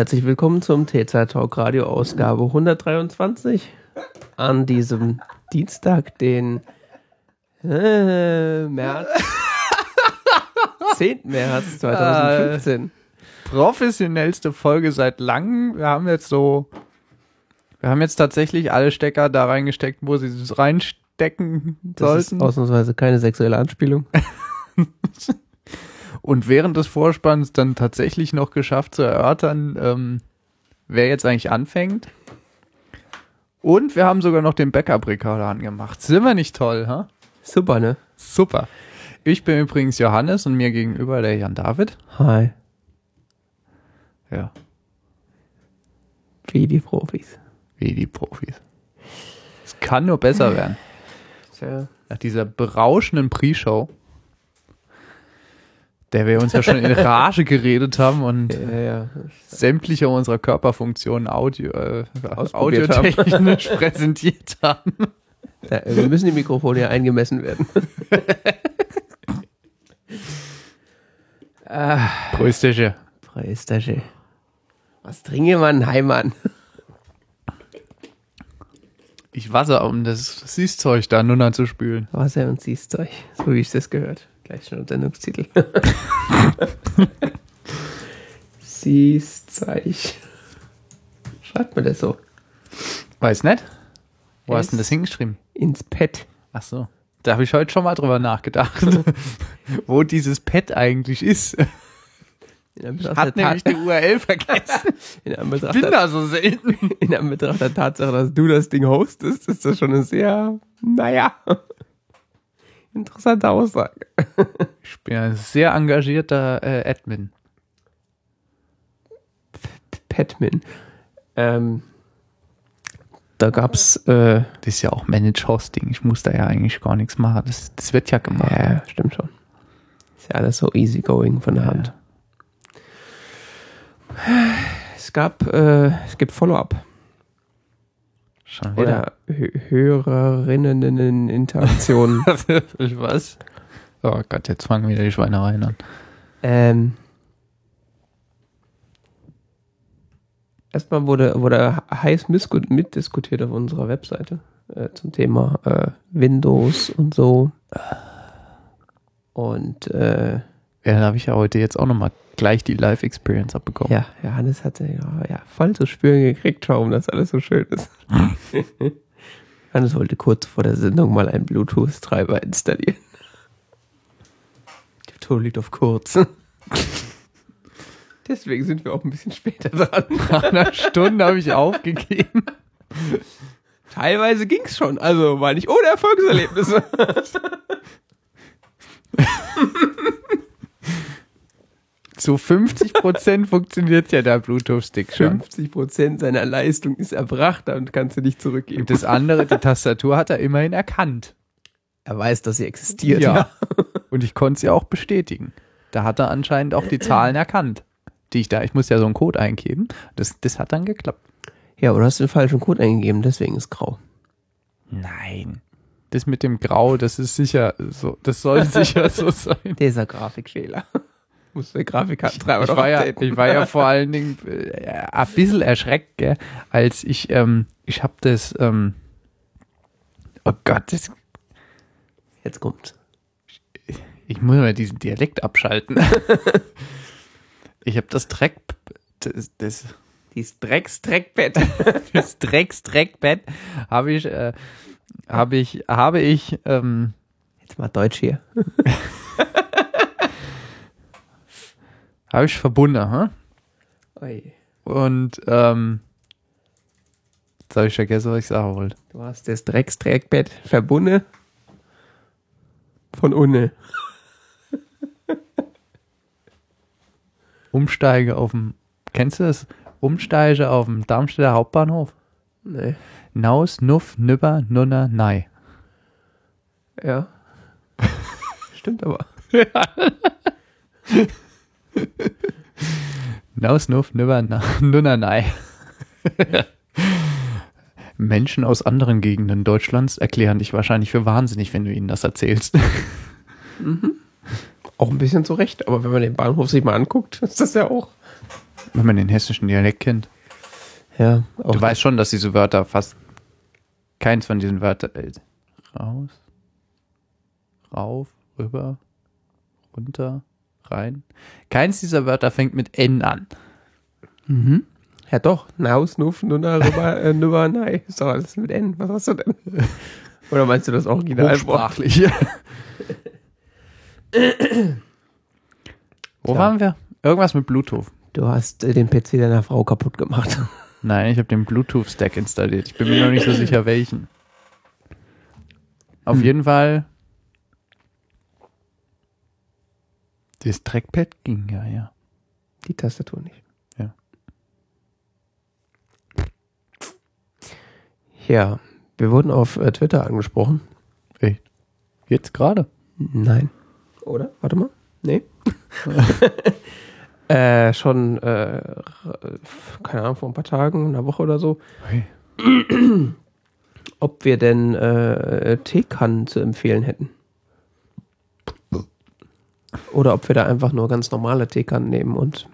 Herzlich willkommen zum T-Zeit Talk Radio Ausgabe 123 an diesem Dienstag, den äh, März, 10. März 2015. Professionellste Folge seit langem. Wir haben jetzt so, wir haben jetzt tatsächlich alle Stecker da reingesteckt, wo sie es reinstecken Das ist sollten. ausnahmsweise keine sexuelle Anspielung. Und während des Vorspanns dann tatsächlich noch geschafft zu erörtern, ähm, wer jetzt eigentlich anfängt. Und wir haben sogar noch den Backup-Rekorder angemacht. Sind wir nicht toll, ha? Super, ne? Super. Ich bin übrigens Johannes und mir gegenüber der Jan David. Hi, Ja, wie die Profis. wie die Profis. Es kann nur besser werden. Tja. Nach dieser berauschenden Pre-Show, der wir uns ja schon in Rage geredet haben und Ja, ja. sämtliche unserer Körperfunktionen Audio, äh, haben. audiotechnisch präsentiert haben. Ja, wir müssen die Mikrofone ja eingemessen werden. ah, Prösterchen. Preistasche. Was trinke man, Heimann? Ich wasser, um das Süßzeug da nun anzuspülen. Wasser und Siehzeug, so wie ich das gehört. Gleich schon Sendungstitel. Siehzeug. Schreibt man das so? Weiß nicht? Wo Es- hast du denn das hingeschrieben? Ins Pad. Ach so. Da habe ich heute schon mal drüber nachgedacht, wo dieses Pad eigentlich ist. Hat der, nämlich die URL vergessen. in, Anbetracht Bin der, da so selten. in Anbetracht der Tatsache, dass du das Ding hostest, ist das schon eine sehr, naja, interessante Aussage. Ich bin ein sehr engagierter äh, Admin. Padmin. Ähm, da gab's, äh, Das ist ja auch Manage Hosting. Ich muss da ja eigentlich gar nichts machen. Das, das wird ja gemacht. ja, stimmt schon. Ist ja alles so easy going von der Ja. Hand. Es gab, äh, es gibt Follow-up Schon wieder. oder Hö Hörerinnen-Interaktionen. Was? Oh Gott, jetzt fangen wieder die Schweinereien an. ähm, erstmal wurde, wurde heiß mitdiskutiert auf unserer Webseite äh, zum Thema äh, Windows und so. Und äh, Ja, da habe ich ja heute jetzt auch nochmal gleich die Live-Experience abbekommen. Ja, Johannes hatte ja, ja voll zu spüren gekriegt, warum das alles so schön ist. Johannes wollte kurz vor der Sendung mal einen Bluetooth-Treiber installieren. Die Ton liegt auf kurz. Deswegen sind wir auch ein bisschen später dran. Nach einer Stunde habe ich aufgegeben. Teilweise ging's schon, also war nicht ohne Erfolgserlebnisse. Zu 50% funktioniert ja der Bluetooth-Stick schon. 50% seiner Leistung ist erbracht und kannst du nicht zurückgeben. Und das andere, die Tastatur hat er immerhin erkannt. er weiß, dass sie existiert. Ja. Und ich konnte sie auch bestätigen. Da hat er anscheinend auch die Zahlen erkannt. Die ich da, ich muss ja so einen Code eingeben. Das, das hat dann geklappt. ja, oder hast du den falschen Code eingegeben, deswegen ist grau. Nein. Das mit dem Grau, das ist sicher so, das soll sicher so sein. Dieser Grafikfehler. Muss der Grafikkartentreiber Ich doch war, ja, ich war ja vor allen Dingen äh, ein bisschen erschreckt, gell, als ich, ähm, ich habe das, ähm, oh Gott, das, Jetzt kommt's. ich muss mal diesen Dialekt abschalten. ich habe das Dreck, das, das, Dieses Drecks-Dreckbett. das Drecks-Dreckbett habe ich, äh, habe ich, habe ich, ähm, Jetzt mal Deutsch hier. habe ich verbunden, hm? Ui. Und, ähm, jetzt habe ich vergessen, was ich sagen wollte. Du hast das Drecks-Dreckbett verbunden. Von unne. Umsteige auf dem, kennst du das? Umsteige auf dem Darmstädter Hauptbahnhof. Nee. Naus, Nuff, Nübber, Nunner, Nei. Ja. Stimmt aber. Naus, Nuff, Nübber, Nunner, Nei. Menschen aus anderen Gegenden Deutschlands erklären dich wahrscheinlich für wahnsinnig, wenn du ihnen das erzählst. Auch ein bisschen zurecht, aber wenn man den Bahnhof sich mal anguckt, ist das ja auch wenn man den hessischen Dialekt kennt. Ja, Du weißt schon, dass diese Wörter fast keins von diesen Wörtern äh, raus, rauf, rüber, runter, rein. Keins dieser Wörter fängt mit N an. Ja doch, Naus, Nuff, Nunna, Rüber, äh, Nüber, Nei. Ist doch alles mit N. Was hast du denn? Oder meinst du das Originalwort? Hochsprachlich. Wo Ja. waren wir? Irgendwas mit Bluetooth. Du hast äh, den PC deiner Frau kaputt gemacht. Nein, ich habe den Bluetooth-Stack installiert. Ich bin mir noch nicht so sicher, welchen. Auf Hm. jeden Fall. Das Trackpad ging ja, ja. Die Tastatur nicht. Ja. Ja, wir wurden auf äh, Twitter angesprochen. Echt? Jetzt gerade? Nein. Oder? Warte mal. Nee. äh, schon, äh, keine Ahnung, vor ein paar Tagen, einer Woche oder so, ob wir denn äh, Teekannen zu empfehlen hätten. Oder ob wir da einfach nur ganz normale Teekannen nehmen und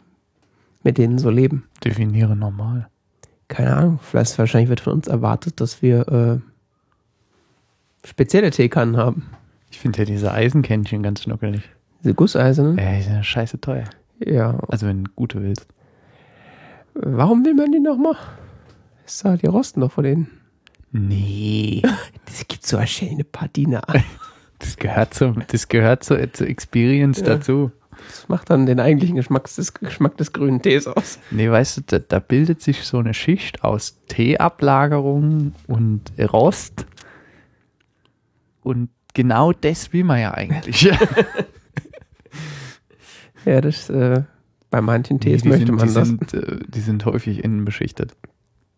mit denen so leben. Definiere normal. Keine Ahnung, vielleicht wahrscheinlich wird von uns erwartet, dass wir äh, spezielle Teekannen haben. Ich finde ja diese Eisenkännchen ganz schnuckelig. Diese Gusseisernen. Ey, die sind ja scheiße teuer. Ja. Also wenn du gute willst. Warum will man die nochmal? Ist da, die rosten doch von denen. Nee. Das gibt so eine schöne Patina an. Das gehört zum, das gehört zur, zur Experience Ja. dazu. Das macht dann den eigentlichen Geschmack des, Geschmack des grünen Tees aus. Nee, weißt du, da, da bildet sich so eine Schicht aus Teeablagerung und Rost. Und genau das will man ja eigentlich. Ja, das, äh, bei manchen Tees die möchte sind, man die das. Sind, äh, die sind häufig innen beschichtet.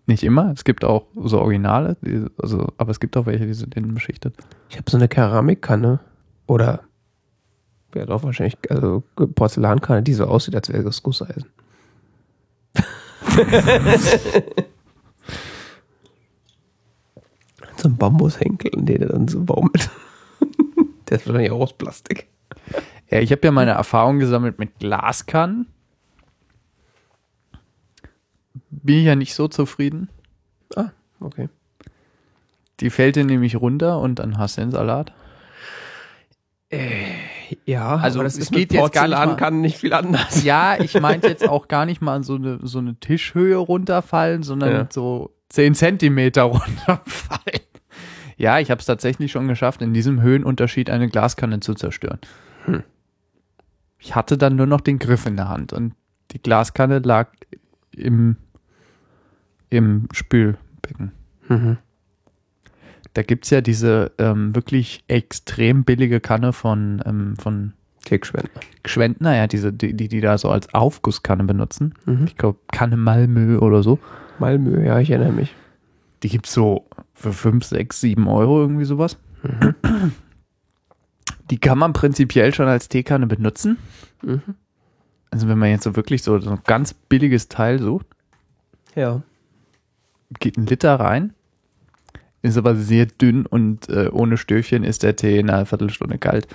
Nicht immer, es gibt auch so Originale, die, also, aber es gibt auch welche, die sind innen beschichtet. Ich habe so eine Keramikkanne oder ja doch wahrscheinlich also Porzellankanne, die so aussieht, als wäre das Gusseisen. so ein Bambushenkel, in den er dann so baumelt. Der ist wahrscheinlich auch aus Plastik. Ja, ich habe ja meine Erfahrung gesammelt mit Glaskannen. Bin ich ja nicht so zufrieden. Ah, okay. Die fällt dir nämlich runter und dann hast du den Salat. Ja, Also, das es ist geht jetzt gar nicht mal- Porzellankannen nicht viel anders. Ja, ich meinte jetzt auch gar nicht mal so eine, so eine Tischhöhe runterfallen, sondern Ja. so 10 Zentimeter runterfallen. Ja, ich habe es tatsächlich schon geschafft, in diesem Höhenunterschied eine Glaskanne zu zerstören. Hm. Ich hatte dann nur noch den Griff in der Hand und die Glaskanne lag im, im Spülbecken. Mhm. Da gibt's ja diese ähm, wirklich extrem billige Kanne von, ähm, von Teekspender. Gschwendner, ja, diese, die, die, die da so als Aufgusskanne benutzen. Mhm. Ich glaube, Kanne Malmö oder so. Malmö, ja, ich erinnere mich. Die gibt's so für 5, 6, 7 Euro, irgendwie sowas. Die kann man prinzipiell schon als Teekanne benutzen. Mhm. Also wenn man jetzt so wirklich so, so ein ganz billiges Teil sucht, Ja. geht ein Liter rein, ist aber sehr dünn und äh, ohne Störchen ist der Tee in einer Viertelstunde kalt.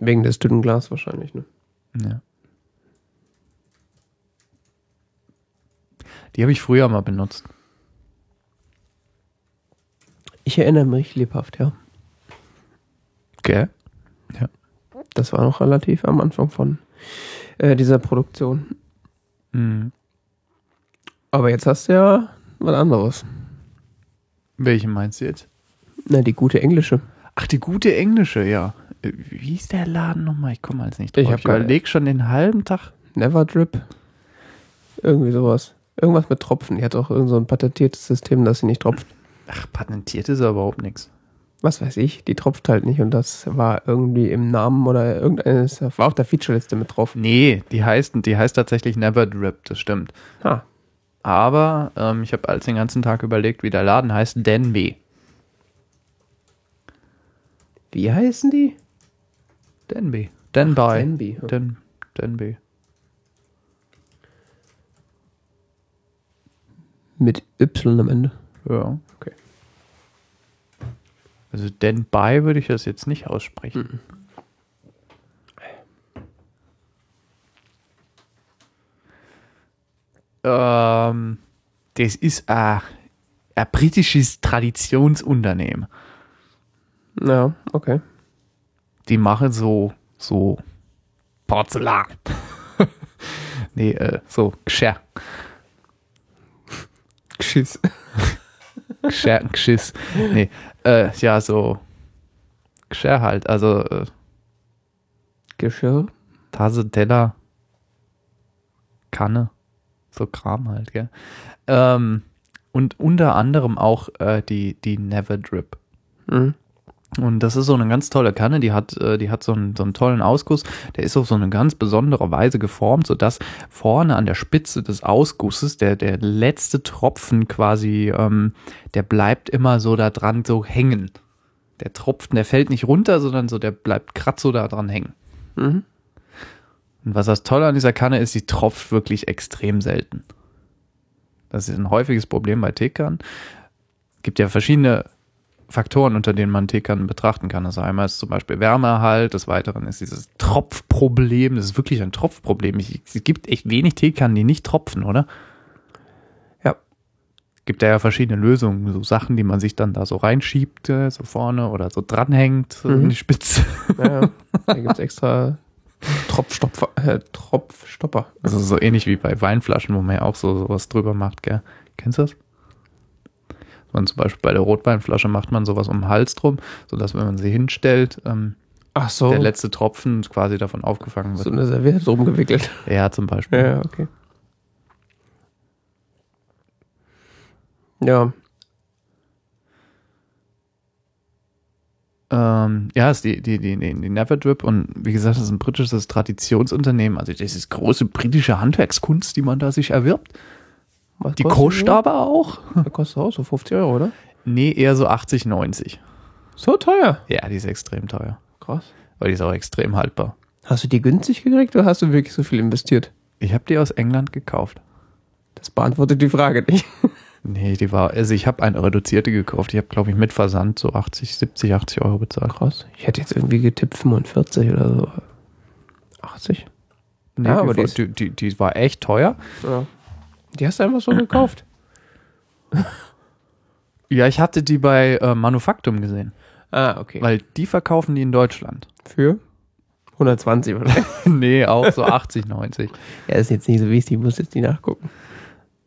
Wegen des dünnen Glas wahrscheinlich, ne? Ja. Die habe ich früher mal benutzt. Ich erinnere mich lebhaft, ja. Gell? Das war noch relativ am Anfang von äh, dieser Produktion. Mhm. Aber jetzt hast du ja was anderes. Welche meinst du jetzt? Na, die gute englische. Ach, die gute englische, ja. Äh, Wie ist der Laden nochmal? Ich komme jetzt nicht drauf. Ich hab keine- überleg schon den halben Tag. Never Drip. Irgendwie sowas. Irgendwas mit Tropfen. Die hat auch irgend so ein patentiertes System, dass sie nicht tropft. Ach, patentiert ist aber überhaupt nichts. Was weiß ich, die tropft halt nicht und das war irgendwie im Namen oder irgendeines, war auf der Featureliste mit drauf. Nee, die heißt, die heißt tatsächlich Never Drip, das stimmt. Ah, Aber ähm, ich habe als den ganzen Tag überlegt, wie der Laden heißt. Denby. wie heißen die? Denby. Denby. Denby. Den, Denby. Mit Y am Ende. Ja. Okay. Also Denby würde ich das jetzt nicht aussprechen. Ähm, das ist ein, ein britisches Traditionsunternehmen. Ja, okay. Die machen so, so Porzellan. nee, äh, so Geschirr. Geschiss. Geschirr, Geschiss. Nee, äh, ja, so Geschirr halt. Also äh, Geschirr. Tasse, Teller, Kanne, so Kram halt, gell. Ähm, und unter anderem auch äh, die, die Never Drip. Mhm. Und das ist so eine ganz tolle Kanne, die hat, äh, die hat so einen, so einen tollen Ausguss, der ist auf so eine ganz besondere Weise geformt, sodass vorne an der Spitze des Ausgusses der, der letzte Tropfen quasi, ähm, der bleibt immer so da dran so hängen. Der Tropfen, der fällt nicht runter, sondern so, der bleibt grad so da dran hängen. Mhm. Und was das Tolle an dieser Kanne ist, sie tropft wirklich extrem selten. Das ist ein häufiges Problem bei Teekannen. Es gibt ja verschiedene Faktoren, unter denen man Teekannen betrachten kann. Also einmal ist zum Beispiel Wärmeerhalt, des Weiteren ist dieses Tropfproblem. Das ist wirklich ein Tropfproblem. Es gibt echt wenig Teekannen, die nicht tropfen, oder? Ja. Gibt ja verschiedene Lösungen, so Sachen, die man sich dann da so reinschiebt, äh, so vorne oder so dranhängt Mhm. in die Spitze. Ja, ja. Da gibt es extra Tropfstopfer, äh, Tropfstopper. Also so ähnlich wie bei Weinflaschen, wo man ja auch so sowas drüber macht, gell? Kennst du das? Man zum Beispiel bei der Rotweinflasche macht man sowas um den Hals drum, sodass wenn man sie hinstellt, ähm, so. der letzte Tropfen quasi davon aufgefangen so wird. eine Serviette drum gewickelt. Ja, zum Beispiel. Ja, okay. Ja, Ähm, ja, ist die, die, die, die, die Never Drip und wie gesagt, das ist ein britisches Traditionsunternehmen. Also das ist große britische Handwerkskunst, die man da sich erwirbt. Was Die kostet aber auch. Die kostet auch so 50 Euro, oder? Nee, eher so 80, 90. So teuer. Ja, die ist extrem teuer. Krass. Weil die ist auch extrem haltbar. Hast du die günstig gekriegt oder hast du wirklich so viel investiert? Ich habe die aus England gekauft. Das beantwortet die Frage nicht. Nee, die war, also ich habe eine reduzierte gekauft. Ich habe, glaube ich, mit Versand so 80, 70, 80 Euro bezahlt. Krass. Ich hätte jetzt irgendwie getippt 45 oder so. 80? Nee, Ja, aber die die, die, die war echt teuer. Ja. Die hast du einfach so gekauft. Ja, ich hatte die bei äh, Manufaktum gesehen. Ah, okay. Weil die verkaufen die in Deutschland. Für 120 wahrscheinlich. nee, auch so 80, 90. ja, ist jetzt nicht so wichtig, ich muss jetzt nicht nachgucken.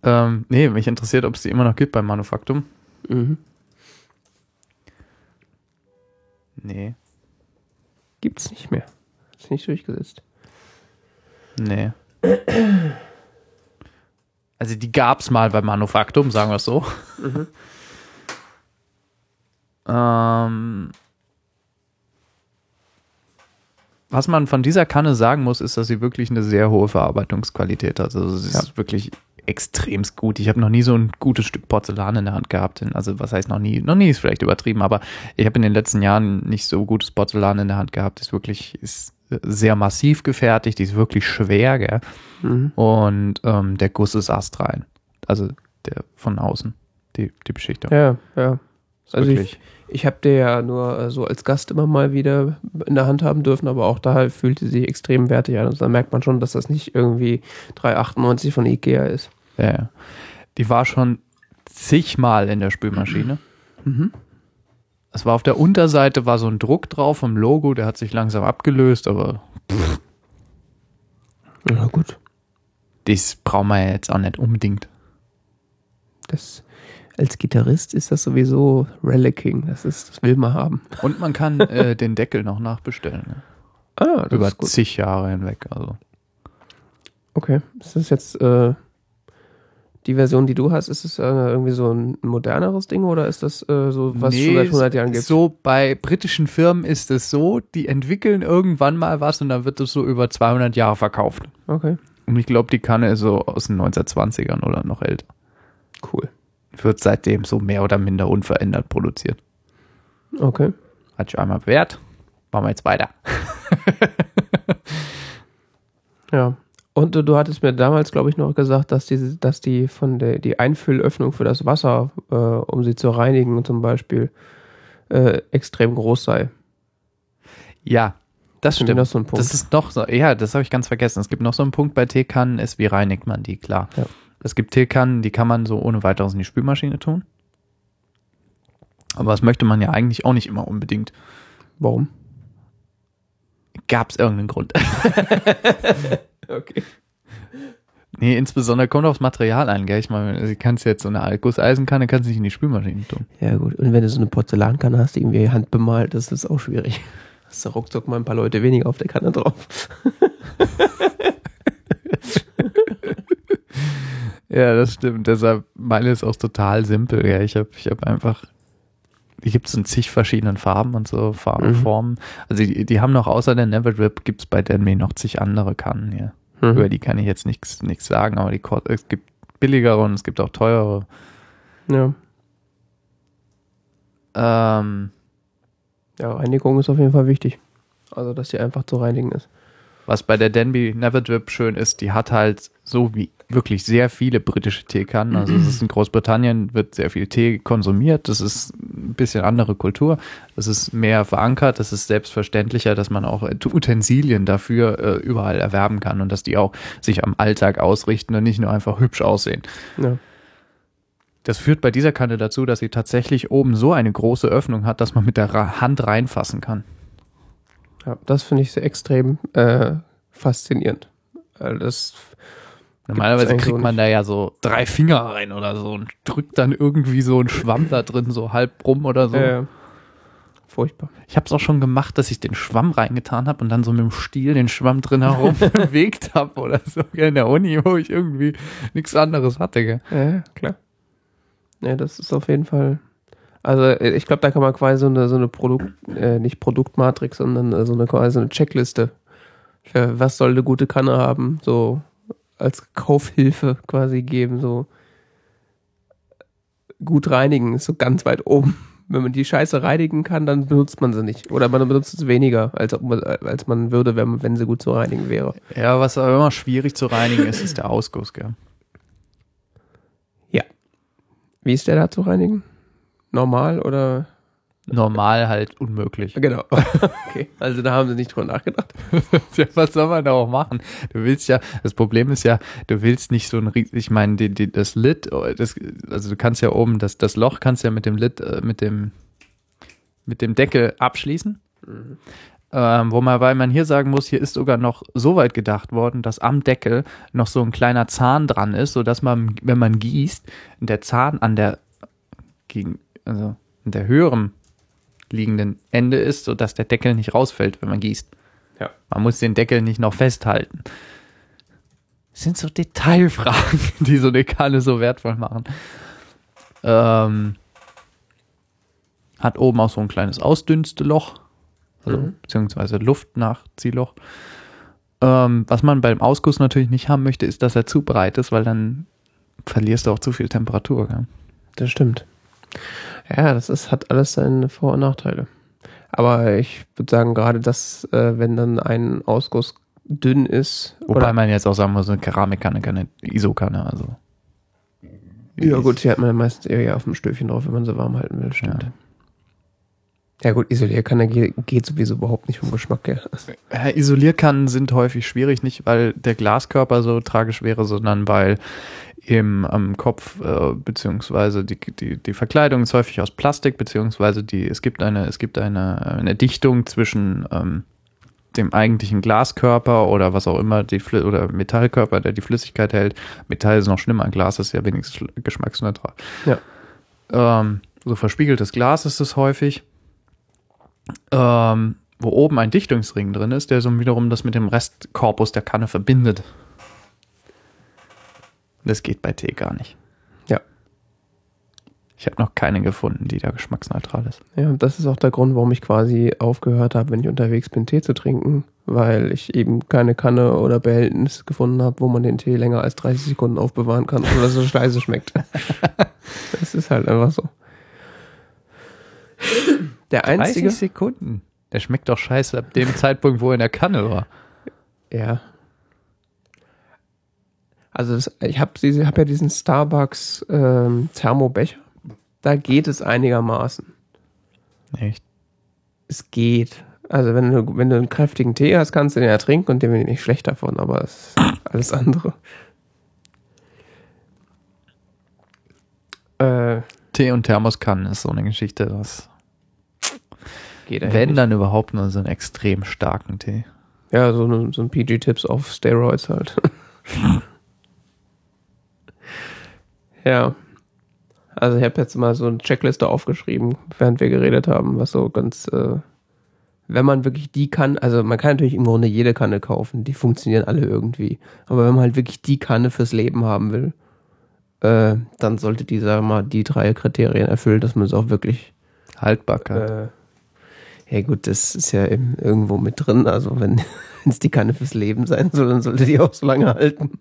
Ähm, nee, mich interessiert, ob es die immer noch gibt bei Manufaktum. Mhm. Nee, Gibt's nicht mehr. Ist nicht durchgesetzt. nee. Also die gab's mal bei Manufaktum, sagen wir es so. ähm, was man von dieser Kanne sagen muss, ist, dass sie wirklich eine sehr hohe Verarbeitungsqualität hat. Also sie ist wirklich extremst gut. Ich habe noch nie so ein gutes Stück Porzellan in der Hand gehabt. Also was heißt noch nie? Noch nie ist vielleicht übertrieben, aber ich habe in den letzten Jahren nicht so gutes Porzellan in der Hand gehabt. Das ist wirklich ist sehr massiv gefertigt, die ist wirklich schwer, gell? Mhm. Und ähm, der Guss ist astrein. Also der von außen, die, die Beschichtung. Ja, ja. Ist Also ich, wirklich. ich habe der ja nur äh, so als Gast immer mal wieder in der Hand haben dürfen, aber auch da fühlte sie sich extrem wertig an. Also da merkt man schon, dass das nicht irgendwie 3,98 von Ikea ist. Ja, ja. Die war schon zigmal in der Spülmaschine. Mhm. Es war auf der Unterseite war so ein Druck drauf vom Logo, der hat sich langsam abgelöst, aber Na gut. das brauchen wir ja jetzt auch nicht unbedingt. Das, als Gitarrist ist das sowieso Relicking. Das, ist, das will man haben. Und man kann äh, den Deckel noch nachbestellen. Ne? Ah, das Über ist gut. zig Jahre hinweg. Also. Okay. Ist das jetzt äh, die Version, die du hast, ist es äh, irgendwie so ein moderneres Ding oder ist das äh, so, was es schon seit 100 Jahren gibt? So bei britischen Firmen ist es so, die entwickeln irgendwann mal was und dann wird es so über 200 Jahre verkauft. Okay. Und ich glaube, die Kanne ist so aus den 1920ern oder noch älter. Cool. Wird seitdem so mehr oder minder unverändert produziert. Okay. Hat sich einmal bewährt. Machen wir jetzt weiter. Ja. Und du, du hattest mir damals, glaube ich, noch gesagt, dass die, dass die von der die Einfüllöffnung für das Wasser, äh, um sie zu reinigen, zum Beispiel, äh, extrem groß sei. Ja, das stimmt. so ein Punkt. Das ist noch so, ja, das habe ich ganz vergessen. Es gibt noch so einen Punkt bei Teekannen, ist, wie reinigt man die, klar. Ja. Es gibt Teekannen, die kann man so ohne weiteres in die Spülmaschine tun. Aber das möchte man ja eigentlich auch nicht immer unbedingt. Warum? Gab es irgendeinen Grund? Okay. nee, insbesondere kommt aufs Material an, gell? Ich meine, du kannst jetzt so eine Gusseisenkanne kannst du nicht in die Spülmaschine tun. Ja, gut. Und wenn du so eine Porzellankanne hast, die irgendwie handbemalt, das ist auch schwierig. Hast du ruckzuck mal ein paar Leute weniger auf der Kanne drauf. Ja, das stimmt. Deshalb, meine ist auch total simpel. Ja, ich habe ich hab einfach, die gibt es in zig verschiedenen Farben und so, Farben, Mhm. Formen. Also die, die haben noch außer der Never Drip gibt es bei Denme noch zig andere Kannen hier. Über Mhm. die kann ich jetzt nichts sagen, aber die es gibt billigere und es gibt auch teurere. Ja. Ähm, ja, Reinigung ist auf jeden Fall wichtig. Also, dass die einfach zu reinigen ist. Was bei der Denby Never Drip schön ist, die hat halt so wie wirklich sehr viele britische Teekannen. Also es ist in Großbritannien wird sehr viel Tee konsumiert. Das ist ein bisschen andere Kultur. Das ist mehr verankert. Das ist selbstverständlicher, dass man auch Utensilien dafür äh, überall erwerben kann und dass die auch sich am Alltag ausrichten und nicht nur einfach hübsch aussehen. Ja. Das führt bei dieser Kanne dazu, dass sie tatsächlich oben so eine große Öffnung hat, dass man mit der Hand reinfassen kann. Ja das finde ich sehr extrem äh, faszinierend. Weil das, Normalerweise kriegt man da ja so drei Finger rein oder so und drückt dann irgendwie so einen Schwamm da drin so halb rum oder so. äh, furchtbar. Ich habe es auch schon gemacht, dass ich den Schwamm reingetan habe und dann so mit dem Stiel den Schwamm drin herum bewegt habe oder so in der Uni, wo ich irgendwie nichts anderes hatte. Gell? Ja, klar. Ja, das ist auf jeden Fall. Also äh, ich glaube, da kann man quasi so eine, so eine Produkt, äh, nicht Produktmatrix, sondern äh, so eine quasi so eine Checkliste. Für was soll eine gute Kanne haben, so als Kaufhilfe quasi geben, so gut reinigen ist so ganz weit oben. Wenn man die Scheiße reinigen kann, dann benutzt man sie nicht. Oder man benutzt es weniger, als, als man würde, wenn, wenn sie gut zu reinigen wäre. Ja, was aber immer schwierig zu reinigen ist, ist der Ausguss. Gell? Wie ist der da zu reinigen? Normal oder Normal halt unmöglich. Genau. Okay. Also da haben sie nicht drüber nachgedacht. ja, was soll man da auch machen? Du willst ja, das Problem ist ja, du willst nicht so ein ich meine, die, die, das Lid, oh, das, also du kannst ja oben, das, das Loch kannst ja mit dem Lid, äh, mit dem, mit dem Deckel abschließen. Ähm, wo man, weil man hier sagen muss, hier ist sogar noch so weit gedacht worden, dass am Deckel noch so ein kleiner Zahn dran ist, sodass man, wenn man gießt, der Zahn an der gegen, also an der höheren liegenden Ende ist, sodass der Deckel nicht rausfällt, wenn man gießt. Ja. Man muss den Deckel nicht noch festhalten. Das sind so Detailfragen, die so eine Kanne so wertvoll machen. Ähm, hat oben auch so ein kleines Ausdünsteloch, also Mhm. beziehungsweise Luftnachziehloch. Ähm, was man beim Ausguss natürlich nicht haben möchte, ist, dass er zu breit ist, weil dann verlierst du auch zu viel Temperatur. Gell? Das stimmt. Ja, das ist, hat alles seine Vor- und Nachteile. Aber ich würde sagen, gerade das, äh, wenn dann ein Ausguss dünn ist. Wobei man jetzt auch sagen muss, eine Keramikkanne, keine ISO-Kanne. Also. ja, gut, die hat man meistens eher auf dem Stöfchen drauf, wenn man sie warm halten will, stimmt. Ja, gut, Isolierkanne geht, sowieso überhaupt nicht vom Geschmack her. Ja, Isolierkannen sind häufig schwierig, nicht weil der Glaskörper so tragisch wäre, sondern weil im am Kopf äh, beziehungsweise die, die, die Verkleidung ist häufig aus Plastik, beziehungsweise die, es gibt eine, es gibt eine, eine Dichtung zwischen ähm, dem eigentlichen Glaskörper oder was auch immer, die oder Metallkörper, der die Flüssigkeit hält. Metall ist noch schlimmer, Glas ist ja wenigstens geschmacksneutral. Ja. Ähm, so verspiegeltes Glas ist es häufig ähm, wo oben ein Dichtungsring drin ist, der so wiederum das mit dem Restkorpus der Kanne verbindet. Das geht bei Tee gar nicht. Ja. Ich habe noch keine gefunden, die da geschmacksneutral ist. Ja, und das ist auch der Grund, warum ich quasi aufgehört habe, wenn ich unterwegs bin, Tee zu trinken, weil ich eben keine Kanne oder Behältnis gefunden habe, wo man den Tee länger als 30 Sekunden aufbewahren kann, ohne dass er scheiße schmeckt. das ist halt einfach so. Der einzige. Sekunden. Der schmeckt doch scheiße ab dem Zeitpunkt, wo er in der Kanne war. Ja. Also das, ich habe hab ja diesen Starbucks ähm, Thermobecher. Da geht es einigermaßen. Echt? Es geht. Also wenn du, wenn du einen kräftigen Tee hast, kannst du den ja trinken und dem wird nicht schlecht davon, aber es ist alles andere. Äh, Tee und Thermoskannen ist so eine Geschichte, das geht wenn nicht. dann überhaupt nur so einen extrem starken Tee. Ja, so, ne, so ein PG-Tipps auf Steroids halt. ja. Also ich habe jetzt mal so eine Checkliste aufgeschrieben, während wir geredet haben, was so ganz, äh, wenn man wirklich die kann, also man kann natürlich im Grunde jede Kanne kaufen, die funktionieren alle irgendwie. Aber wenn man halt wirklich die Kanne fürs Leben haben will, äh, dann sollte die, sagen wir mal, die drei Kriterien erfüllen, dass man es auch wirklich Haltbarkeit. äh, ja gut, das ist ja eben irgendwo mit drin. Also wenn es die Kanne fürs Leben sein soll, dann sollte die auch so lange halten.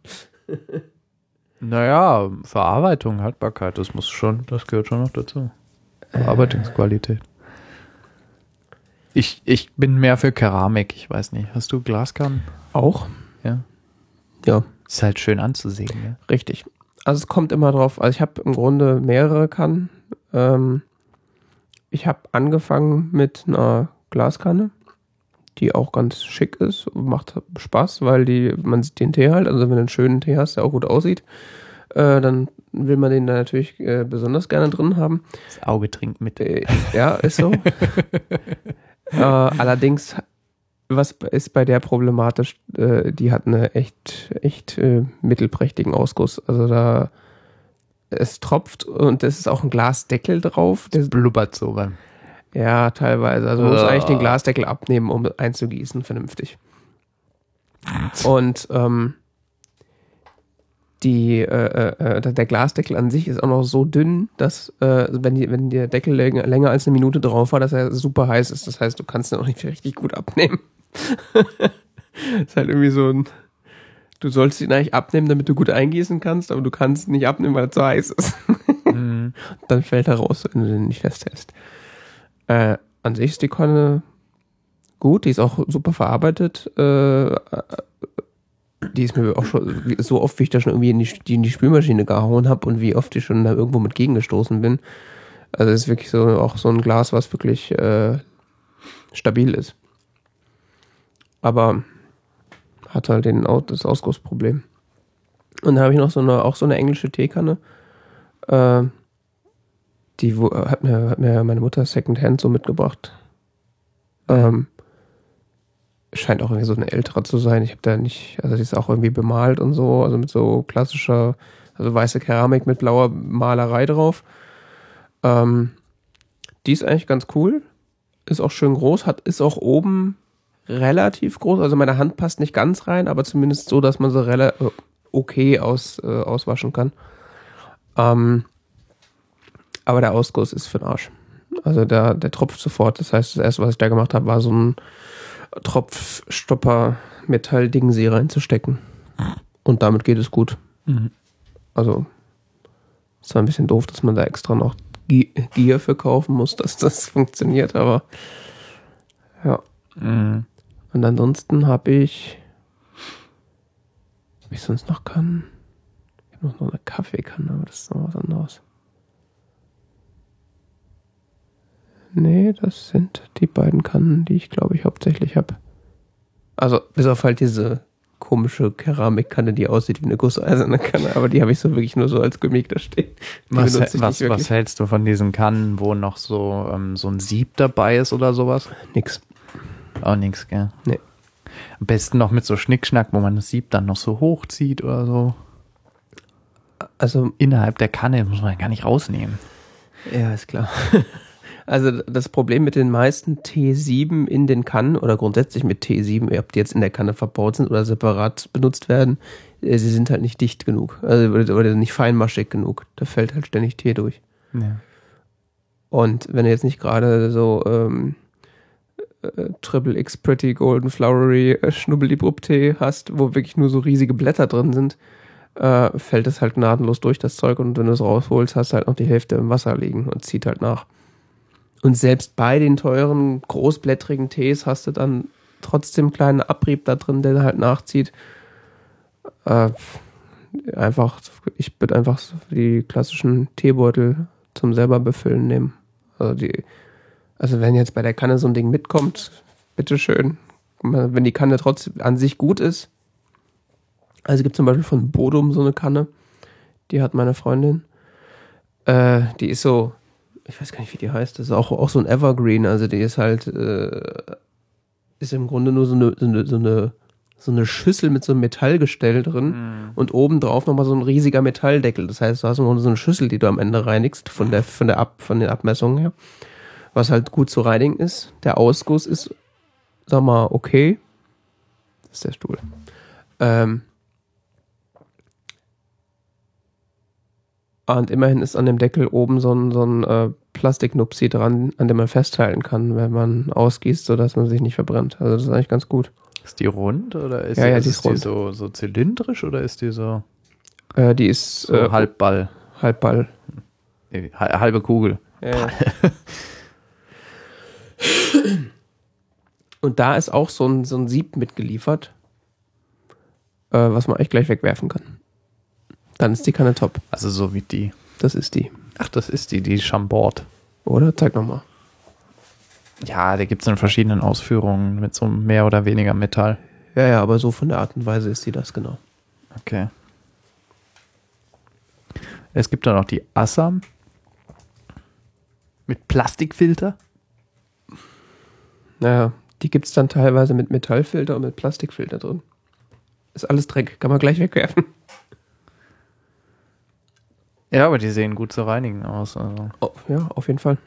Naja, Verarbeitung, Haltbarkeit, das muss schon, das gehört schon noch dazu. Verarbeitungsqualität. Ich, ich bin mehr für Keramik, ich weiß nicht. Hast du Glaskannen? Auch? Ja. Ja, Ist halt schön anzusehen, ja. richtig. Also es kommt immer drauf. Also ich habe im Grunde mehrere Kannen. Ähm, ich habe angefangen mit einer Glaskanne, die auch ganz schick ist, macht Spaß, weil die man sieht den Tee halt. Also wenn du einen schönen Tee hast, der auch gut aussieht, äh, dann will man den da natürlich äh, besonders gerne drin haben. Das Auge trinkt mit. Äh, ja, ist so. äh, allerdings, was ist bei der problematisch? Äh, die hat eine echt, echt äh, mittelprächtigen Ausguss. Also da es tropft und es ist auch ein Glasdeckel drauf. Der, Blubbert so beim. ja, teilweise. Also man muss eigentlich den Glasdeckel abnehmen, um einzugießen, vernünftig. Und ähm, die, äh, äh, äh, der Glasdeckel an sich ist auch noch so dünn, dass äh, wenn, die, wenn der Deckel länger, länger als eine Minute drauf war, dass er super heiß ist. Das heißt, du kannst ihn auch nicht richtig gut abnehmen. ist halt irgendwie so ein. Du sollst ihn eigentlich abnehmen, damit du gut eingießen kannst, aber du kannst ihn nicht abnehmen, weil er zu heiß ist. Mhm. Dann fällt er raus, wenn du den nicht festhältst. Äh, an sich ist die Kanne gut, die ist auch super verarbeitet. Äh, äh, die ist mir auch schon so oft, wie ich da schon irgendwie in die, die in die Spülmaschine gehauen habe und wie oft ich schon da irgendwo mit gegengestoßen bin. Also es ist wirklich so auch so ein Glas, was wirklich äh, stabil ist. Aber hat halt den, das Ausgussproblem. Und dann habe ich noch so eine, auch so eine englische Teekanne. Äh, die hat, mir, hat mir meine Mutter Secondhand so mitgebracht. Ähm, scheint auch irgendwie so eine ältere zu sein. Ich habe da nicht, also die ist auch irgendwie bemalt und so, also mit so klassischer, also weiße Keramik mit blauer Malerei drauf. Ähm, die ist eigentlich ganz cool, ist auch schön groß, hat ist auch oben relativ groß, also meine Hand passt nicht ganz rein, aber zumindest so, dass man sie rela äh, okay aus, äh, auswaschen kann. Ähm, aber der Ausguss ist für den Arsch. Also der, der tropft sofort. Das heißt, das erste, was ich da gemacht habe, war so ein Tropfstopper Metall-Dingsee reinzustecken. Und damit geht es gut. Mhm. Also, ist zwar ein bisschen doof, dass man da extra noch Gi- Gier für kaufen muss, dass das funktioniert, aber ja. Mhm. Und ansonsten habe ich, was ich sonst noch kann, ich habe noch eine Kaffeekanne, aber das ist noch was anderes. Nee, das sind die beiden Kannen, die ich glaube ich hauptsächlich habe. Also bis auf halt diese komische Keramikkanne, die aussieht wie eine gusseiserne Kanne, aber die habe ich so wirklich nur so als Gimmick da stehen. Die Was, was, was hältst du von diesen Kannen, wo noch so, ähm, so ein Sieb dabei ist oder sowas? Nix. Auch nix, gell? Nee. Am besten noch mit so Schnickschnack, wo man das Sieb dann noch so hochzieht oder so. Also Innerhalb der Kanne muss man gar nicht rausnehmen. Ja, ist klar. Also das Problem mit den meisten T7 in den Kannen oder grundsätzlich mit T7, ob die jetzt in der Kanne verbaut sind oder separat benutzt werden, äh, sie sind halt nicht dicht genug. Also oder oder nicht feinmaschig genug. Da fällt halt ständig Tee durch. Ja. Und wenn du jetzt nicht gerade so ähm, äh, Triple X Pretty Golden Flowery äh, Schnubbelibrup-Tee hast, wo wirklich nur so riesige Blätter drin sind, äh, fällt es halt gnadenlos durch das Zeug und wenn du es rausholst, hast du halt noch die Hälfte im Wasser liegen und zieht halt nach. Und selbst bei den teuren, großblättrigen Tees hast du dann trotzdem einen kleinen Abrieb da drin, der halt nachzieht. Äh, einfach, ich würde einfach die klassischen Teebeutel zum selber befüllen nehmen. Also die, also wenn jetzt bei der Kanne so ein Ding mitkommt, bitteschön. Wenn die Kanne trotzdem an sich gut ist. Also es gibt zum Beispiel von Bodum so eine Kanne, die hat meine Freundin. Äh, die ist so, ich weiß gar nicht, wie die heißt. Das ist auch, auch so ein Evergreen. Also die ist halt, äh, ist im Grunde nur so eine, so eine, so eine, so eine Schüssel mit so einem Metallgestell drin Mhm. und oben drauf nochmal so ein riesiger Metalldeckel. Das heißt, du hast im Grunde so eine Schüssel, die du am Ende reinigst, von der, von der Ab, von den Abmessungen her. Was halt gut zu reinigen ist. Der Ausguss ist, sag mal, okay. Das ist der Stuhl. Ähm, Und immerhin ist an dem Deckel oben so ein, so ein äh, Plastiknupsi dran, an dem man festhalten kann, wenn man ausgießt, sodass man sich nicht verbrennt. Also das ist eigentlich ganz gut. Ist die rund oder ist, Ja, ja, ist die ist die so, so zylindrisch oder ist die so, Äh, die ist so äh, Halbball? Halbball. Halbe Kugel. Ja. Und da ist auch so ein, so ein Sieb mitgeliefert, äh, was man eigentlich gleich wegwerfen kann. Dann ist die Kanne top. Also so wie die. Das ist die. Ach, das ist die, die Chambord. Oder? Zeig nochmal. Ja, da gibt es in verschiedenen Ausführungen mit so mehr oder weniger Metall. Ja, ja, aber so von der Art und Weise ist die das genau. Okay. Es gibt dann noch die Assam mit Plastikfilter. Naja, die gibt es dann teilweise mit Metallfilter und mit Plastikfilter drin. Ist alles Dreck, kann man gleich wegwerfen. Ja, aber die sehen gut zu reinigen aus. Also. Oh, ja, auf jeden Fall.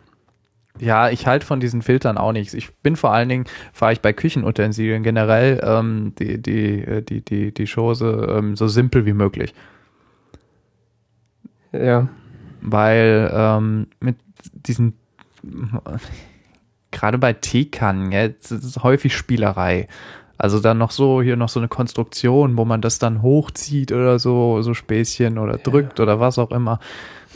Ja, ich halte von diesen Filtern auch nichts. Ich bin vor allen Dingen, fahre ich bei Küchenutensilien generell ähm, die, die, äh, die, die, die Chose ähm, so simpel wie möglich. Ja, Weil ähm, mit diesen, gerade bei Teekannen, ja, es ist häufig Spielerei. Also dann noch so, hier noch so eine Konstruktion, wo man das dann hochzieht oder so, so Späßchen oder drückt oder was auch immer.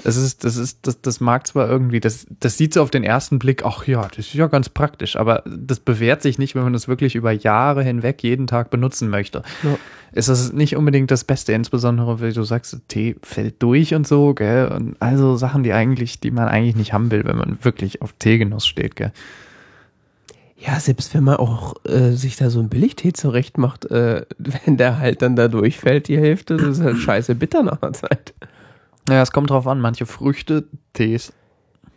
Es ist, das ist, das, das mag zwar irgendwie, das, das sieht so auf den ersten Blick, ach ja, das ist ja ganz praktisch, aber das bewährt sich nicht, wenn man das wirklich über Jahre hinweg jeden Tag benutzen möchte. Ja. Ist das nicht unbedingt das Beste, insbesondere wenn du sagst, Tee fällt durch und so, gell? Und also Sachen, die eigentlich, die man eigentlich nicht haben will, wenn man wirklich auf Teegenuss steht, gell? Ja, selbst wenn man auch äh, sich da so ein Billigtee zurecht macht, äh, wenn der halt dann da durchfällt, die Hälfte, das ist halt scheiße bitter nach einer Zeit. Ja, es kommt drauf an, manche Früchte, Tees,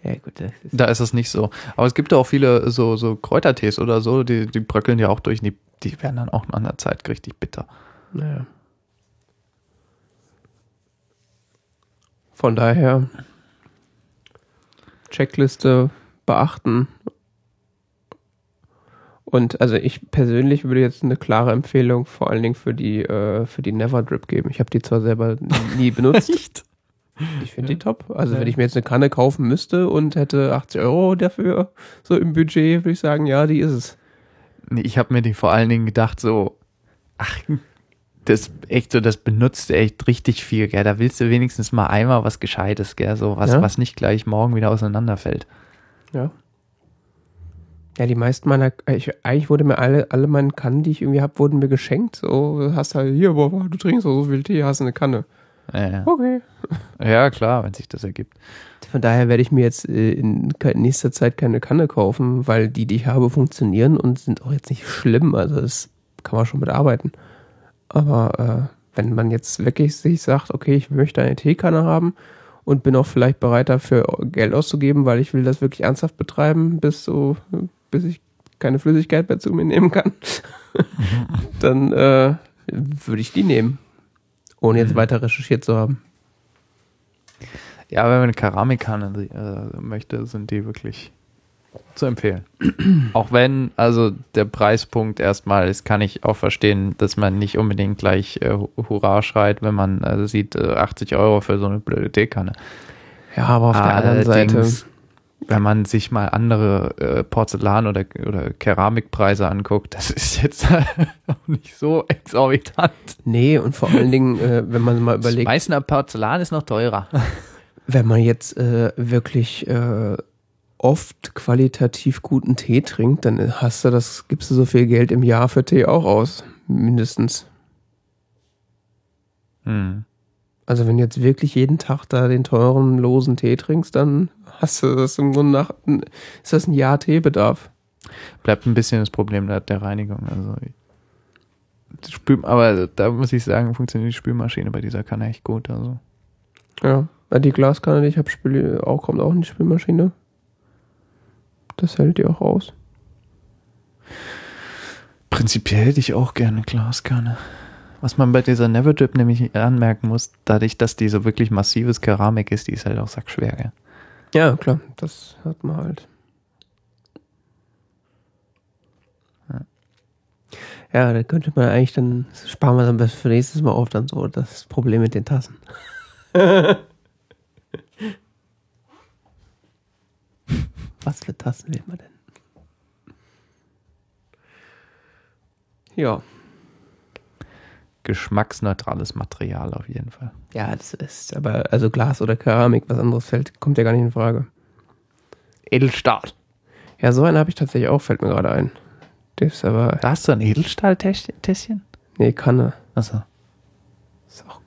Ja, gut, ist, da ist es nicht so. Aber es gibt auch viele so, so Kräutertees oder so, die, die bröckeln ja auch durch, die, die werden dann auch nach einer Zeit richtig bitter. naja. Von daher, Checkliste beachten. Und also ich persönlich würde jetzt eine klare Empfehlung vor allen Dingen für die, äh, für die Never Drip geben. Ich habe die zwar selber nie benutzt. Ich finde die top. Also Ja. wenn ich mir jetzt eine Kanne kaufen müsste und hätte 80 Euro dafür so im Budget, würde ich sagen, ja, die ist es. Nee, ich habe mir die vor allen Dingen gedacht, so, ach, das echt so, das benutzt echt richtig viel, gell? Da willst du wenigstens mal einmal was Gescheites, gell? So was, Ja. was nicht gleich morgen wieder auseinanderfällt. Ja. Ja, die meisten meiner, ich, eigentlich wurde mir alle, alle meine Kannen, die ich irgendwie habe, wurden mir geschenkt. So, hast halt, hier, boah, du trinkst so viel Tee, hast eine Kanne. Ja, ja. Okay. ja, klar, wenn sich das ergibt. Von daher werde ich mir jetzt äh, in nächster Zeit keine Kanne kaufen, weil die, die ich habe, funktionieren und sind auch jetzt nicht schlimm. Also das kann man schon mit arbeiten. Aber äh, wenn man jetzt wirklich sich sagt, okay, ich möchte eine Teekanne haben und bin auch vielleicht bereit dafür Geld auszugeben, weil ich will das wirklich ernsthaft betreiben, bis so, bis ich keine Flüssigkeit mehr zu mir nehmen kann, dann äh, würde ich die nehmen. Ohne jetzt weiter recherchiert zu haben. Ja, wenn man eine Keramikkanne äh, möchte, sind die wirklich zu empfehlen. auch wenn, also der Preispunkt erstmal ist, kann ich auch verstehen, dass man nicht unbedingt gleich äh, Hurra schreit, wenn man äh, sieht, äh, 80 Euro für so eine blöde Teekanne. Ja, aber auf der anderen Seite. Wenn man sich mal andere äh, Porzellan- oder, oder Keramikpreise anguckt, das ist jetzt auch nicht so exorbitant. Nee, und vor allen Dingen, äh, wenn man mal überlegt, Meißner Porzellan ist noch teurer. wenn man jetzt äh, wirklich äh, oft qualitativ guten Tee trinkt, dann hast du das, gibst du so viel Geld im Jahr für Tee auch aus. Mindestens. Hm. Also wenn du jetzt wirklich jeden Tag da den teuren, losen Tee trinkst, dann hast du das im Grunde nach, ist das ein Jahr Teebedarf. Bleibt ein bisschen das Problem der, der Reinigung. Also Spül, aber da muss ich sagen, funktioniert die Spülmaschine bei dieser Kanne echt gut. Also Ja, die Glaskanne, die ich habe, auch, kommt auch in die Spülmaschine. Das hält die auch aus. Prinzipiell hätte ich auch gerne Glaskanne. Was man bei dieser Neverdrip nämlich anmerken muss, dadurch, dass die so wirklich massives Keramik ist, die ist halt auch sackschwer, gell? Ja, klar, das hat man halt. Ja, da könnte man eigentlich dann, sparen wir dann bis für nächstes Mal auf, dann so das Problem mit den Tassen. Was für Tassen will man denn? Ja, Geschmacksneutrales Material auf jeden Fall. ja, das ist aber, also Glas oder Keramik, was anderes fällt, kommt ja gar nicht in Frage. Edelstahl. Ja, so einen habe ich tatsächlich auch, fällt mir gerade ein. Das ist aber, Da hast du ein Edelstahltässchen? nee, Kanne. Achso, Ist auch,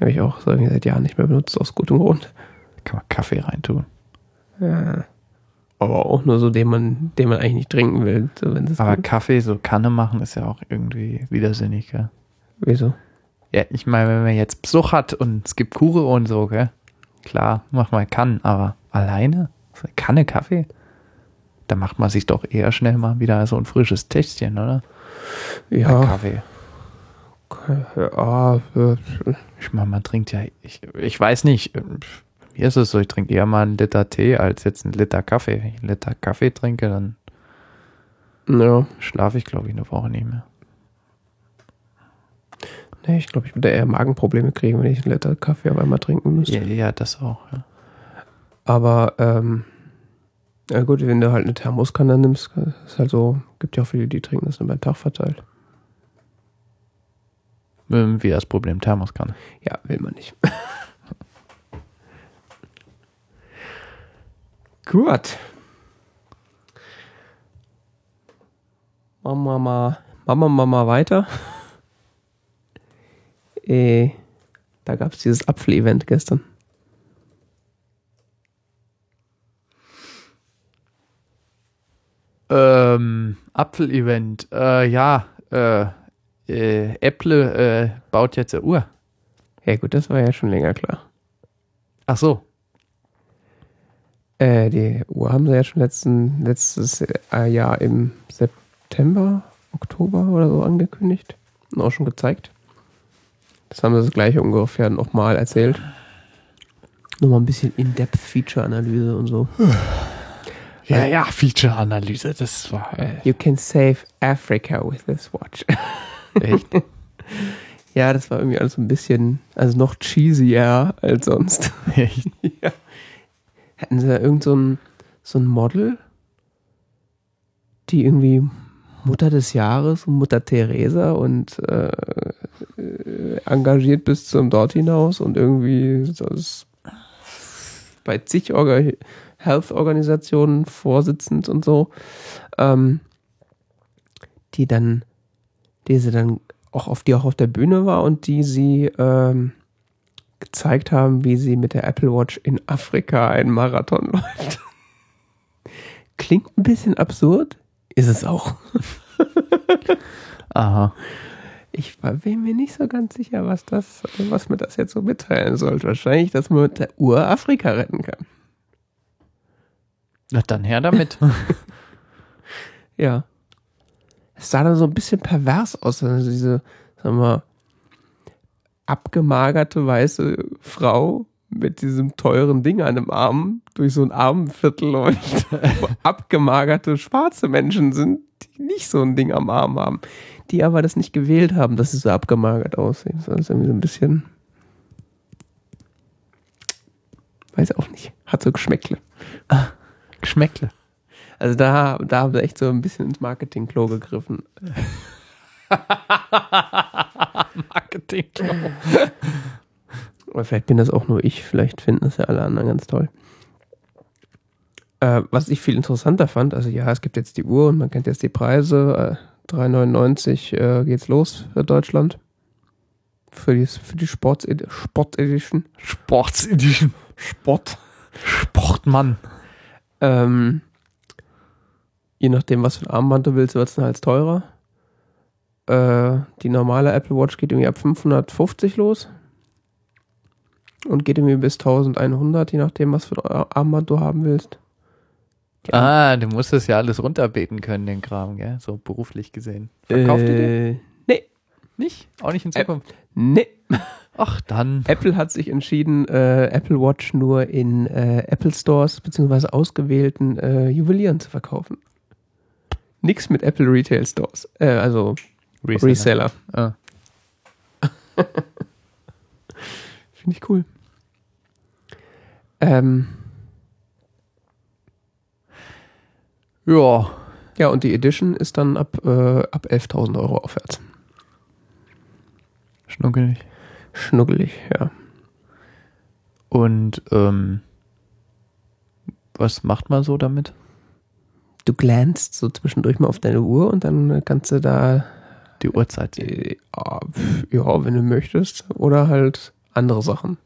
habe ich auch so seit Jahren nicht mehr benutzt, aus gutem Grund. kann man Kaffee reintun. Ja. Aber auch nur so, den man, den man eigentlich nicht trinken will. So, Aber Kaffee so Kanne machen ist ja auch irgendwie widersinnig, gell? Wieso? Ja, ich meine, wenn man jetzt Besuch hat und es gibt Kuchen und so, gell? Klar, mach mal kann, aber alleine? So eine Kanne Kaffee? Da macht man sich doch eher schnell mal wieder so ein frisches Tässchen, oder? Ja, Kaffee. ja, äh, Ich meine, man trinkt ja, ich, ich weiß nicht, mir ist es so, ich trinke eher mal einen Liter Tee als jetzt einen Liter Kaffee. Wenn ich einen Liter Kaffee trinke, dann ja. schlafe ich, glaube ich, eine Woche nicht mehr. Nee, ich glaube, ich würde eher Magenprobleme kriegen, wenn ich einen Liter Kaffee auf einmal trinken müsste. Ja, ja das auch. Ja. Aber, ähm, ja gut, wenn du halt eine Thermoskanne nimmst, ist halt so, gibt ja auch viele, die trinken das über den Tag verteilt. Ähm, Wie das Problem Thermoskanne. Ja, will man nicht. Gut. Machen wir mal, machen wir mal, mal weiter. Äh, da gab es dieses Apfel-Event gestern. Ähm, Apfel-Event. Äh, ja, äh, äh, Apple äh, baut jetzt eine Uhr. Ja gut, das war ja schon länger klar. Ach so. Äh, die Uhr haben sie ja schon letzten, letztes äh, Jahr im September, Oktober oder so angekündigt und auch schon gezeigt. Das haben sie das gleiche ungefähr nochmal erzählt. Nochmal ein bisschen In-Depth-Feature-Analyse und so. Ja, ja, Feature-Analyse, das war äh, You can save Africa with this watch. echt. ja, das war irgendwie alles so ein bisschen, also noch cheesier als sonst. echt. ja. Hätten sie da irgend so ein, so ein Model, die irgendwie Mutter des Jahres und Mutter Teresa und äh, äh, engagiert bis zum dort hinaus und irgendwie ist bei zig Orga Health-Organisationen vorsitzend und so, ähm, die dann, die sie dann auch auf die auch auf der Bühne war und die sie ähm, gezeigt haben, wie sie mit der Apple Watch in Afrika einen Marathon läuft. Klingt ein bisschen absurd, ist es auch. Aha. Ich war- bin mir nicht so ganz sicher, was das, was mir das jetzt so mitteilen sollte. Wahrscheinlich, dass man mit der Uhr Afrika retten kann. Na dann her damit. Ja. Es sah dann so ein bisschen pervers aus, also diese, sagen wir mal, abgemagerte weiße Frau mit diesem teuren Ding an dem Arm durch so ein Armenviertel läuft, wo abgemagerte schwarze Menschen sind, die nicht so ein Ding am Arm haben, die aber das nicht gewählt haben, dass sie so abgemagert aussehen. Das ist irgendwie so ein bisschen, weiß auch nicht, hat so Geschmäckle. Geschmäckle. Also da, da haben sie echt so ein bisschen ins Marketing-Klo gegriffen. Marketing. Oder vielleicht bin das auch nur ich, vielleicht finden das ja alle anderen ganz toll. Äh, was ich viel interessanter fand, also ja, es gibt jetzt die Uhr und man kennt jetzt die Preise. Äh, 3,99 äh, geht's los für Deutschland. Für die, für die Sports Sport Edition. Sports Edition. Sport. Sportmann. Ähm, je nachdem, was für ein Armband du willst, wird es dann halt teurer. Äh, die normale Apple Watch geht irgendwie ab 550 los. Und geht irgendwie bis 1100, je nachdem, was für ein Armband du haben willst. Ah, du musst das ja alles runterbeten können, den Kram, gell? So beruflich gesehen. Verkauft ihr den? äh, Nee, Nicht? Auch nicht in Äh, Zukunft? nee. Ach, dann. Apple hat sich entschieden, äh, Apple Watch nur in äh, Apple Stores beziehungsweise ausgewählten äh, Juwelieren zu verkaufen. Nix mit Apple Retail Stores. Äh, also Reseller. Ah. Finde ich cool. Ähm, Ja. ja, und die Edition ist dann ab, äh, ab 11.000 Euro aufwärts. Schnuckelig. Schnuggelig, ja. Und ähm, was macht man so damit? Du glänzt so zwischendurch mal auf deine Uhr und dann kannst du da, Die Uhrzeit. äh, ja, pf, ja, wenn du möchtest, oder halt andere Sachen.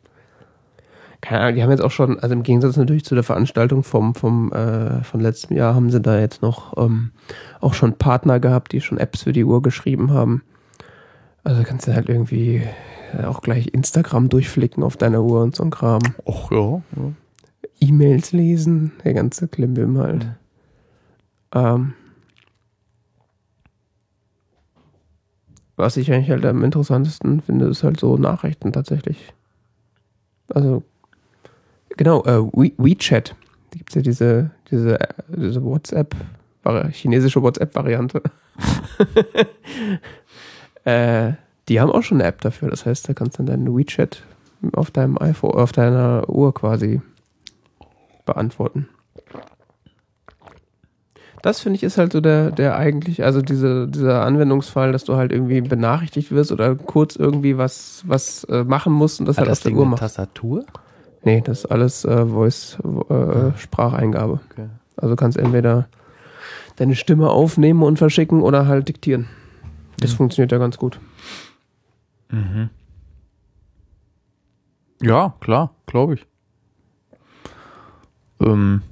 Keine Ahnung, die haben jetzt auch schon, also im Gegensatz natürlich zu der Veranstaltung vom, vom, äh, von letztem Jahr, haben sie da jetzt noch ähm, auch schon Partner gehabt, die schon Apps für die Uhr geschrieben haben. Also kannst du halt irgendwie äh, auch gleich Instagram durchflicken auf deiner Uhr und so ein Kram. Och ja. ja. E-Mails lesen, der ganze Klimbim halt. Mhm. Ähm, was ich eigentlich halt am interessantesten finde, ist halt so Nachrichten tatsächlich. Also, genau, äh, We WeChat. Da gibt es ja diese, diese, äh, diese WhatsApp, chinesische WhatsApp-Variante. äh, die haben auch schon eine App dafür. Das heißt, da kannst du dann deinen WeChat auf deinem iPhone, auf deiner Uhr quasi beantworten. Das finde ich ist halt so der, der eigentlich, also diese, dieser Anwendungsfall, dass du halt irgendwie benachrichtigt wirst oder kurz irgendwie was, was äh, machen musst und das Hat halt das auf der Ding Uhr machst. Tastatur? Nee, das ist alles äh, Voice, äh, Spracheingabe. Okay. Also du kannst entweder deine Stimme aufnehmen und verschicken oder halt diktieren. Das Mhm. funktioniert ja ganz gut. Mhm. Ja, klar, glaube ich. Ähm.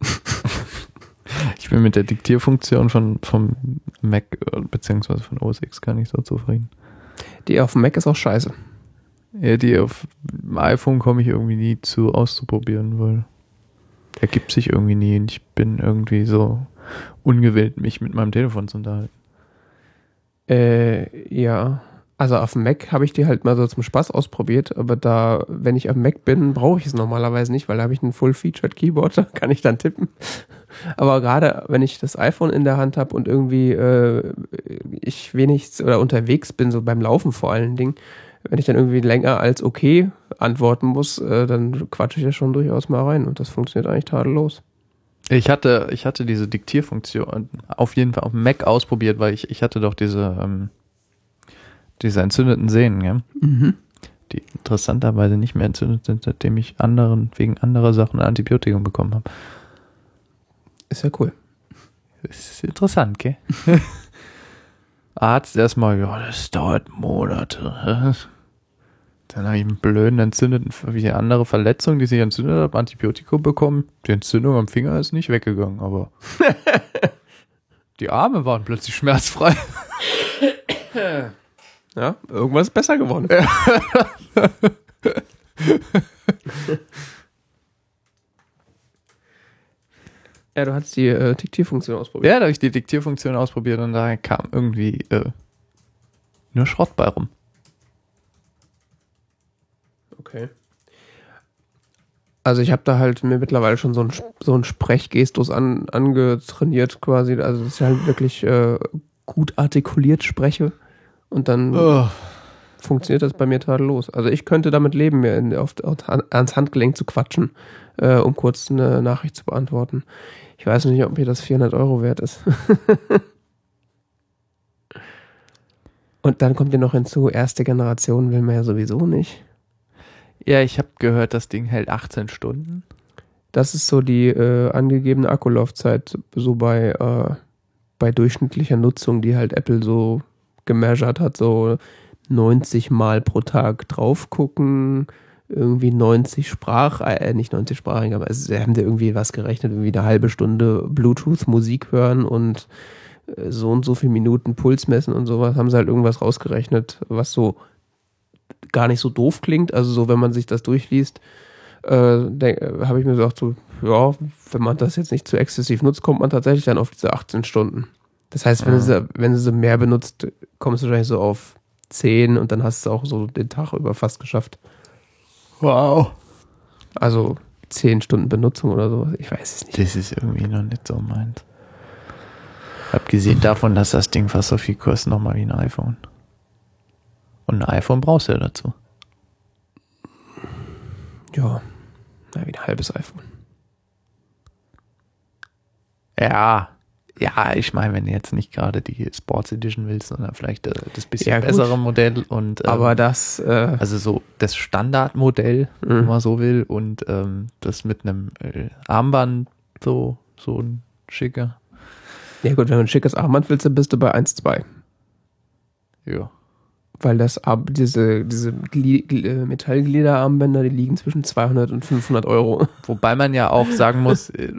ich bin mit der Diktierfunktion von, vom Mac äh, beziehungsweise von OS X gar nicht so zufrieden. Die auf dem Mac ist auch scheiße. Ja, die auf dem iPhone komme ich irgendwie nie zu auszuprobieren, weil ergibt sich irgendwie nie und ich bin irgendwie so ungewillt, mich mit meinem Telefon zu unterhalten. Äh, ja. Also auf dem Mac habe ich die halt mal so zum Spaß ausprobiert, aber da, wenn ich am Mac bin, brauche ich es normalerweise nicht, weil da habe ich ein Full-Featured Keyboard, da kann ich dann tippen. Aber gerade wenn ich das iPhone in der Hand habe und irgendwie äh, ich wenig oder unterwegs bin, so beim Laufen vor allen Dingen, wenn ich dann irgendwie länger als okay antworten muss, äh, dann quatsche ich ja schon durchaus mal rein und das funktioniert eigentlich tadellos. Ich hatte, ich hatte diese Diktierfunktion auf jeden Fall auf dem Mac ausprobiert, weil ich, ich hatte doch diese, ähm, diese entzündeten Sehnen, ja? die interessanterweise nicht mehr entzündet sind, seitdem ich anderen, wegen anderer Sachen ein Antibiotikum bekommen habe. Ist ja cool. Ist interessant, gell? Arzt erstmal, ja, das dauert Monate. Dann habe ich einen blöden entzündeten, wie eine andere Verletzung, die sich entzündet hat, Antibiotikum bekommen. Die Entzündung am Finger ist nicht weggegangen, aber die Arme waren plötzlich schmerzfrei. Ja, irgendwas ist besser geworden. ja, du hast die äh, Diktierfunktion ausprobiert. Ja, da habe ich die Diktierfunktion ausprobiert und da kam irgendwie äh, nur Schrott bei rum. Okay. Also ich habe da halt mir mittlerweile schon so einen so einen Sprechgestus an, angetrainiert quasi. Also dass ich halt wirklich äh, gut artikuliert spreche und dann Oh. funktioniert das bei mir tadellos. Also ich könnte damit leben, mir in, auf, ans Handgelenk zu quatschen, äh, um kurz eine Nachricht zu beantworten. Ich weiß nicht, ob mir das 400 Euro wert ist. Und dann kommt ja noch hinzu, erste Generation will man ja sowieso nicht. Ja, ich habe gehört, das Ding hält 18 Stunden. Das ist so die äh, angegebene Akkulaufzeit, so bei, äh, bei durchschnittlicher Nutzung, die halt Apple so gemeasured hat, so 90 Mal pro Tag drauf gucken, irgendwie 90 Sprach, äh, nicht 90 Sprachen, aber sie haben da irgendwie was gerechnet, irgendwie eine halbe Stunde Bluetooth-Musik hören und äh, so und so viele Minuten Puls messen und sowas, haben sie halt irgendwas rausgerechnet, was so gar nicht so doof klingt. Also so, wenn man sich das durchliest, äh, äh habe ich mir gesagt, so, ja, wenn man das jetzt nicht zu exzessiv nutzt, kommt man tatsächlich dann auf diese 18 Stunden. Das heißt, wenn, ja. du, sie, wenn du sie mehr benutzt, kommst du wahrscheinlich so auf 10 und dann hast du auch so den Tag über fast geschafft. Wow. Also 10 Stunden Benutzung oder so. Ich weiß es nicht. Das ist irgendwie noch nicht so meins. Abgesehen davon, dass das Ding fast so viel kostet, nochmal wie ein iPhone. Und ein iPhone brauchst du ja dazu. Ja, na, wie ein halbes iPhone. Ja, ja, ich meine, wenn du jetzt nicht gerade die Sports Edition willst, sondern vielleicht äh, das bisschen ja, bessere Modell und ähm, aber das äh, also so das Standardmodell, mhm. wenn man so will, und ähm, das mit einem äh, Armband so so ein schicker. Ja gut, wenn du ein schickes Armband willst, dann bist du bei 1,2. Ja weil das diese, diese äh, Metallgliederarmbänder, die liegen zwischen 200 und 500 Euro. Wobei man ja auch sagen muss, äh,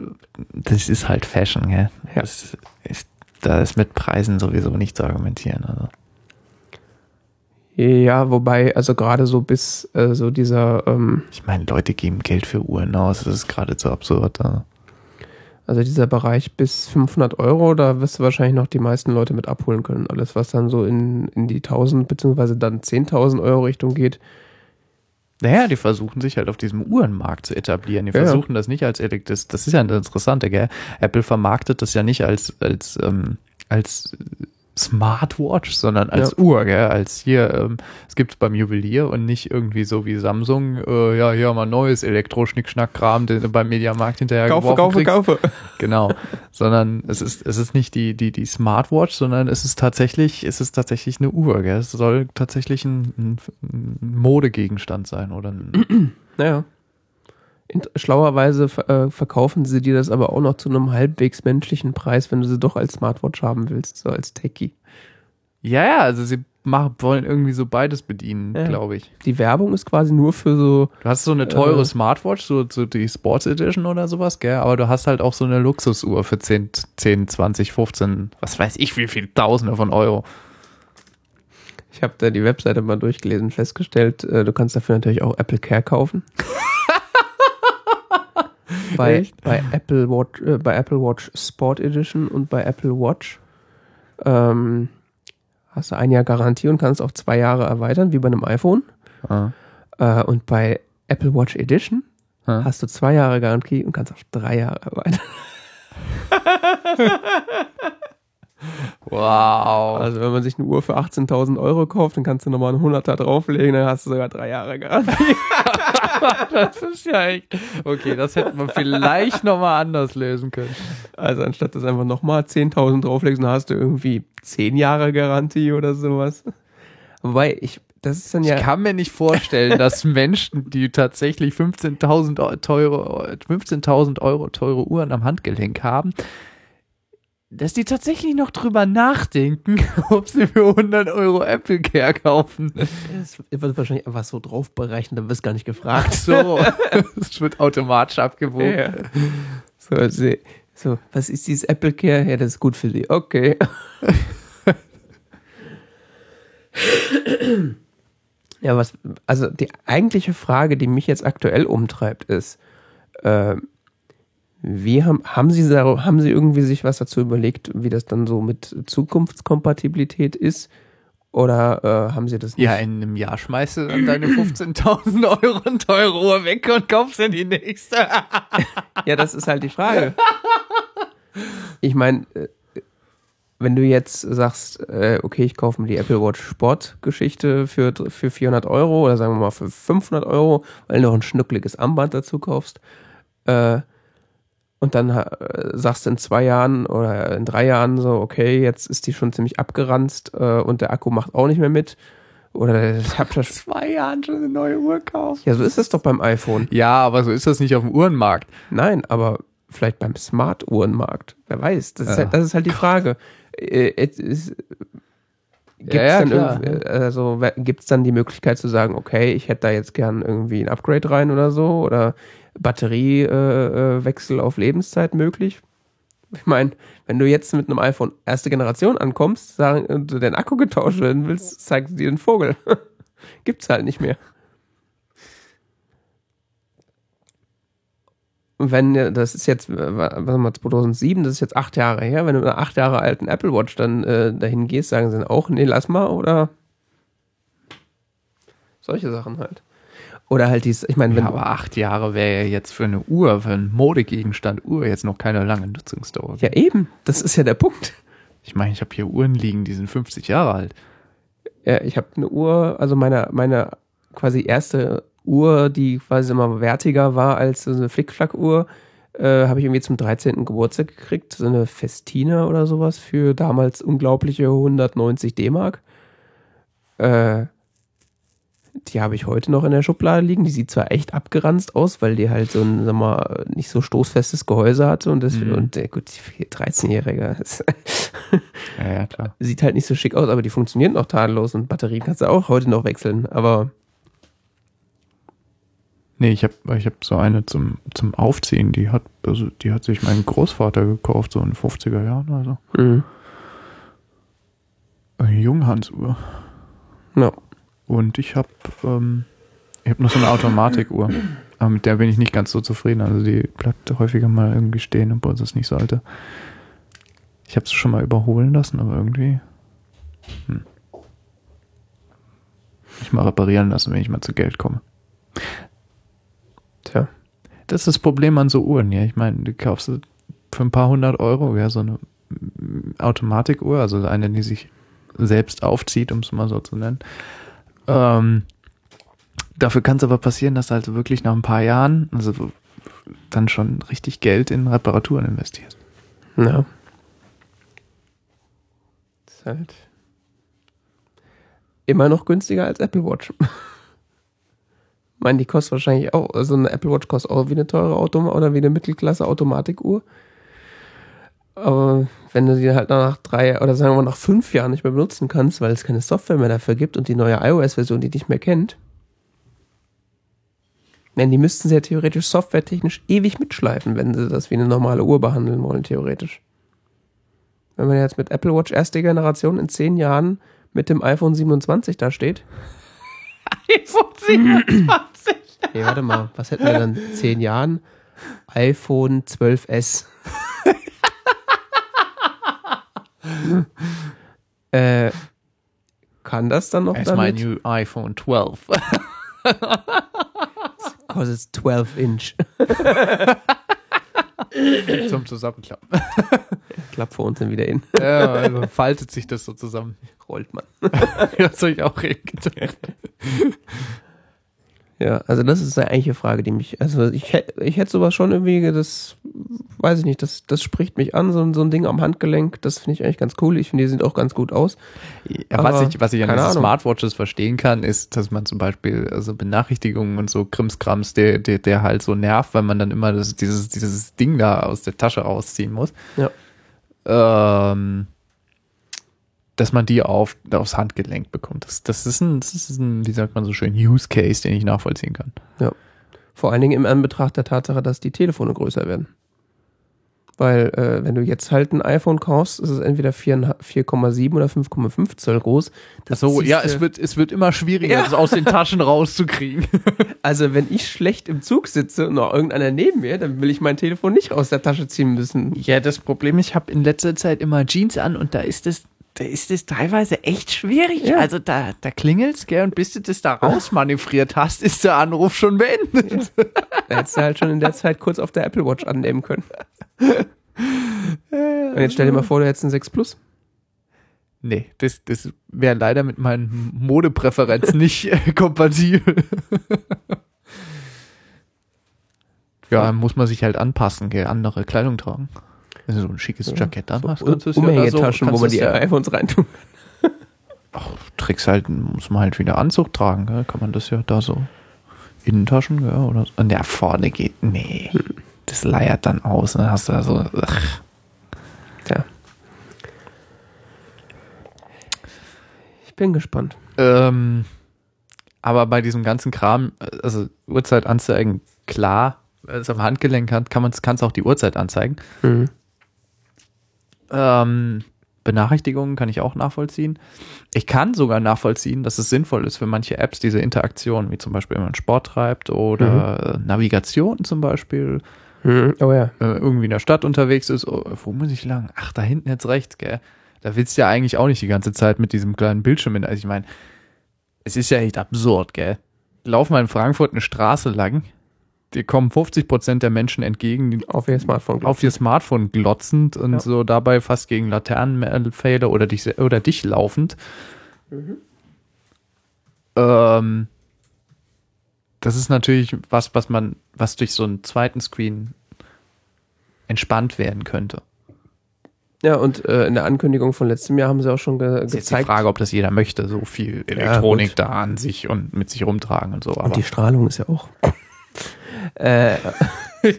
das ist halt Fashion, gell? Ja. Das ist, da ist mit Preisen sowieso nicht zu argumentieren. Also. Ja, wobei, also gerade so bis äh, so dieser. Ähm, ich meine, Leute geben Geld für Uhren aus, das ist gerade so absurd. Also. Also dieser Bereich bis 500 Euro, da wirst du wahrscheinlich noch die meisten Leute mit abholen können. Alles, was dann so in, in die 1000 beziehungsweise dann 10.000 Euro Richtung geht. Naja, die versuchen sich halt auf diesem Uhrenmarkt zu etablieren. Die ja, versuchen ja. das nicht als Elektris. Das ist ja das Interessante, gell? Apple vermarktet das ja nicht als, als, ähm, als Smartwatch, sondern als ja. Uhr, gell? als hier, ähm, es gibt es beim Juwelier und nicht irgendwie so wie Samsung, äh, ja, hier haben wir neues Elektro-Schnick-Schnack-Kram, den du beim Mediamarkt hinterher kaufe, kaufe, kriegst. kaufe. Genau, sondern es ist, es ist nicht die, die, die Smartwatch, sondern es ist tatsächlich, es ist tatsächlich eine Uhr, gell? es soll tatsächlich ein, ein, ein Modegegenstand sein oder ein Naja. Schlauerweise äh, verkaufen sie dir das aber auch noch zu einem halbwegs menschlichen Preis, wenn du sie doch als Smartwatch haben willst, so als Techie. Ja, ja, also sie machen, wollen irgendwie so beides bedienen, ja. glaube ich. Die Werbung ist quasi nur für so. Du hast so eine teure äh, Smartwatch, so, so die Sports Edition oder sowas, gell? Aber du hast halt auch so eine Luxusuhr für 10, 10 20, 15, was weiß ich, wie viel Tausende von Euro. Ich habe da die Webseite mal durchgelesen, festgestellt, äh, du kannst dafür natürlich auch Apple Care kaufen. bei, bei, Apple Watch, äh, bei Apple Watch Sport Edition und bei Apple Watch ähm, hast du ein Jahr Garantie und kannst auch zwei Jahre erweitern, wie bei einem iPhone. Ah. Äh, und bei Apple Watch Edition ah. hast du zwei Jahre Garantie und kannst auf drei Jahre erweitern. Wow. Also wenn man sich eine Uhr für 18.000 Euro kauft, dann kannst du nochmal einen 100er drauflegen, dann hast du sogar drei Jahre Garantie. das ist ja echt. Okay, das hätte man vielleicht nochmal anders lösen können. Also anstatt das einfach nochmal 10.000 drauflegst, dann hast du irgendwie 10 Jahre Garantie oder sowas. Wobei, ich, das ist dann ja. Ich kann mir nicht vorstellen, dass Menschen, die tatsächlich 15.000 teure, 15.000 Euro teure Uhren am Handgelenk haben, dass die tatsächlich noch drüber nachdenken, ob sie für 100 Euro Apple Care kaufen. Das wird wahrscheinlich einfach so drauf berechnet, dann wirst gar nicht gefragt. So, es wird automatisch abgewogen. Ja. So, also, so, was ist dieses Apple Care? Ja, das ist gut für Sie. Okay. ja, was, also die eigentliche Frage, die mich jetzt aktuell umtreibt, ist, äh, wie haben, haben Sie haben Sie irgendwie sich was dazu überlegt, wie das dann so mit Zukunftskompatibilität ist? Oder äh, haben Sie das nicht? Ja, in einem Jahr schmeißt du dann deine 15.000 Euro und teure Uhr weg und kaufst dann die nächste. ja, das ist halt die Frage. Ich meine, äh, wenn du jetzt sagst, äh, okay, ich kaufe mir die Apple Watch Sport Geschichte für, für 400 Euro oder sagen wir mal für 500 Euro, weil du noch ein schnuckliges Armband dazu kaufst, äh, und dann äh, sagst du in zwei Jahren oder in drei Jahren so, okay, jetzt ist die schon ziemlich abgeranzt äh, und der Akku macht auch nicht mehr mit. Oder ich habe schon zwei Jahren schon eine neue Uhr gekauft. Ja, so ist es doch beim iPhone. Ja, aber so ist das nicht auf dem Uhrenmarkt. Nein, aber vielleicht beim Smart-Uhrenmarkt. Wer weiß. Das, ja. ist, halt, das ist halt die Frage. Äh, Gibt es ja, ja, dann, also, dann die Möglichkeit zu sagen, okay, ich hätte da jetzt gern irgendwie ein Upgrade rein oder so? Oder Batteriewechsel äh, auf Lebenszeit möglich. Ich meine, wenn du jetzt mit einem iPhone erste Generation ankommst, sagen, du den Akku getauscht werden willst, zeigt dir den Vogel. Gibt's halt nicht mehr. Und wenn, äh, das ist jetzt, äh, was wir, 2007, das ist jetzt acht Jahre her, wenn du mit einer acht Jahre alten Apple Watch dann äh, dahin gehst, sagen sie dann auch, nee, lass mal, oder solche Sachen halt. Oder halt dies, ich meine, wenn Ja, aber acht Jahre wäre ja jetzt für eine Uhr, für einen Modegegenstand Uhr jetzt noch keine lange Nutzungsdauer. ja eben, das ist ja der Punkt. Ich meine, ich habe hier Uhren liegen, die sind 50 Jahre alt. Ja, ich habe eine Uhr, also meine, meine quasi erste Uhr, die quasi immer wertiger war als so eine Flickflack-Uhr, äh, habe ich irgendwie zum 13. Geburtstag gekriegt. So eine Festina oder sowas für damals unglaubliche 190 D-Mark. Äh, die habe ich heute noch in der Schublade liegen. Die sieht zwar echt abgeranzt aus, weil die halt so ein, sag mal, nicht so stoßfestes Gehäuse hatte und das, Mhm. und äh, gut, 13-Jähriger. Ja, ja, klar. sieht halt nicht so schick aus, aber die funktioniert noch tadellos und Batterien kannst du auch heute noch wechseln. Aber Nee, ich habe ich hab so eine zum, zum Aufziehen, die hat, also die hat sich mein Großvater gekauft, so in den 50er Jahren oder so. mh, Eine Junghansuhr. no. Und ich habe ähm, ich hab noch so eine Automatikuhr. Aber mit der bin ich nicht ganz so zufrieden. Also die bleibt häufiger mal irgendwie stehen, obwohl sie es nicht sollte. Ich habe es schon mal überholen lassen, aber irgendwie. Hm. Ich mal reparieren lassen, wenn ich mal zu Geld komme. Tja. Das ist das Problem an so Uhren, ja. Ich meine, du kaufst für ein paar hundert Euro ja so eine Automatikuhr, also eine, die sich selbst aufzieht, um es mal so zu nennen. Ähm, dafür kann es aber passieren, dass du halt wirklich nach ein paar Jahren, also dann schon richtig Geld in Reparaturen investierst. Ja. Ist halt immer noch günstiger als Apple Watch. Ich meine, die kostet wahrscheinlich auch, also eine Apple Watch kostet auch wie eine teure Auto oder wie eine Mittelklasse Automatikuhr. Aber wenn du sie halt nach drei oder sagen wir mal nach fünf Jahren nicht mehr benutzen kannst, weil es keine Software mehr dafür gibt und die neue iOS-Version die nicht mehr kennt, denn die müssten sie ja theoretisch softwaretechnisch ewig mitschleifen, wenn sie das wie eine normale Uhr behandeln wollen, theoretisch. Wenn man jetzt mit Apple Watch erste Generation in zehn Jahren mit dem iPhone 27 da steht. iPhone 27! Nee, warte mal, was hätten wir dann in zehn Jahren? iPhone 12S. äh, kann das dann noch my damit? new iPhone 12. Because it's 12 Inch. Zum Zusammenklappen. Klappt für uns dann wieder in. ja, also faltet sich das so zusammen. Rollt man. Das habe ich auch gedacht. Ja, also das ist eine eigentliche Frage, die mich, also ich hätte ich hätte sowas schon irgendwie, das weiß ich nicht, das, das spricht mich an, so, ein- so ein Ding am Handgelenk, das finde ich eigentlich ganz cool. Ich finde, die sehen auch ganz gut aus. Ja, was ich, was ich an diesen. Smartwatches verstehen kann, ist, dass man zum Beispiel also Benachrichtigungen und so Krimskrams, der, der, der halt so nervt, weil man dann immer das, dieses, dieses Ding da aus der Tasche rausziehen muss. Ja. Ähm, dass man die auf, aufs Handgelenk bekommt. Das, das, ist ein, das ist ein, wie sagt man so schön, Use Case, den ich nachvollziehen kann. Vor allen Dingen im Anbetracht der Tatsache, dass die Telefone größer werden. Weil, äh, wenn du jetzt halt ein iPhone kaufst, ist es entweder 4 4,7 oder 5,5 Zoll groß. Das So, ja, es wird, es wird immer schwieriger, Ja. das aus den Taschen rauszukriegen. Also, wenn ich schlecht im Zug sitze und noch irgendeiner neben mir, dann will ich mein Telefon nicht aus der Tasche ziehen müssen. Ja, das Problem, ich habe in letzter Zeit immer Jeans an und da ist es, da ist es teilweise echt schwierig. Ja. Also da, da klingelt's, gell, und bis du das da rausmanövriert hast, ist der Anruf schon beendet. Da hättest du halt schon in der Zeit kurz auf der Apple Watch annehmen können. Und jetzt stell dir mal vor, du hättest ein 6 Plus. Nee, das, das wäre leider mit meinen Modepräferenzen nicht äh, kompatibel. ja, muss man sich halt anpassen, gell, andere Kleidung tragen. Wenn du so ein schickes Jackett anhast, Um, kannst du es ja so- wo man die ja- iPhones reintun. Tricks halt, muss man halt wieder Anzug tragen, gell? kann man das ja da so Innentaschen, gell? oder so. Und der vorne geht, nee, das leiert dann aus, dann hast du da so, ach, Tja. Ich bin gespannt. ähm, aber bei diesem ganzen Kram, also Uhrzeit anzeigen, klar, wenn es am Handgelenk hat, kann man es auch die Uhrzeit anzeigen. Mhm. Ähm, Benachrichtigungen kann ich auch nachvollziehen. Ich kann sogar nachvollziehen, dass es sinnvoll ist für manche Apps, diese Interaktion, wie zum Beispiel, wenn man Sport treibt oder mhm. Navigation zum Beispiel. Mhm. Oh ja. Äh, irgendwie in der Stadt unterwegs ist. Oh, wo muss ich lang? Ach, da hinten jetzt rechts, gell? Da willst du ja eigentlich auch nicht die ganze Zeit mit diesem kleinen Bildschirm hin. Also ich meine, es ist ja echt absurd, gell? Lauf mal in Frankfurt eine Straße lang, dir kommen 50 Prozent der Menschen entgegen, die auf ihr Smartphone glotzend, auf ihr Smartphone glotzend und ja. so dabei fast gegen Laternenpfähle oder dich, oder dich laufend. Mhm. Ähm, das ist natürlich was, was man, was durch so einen zweiten Screen entspannt werden könnte. Ja, und äh, in der Ankündigung von letztem Jahr haben sie auch schon ge das ist gezeigt. Jetzt die Frage, ob das jeder möchte, so viel Elektronik ja, da an sich und mit sich rumtragen und so. Aber und die Strahlung ist ja auch. Äh,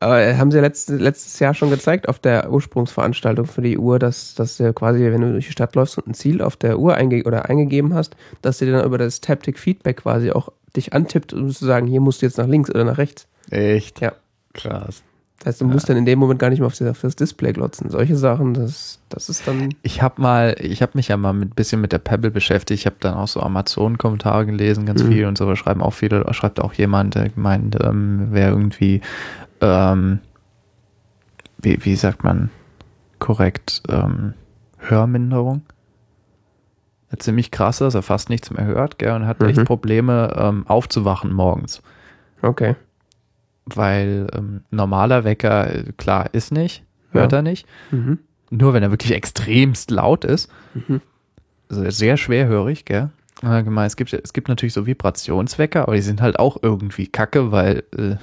aber haben sie letztes, letztes Jahr schon gezeigt auf der Ursprungsveranstaltung für die Uhr, dass, dass du quasi, wenn du durch die Stadt läufst und ein Ziel auf der Uhr einge oder eingegeben hast, dass sie dann über das Taptic Feedback quasi auch dich antippt, um zu sagen, hier musst du jetzt nach links oder nach rechts. Echt? Ja. Krass. Das heißt, du musst dann in dem Moment gar nicht mehr auf das, auf das Display glotzen. Solche Sachen, das, das ist dann. Ich habe mal, ich habe mich ja mal ein bisschen mit der Pebble beschäftigt. Ich habe dann auch so Amazon-Kommentare gelesen, ganz mhm. viel und so. Da schreiben auch viele, schreibt auch jemand, der meint, ähm, wer irgendwie, ähm, wie, wie sagt man korrekt, ähm, Hörminderung. Ziemlich krass, dass er fast nichts mehr hört, gell, und hat mhm. echt Probleme, ähm, aufzuwachen morgens. Okay weil ähm, normaler Wecker, äh, klar, ist nicht, hört ja. er nicht. Mhm. Nur wenn er wirklich extremst laut ist. Mhm. Also sehr schwerhörig, gell? Allgemein, es gibt, es gibt natürlich so Vibrationswecker, aber die sind halt auch irgendwie kacke, weil äh,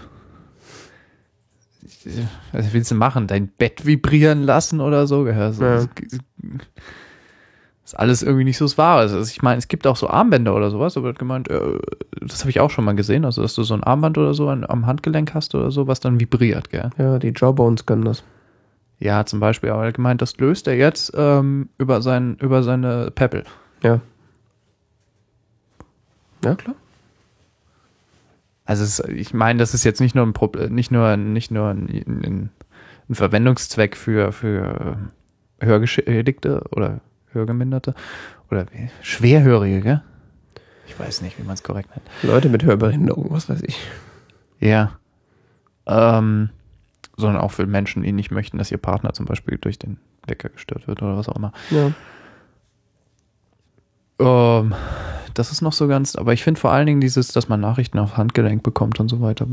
was willst du machen? Dein Bett vibrieren lassen oder so? Also, ja. Ist alles irgendwie nicht so das Wahre. Also ich meine, es gibt auch so Armbänder oder sowas, aber gemeint, äh, das habe ich auch schon mal gesehen, also dass du so ein Armband oder so an, am Handgelenk hast oder so, was dann vibriert, gell? Ja, die Jawbones können das. Ja, zum Beispiel, aber er gemeint, das löst er jetzt ähm, über, sein, über seine Pebble. Ja. Ja, klar. Also es, ich meine, das ist jetzt nicht nur ein Problem, nicht nur, nicht nur ein, ein, ein Verwendungszweck für, für Hörgeschädigte oder Hörgeminderte oder Schwerhörige, gell? Ich weiß nicht, wie man es korrekt nennt. Leute mit Hörbehinderung, was weiß ich. Ja. Ähm, sondern auch für Menschen, die nicht möchten, dass ihr Partner zum Beispiel durch den Wecker gestört wird oder was auch immer. Ja. Ähm, das ist noch so ganz, aber ich finde vor allen Dingen dieses, dass man Nachrichten auf Handgelenk bekommt und so weiter.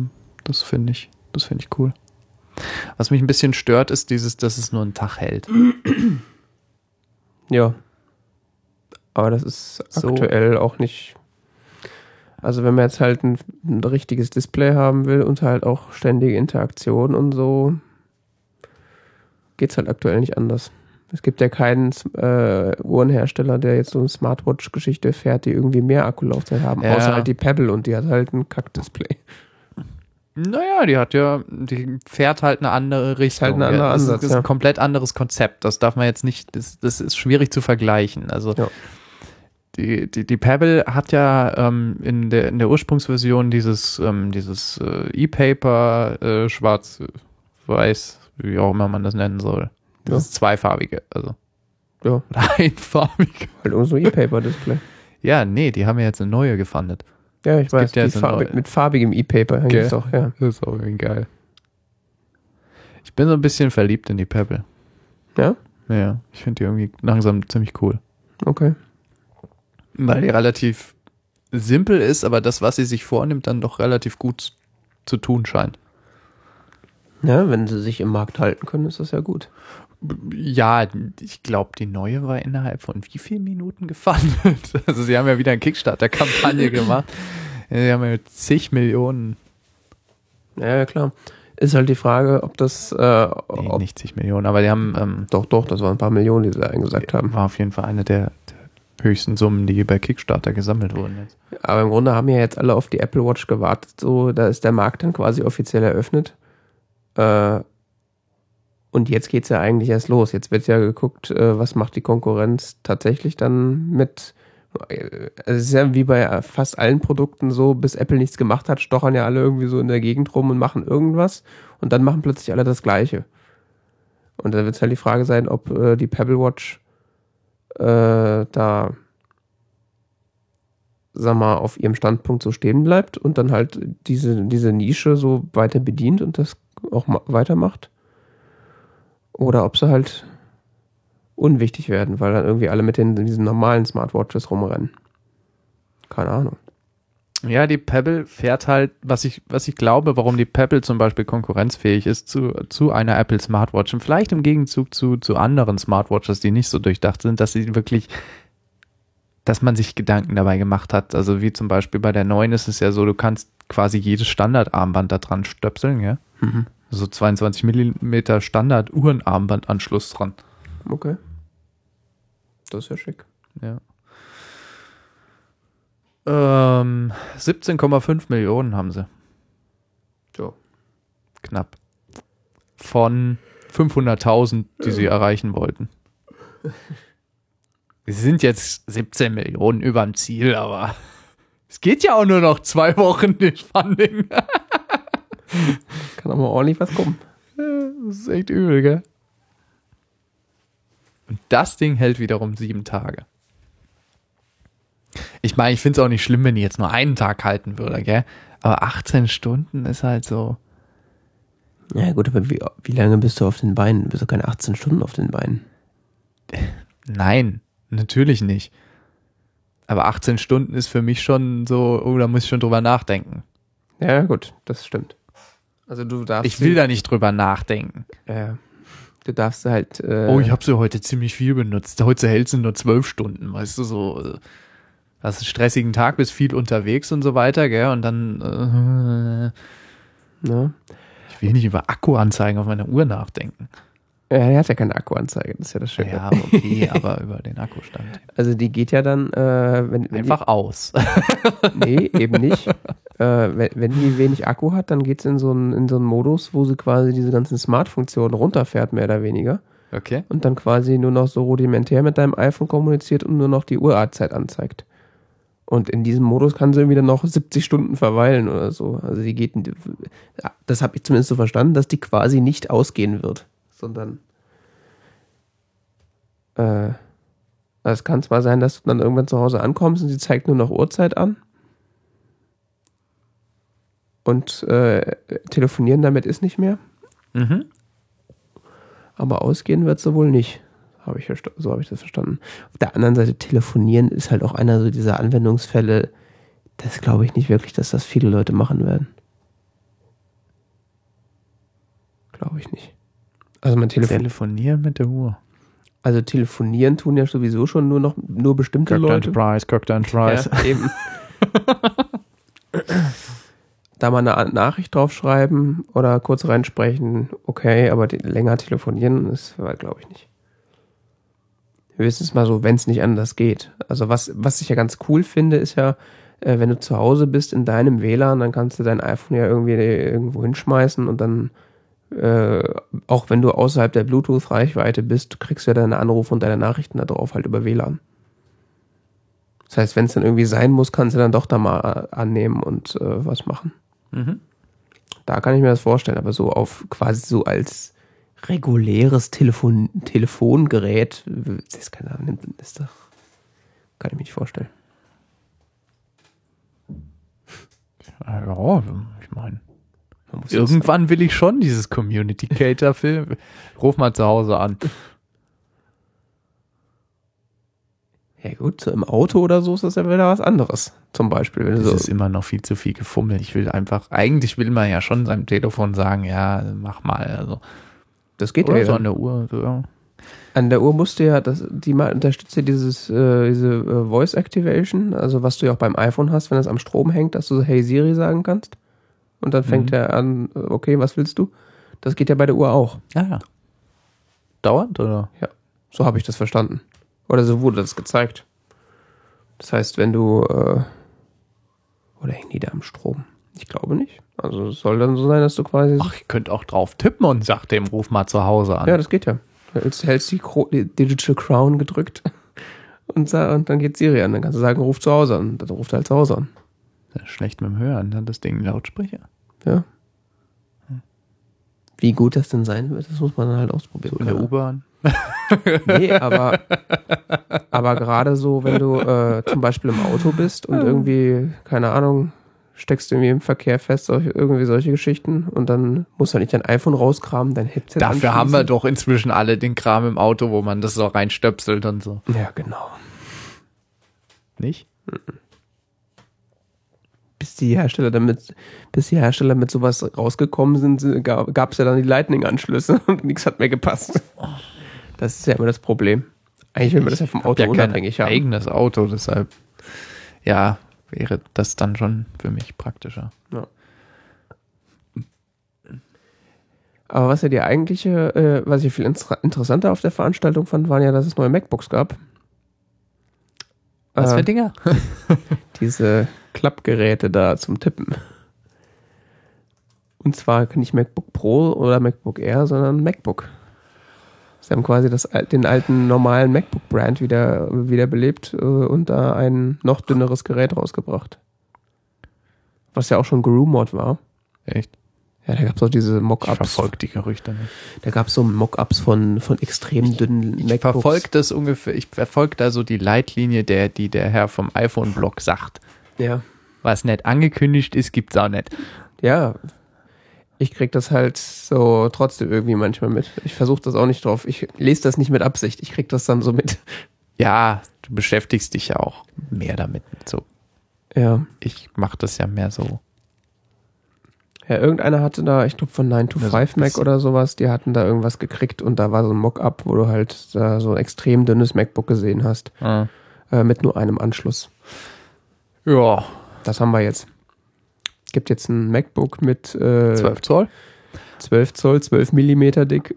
Das finde ich, das finde ich cool. Was mich ein bisschen stört, ist dieses, dass es nur einen Tag hält. Ja. Aber das ist so. aktuell auch nicht. Also wenn man jetzt halt ein, ein, richtiges Display haben will und halt auch ständige Interaktion und so, geht es halt aktuell nicht anders. Es gibt ja keinen äh, Uhrenhersteller, der jetzt so eine Smartwatch-Geschichte fährt, die irgendwie mehr Akkulaufzeit haben, ja. außer halt die Pebble und die hat halt ein Kack-Display. Naja, die hat ja, die fährt halt eine andere Richtung. Halt ein anderer Ansatz, das ist ja. ein komplett anderes Konzept. Das darf man jetzt nicht, das, das ist schwierig zu vergleichen. Also ja. die, die, die Pebble hat ja ähm, in, der, in der Ursprungsversion dieses, ähm, dieses äh, E-Paper, äh, schwarz, weiß, wie auch immer man das nennen soll. Das ja. zweifarbige, also. Ja. Oder einfarbige. Halt unser E-Paper-Display. Ja, nee, die haben ja jetzt eine neue gefandet. Ja, ich es weiß, ja farbig, mit farbigem E-Paper okay. auch, ja. Das ist auch irgendwie geil. Ich bin so ein bisschen verliebt in die Pebble. Ja? Ja, ich finde die irgendwie langsam ziemlich cool. Okay. Weil die relativ simpel ist, aber das, was sie sich vornimmt, dann doch relativ gut zu tun scheint. Ja, wenn sie sich im Markt halten können, ist das ja gut. Ja, ich glaube, die neue war innerhalb von wie vielen Minuten gefandet? Also sie haben ja wieder eine Kickstarter-Kampagne gemacht. Sie haben ja zig Millionen. Ja, klar. Ist halt die Frage, ob das. Äh, nee, ob nicht zig Millionen, aber die haben. Ähm, doch, doch, das waren ein paar Millionen, die sie eingesagt haben. War auf jeden Fall eine der, der höchsten Summen, die bei Kickstarter gesammelt wurden jetzt. Aber im Grunde haben ja jetzt alle auf die Apple Watch gewartet. So, da ist der Markt dann quasi offiziell eröffnet. Äh, und jetzt geht es ja eigentlich erst los. Jetzt wird ja geguckt, äh, was macht die Konkurrenz tatsächlich dann mit. Äh, es ist ja wie bei fast allen Produkten so, bis Apple nichts gemacht hat, stochern ja alle irgendwie so in der Gegend rum und machen irgendwas und dann machen plötzlich alle das Gleiche. Und da wird halt die Frage sein, ob äh, die Pebble Watch äh, da, sag mal, auf ihrem Standpunkt so stehen bleibt und dann halt diese, diese Nische so weiter bedient und das auch weitermacht. Oder ob sie halt unwichtig werden, weil dann irgendwie alle mit den, diesen normalen Smartwatches rumrennen. Keine Ahnung. Ja, die Pebble fährt halt, was ich, was ich glaube, warum die Pebble zum Beispiel konkurrenzfähig ist zu, zu einer Apple Smartwatch und vielleicht im Gegenzug zu, zu anderen Smartwatches, die nicht so durchdacht sind, dass sie wirklich, dass man sich Gedanken dabei gemacht hat. Also wie zum Beispiel bei der neuen ist es ja so, du kannst quasi jedes Standardarmband da dran stöpseln, ja. Mhm. So 22 Millimeter Standard-Uhrenarmbandanschluss dran. Okay. Das ist ja schick. Ja. Ähm, 17,5 Millionen haben sie. So. Knapp. Von 500.000, die sie erreichen wollten. Sie sind jetzt 17 Millionen über dem Ziel, aber es geht ja auch nur noch zwei Wochen, das Funding. Kann auch mal ordentlich was kommen. Das ist echt übel, gell? Und das Ding hält wiederum sieben Tage. Ich meine, ich finde es auch nicht schlimm, wenn die jetzt nur einen Tag halten würde, gell? Aber 18 Stunden ist halt so. Ja, gut, aber wie, wie lange bist du auf den Beinen? Bist du keine 18 Stunden auf den Beinen? Nein, natürlich nicht. Aber 18 Stunden ist für mich schon so, oh, da muss ich schon drüber nachdenken. Ja, gut, das stimmt. Also du darfst. Ich will da nicht drüber nachdenken. Ja. Du darfst halt. Äh oh, ich habe sie heute ziemlich viel benutzt. Heute hält sie nur zwölf Stunden, weißt du, so. Äh, hast einen stressigen Tag, bist viel unterwegs und so weiter, gell? Und dann. Äh, ne? Ich will nicht über Akkuanzeigen auf meiner Uhr nachdenken. Ja, er hat ja keine Akkuanzeige, das ist ja das Schöne. Ja, okay, aber über den Akkustand. Also die geht ja dann, äh, wenn, wenn einfach die, aus. nee, eben nicht. Äh, wenn, wenn die wenig Akku hat, dann geht es in so einen so Modus, wo sie quasi diese ganzen Smart-Funktionen runterfährt, mehr oder weniger. Okay. Und dann quasi nur noch so rudimentär mit deinem iPhone kommuniziert und nur noch die Uhrzeit anzeigt. Und in diesem Modus kann sie wieder noch 70 Stunden verweilen oder so. Also die geht, das habe ich zumindest so verstanden, dass die quasi nicht ausgehen wird sondern äh, es kann zwar sein, dass du dann irgendwann zu Hause ankommst und sie zeigt nur noch Uhrzeit an. Und äh, telefonieren damit ist nicht mehr. Mhm. Aber ausgehen wird sie wohl nicht. Hab ich, so habe ich das verstanden. Auf der anderen Seite, telefonieren ist halt auch einer so dieser Anwendungsfälle. Das glaube ich nicht wirklich, dass das viele Leute machen werden. Glaube ich nicht. Also man telefon telefonieren mit der Uhr. Also telefonieren tun ja sowieso schon nur noch nur bestimmte Kirk Leute. Enterprise, Kirk Enterprise. Ja, eben. da mal eine Nachricht draufschreiben oder kurz reinsprechen, okay, aber länger telefonieren ist, glaube ich nicht. Höchstens mal so, wenn es nicht anders geht. Also was, was ich ja ganz cool finde, ist ja, äh, wenn du zu Hause bist in deinem WLAN, dann kannst du dein iPhone ja irgendwie irgendwo hinschmeißen und dann äh, auch wenn du außerhalb der Bluetooth-Reichweite bist, kriegst du ja deine Anrufe und deine Nachrichten da drauf halt über WLAN. Das heißt, wenn es dann irgendwie sein muss, kannst du dann doch da mal annehmen und äh, was machen. Mhm. Da kann ich mir das vorstellen, aber so auf quasi so als reguläres Telefon Telefongerät, das kann, ist doch, kann ich mir nicht vorstellen. Ja, ich meine, Irgendwann will ich schon dieses Community Cater Film. Ruf mal zu Hause an. Ja gut, so im Auto oder so ist das ja wieder was anderes. Zum Beispiel. das so ist immer noch viel zu viel gefummelt. Ich will einfach, eigentlich will man ja schon seinem Telefon sagen, ja, mach mal. Also. Das geht oder ja. so an der Uhr. So, ja. An der Uhr musst du ja, das, die mal unterstützt ja dieses, äh, diese äh, Voice Activation, also was du ja auch beim iPhone hast, wenn es am Strom hängt, dass du so Hey Siri sagen kannst. Und dann fängt mhm. er an, okay, was willst du? Das geht ja bei der Uhr auch. Ja, ja. Dauernd, oder? Ja, so habe ich das verstanden. Oder so wurde das gezeigt. Das heißt, wenn du, äh, oder hängen die da am Strom? Ich glaube nicht. Also es soll dann so sein, dass du quasi. Ach, ich könnte auch drauf tippen und sag dem, ruf mal zu Hause an. Ja, das geht ja. Du hältst die, die Digital Crown gedrückt und, und, dann geht Siri an. Dann kannst du sagen, ruf zu Hause an. Dann ruft er halt zu Hause an. Schlecht mit dem Hören, dann das Ding Lautsprecher. Ja. Wie gut das denn sein wird, das muss man dann halt ausprobieren. In der U-Bahn. Nee, aber, aber gerade so, wenn du äh, zum Beispiel im Auto bist und irgendwie, keine Ahnung, steckst du irgendwie im Verkehr fest, solche, irgendwie solche Geschichten und dann musst du nicht dein iPhone rauskramen, dein Headset Dafür haben wir doch inzwischen alle den Kram im Auto, wo man das so reinstöpselt und so. Ja, genau. Nicht? Bis die Hersteller damit, bis die Hersteller mit sowas rausgekommen sind, gab es ja dann die Lightning-Anschlüsse und nichts hat mehr gepasst. Das ist ja immer das Problem. Eigentlich will man das ja vom Auto ja unabhängig haben. eigenes Auto, deshalb ja, wäre das dann schon für mich praktischer. Ja. Aber was ja die eigentliche, äh, was ich viel inter interessanter auf der Veranstaltung fand, waren ja, dass es neue MacBooks gab. Was Äh, für Dinger? diese Klappgeräte da zum Tippen. Und zwar nicht MacBook Pro oder MacBook Air, sondern MacBook. Sie haben quasi das, den alten normalen MacBook-Brand wieder, wieder belebt äh, und da ein noch dünneres Gerät rausgebracht. Was ja auch schon gerumort war. Echt? Ja, da gab es auch diese Ich Mockups. verfolge die Gerüchte nicht. Da gab es so Mockups von, von extrem dünnen Ich verfolge das ungefähr, ich verfolge da so die Leitlinie, der, die der Herr vom iPhone-Blog sagt. Ja. Was nicht angekündigt ist, gibt's auch nicht. Ja. Ich krieg das halt so trotzdem irgendwie manchmal mit. Ich versuche das auch nicht drauf. Ich lese das nicht mit Absicht. Ich krieg das dann so mit. Ja, du beschäftigst dich ja auch mehr damit. So, Ja. ich mache das ja mehr so. Ja, irgendeiner hatte da, ich glaube von 9 to Ja, so 5 ein Mac oder sowas, die hatten da irgendwas gekriegt und da war so ein Mockup, wo du halt so ein extrem dünnes MacBook gesehen hast. Ah. Äh, mit nur einem Anschluss. Ja, Das haben wir jetzt. Gibt jetzt ein MacBook mit äh, 12 Zoll. 12 Zoll, 12 Millimeter dick.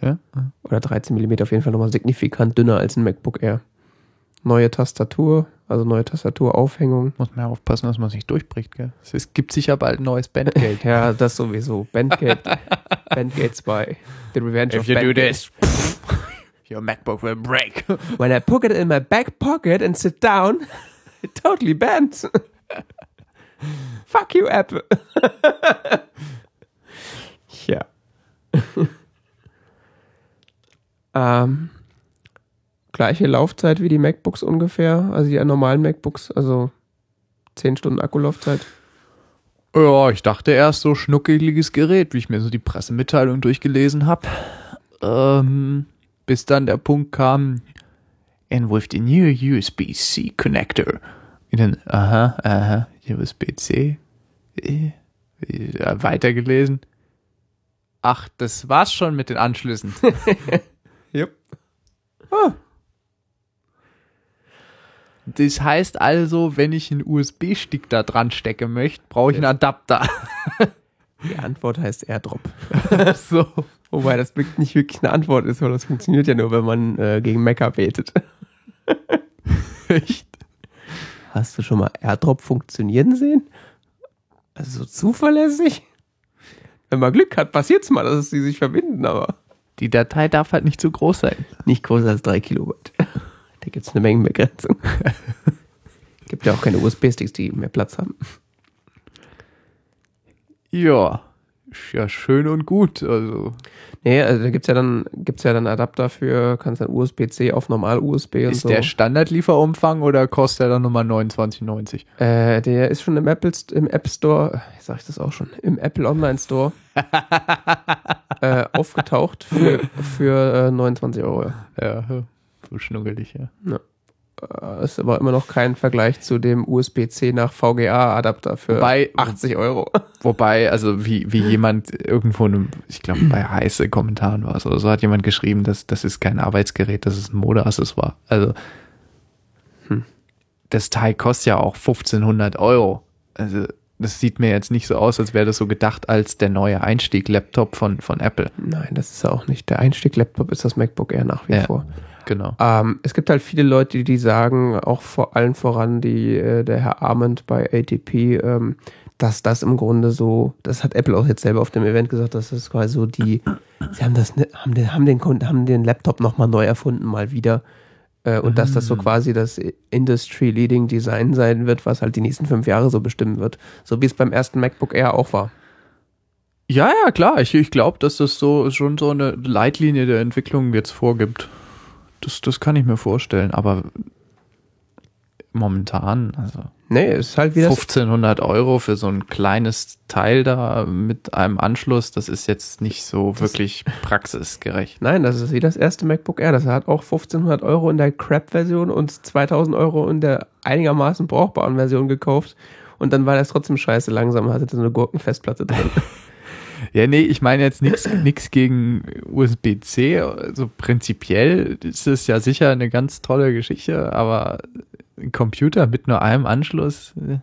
Ja. Oder 13 Millimeter auf jeden Fall nochmal signifikant dünner als ein MacBook Air. Neue Tastatur, also neue Tastaturaufhängung. Muss man ja aufpassen, dass man sich durchbricht, gell? Es gibt sicher bald ein neues Bandgate. Ja, das sowieso. Bandgate, Bandgate 2. The Revenge of Bandgate. your MacBook will break. When I put it in my back pocket and sit down, it totally bends. Fuck you, Apple. ja. ähm, gleiche Laufzeit wie die MacBooks ungefähr, also die normalen MacBooks, also 10 Stunden Akkulaufzeit. Ja, ich dachte erst so schnuckeliges Gerät, wie ich mir so die Pressemitteilung durchgelesen habe. Ähm, bis dann der Punkt kam, and with the new USB-C connector. Und dann, aha, aha, USB-C. Äh, äh, weitergelesen. Ach, das war's schon mit den Anschlüssen. Yep. Das heißt also, wenn ich einen USB-Stick da dran stecken möchte, brauche ich einen Adapter. Die Antwort heißt AirDrop. so. Wobei das nicht wirklich eine Antwort ist, weil das funktioniert ja nur, wenn man äh, gegen Mecha betet. Echt? Hast du schon mal AirDrop funktionieren sehen? Also so zuverlässig? Wenn man Glück hat, passiert's mal, dass sie sich verbinden, aber Die Datei darf halt nicht zu groß sein. nicht größer als drei Kilobyte. Da gibt's eine Mengenbegrenzung. Gibt ja auch keine USB-Sticks, die mehr Platz haben. Ja, ja schön und gut. Also Nee, also da gibt's ja dann, gibt's ja dann Adapter für, kannst dann USB-C auf normal-USB und ist so. der Standardlieferumfang oder kostet er dann nochmal 29,90? Äh, der ist schon im Apple im App Store, äh, sag ich das auch schon, im Apple Online Store äh, aufgetaucht für, für äh, 29 Euro. Ja, so schnuggelig, ja. Äh, ist aber immer noch kein Vergleich zu dem USB-C nach VGA-Adapter für Wobei- 80 Euro. Wobei, also wie, wie jemand irgendwo, in einem, ich glaube bei heiße Kommentaren war es oder so, hat jemand geschrieben, dass das ist kein Arbeitsgerät, das ist ein Modeaccessoire. Also das Teil kostet ja auch 1500 Euro. Also das sieht mir jetzt nicht so aus, als wäre das so gedacht als der neue Einstieg-Laptop von, von Apple. Nein, das ist ja auch nicht. Der Einstieg-Laptop ist das MacBook Air nach wie Ja. vor. Genau. Ähm, es gibt halt viele Leute, die, sagen, auch vor allen voran die, äh, der Herr Arment bei ATP, ähm, dass das im Grunde so, das hat Apple auch jetzt selber auf dem Event gesagt, dass das quasi so die, sie haben das, ne- haben den, haben den, haben den Laptop nochmal neu erfunden, mal wieder. Äh, und dass das so quasi das Industry-Leading Design sein wird, was halt die nächsten fünf Jahre so bestimmen wird. So wie es beim ersten MacBook Air auch war. Ja, ja, klar. Ich, ich glaube, dass das so schon so eine Leitlinie der Entwicklung jetzt vorgibt. Das, das kann ich mir vorstellen. Aber momentan, also Nee, es ist halt wieder. 1500 Euro für so ein kleines Teil da mit einem Anschluss, das ist jetzt nicht so wirklich praxisgerecht. Nein, das ist wie das erste MacBook Air. Das hat auch 1500 Euro in der Crap-Version und 2000 Euro in der einigermaßen brauchbaren Version gekauft. Und dann war das trotzdem scheiße langsam, hatte so eine Gurkenfestplatte drin. Ja, nee, ich meine jetzt nichts gegen USB-C. Also prinzipiell ist es ja sicher eine ganz tolle Geschichte, aber ein Computer mit nur einem Anschluss. äh,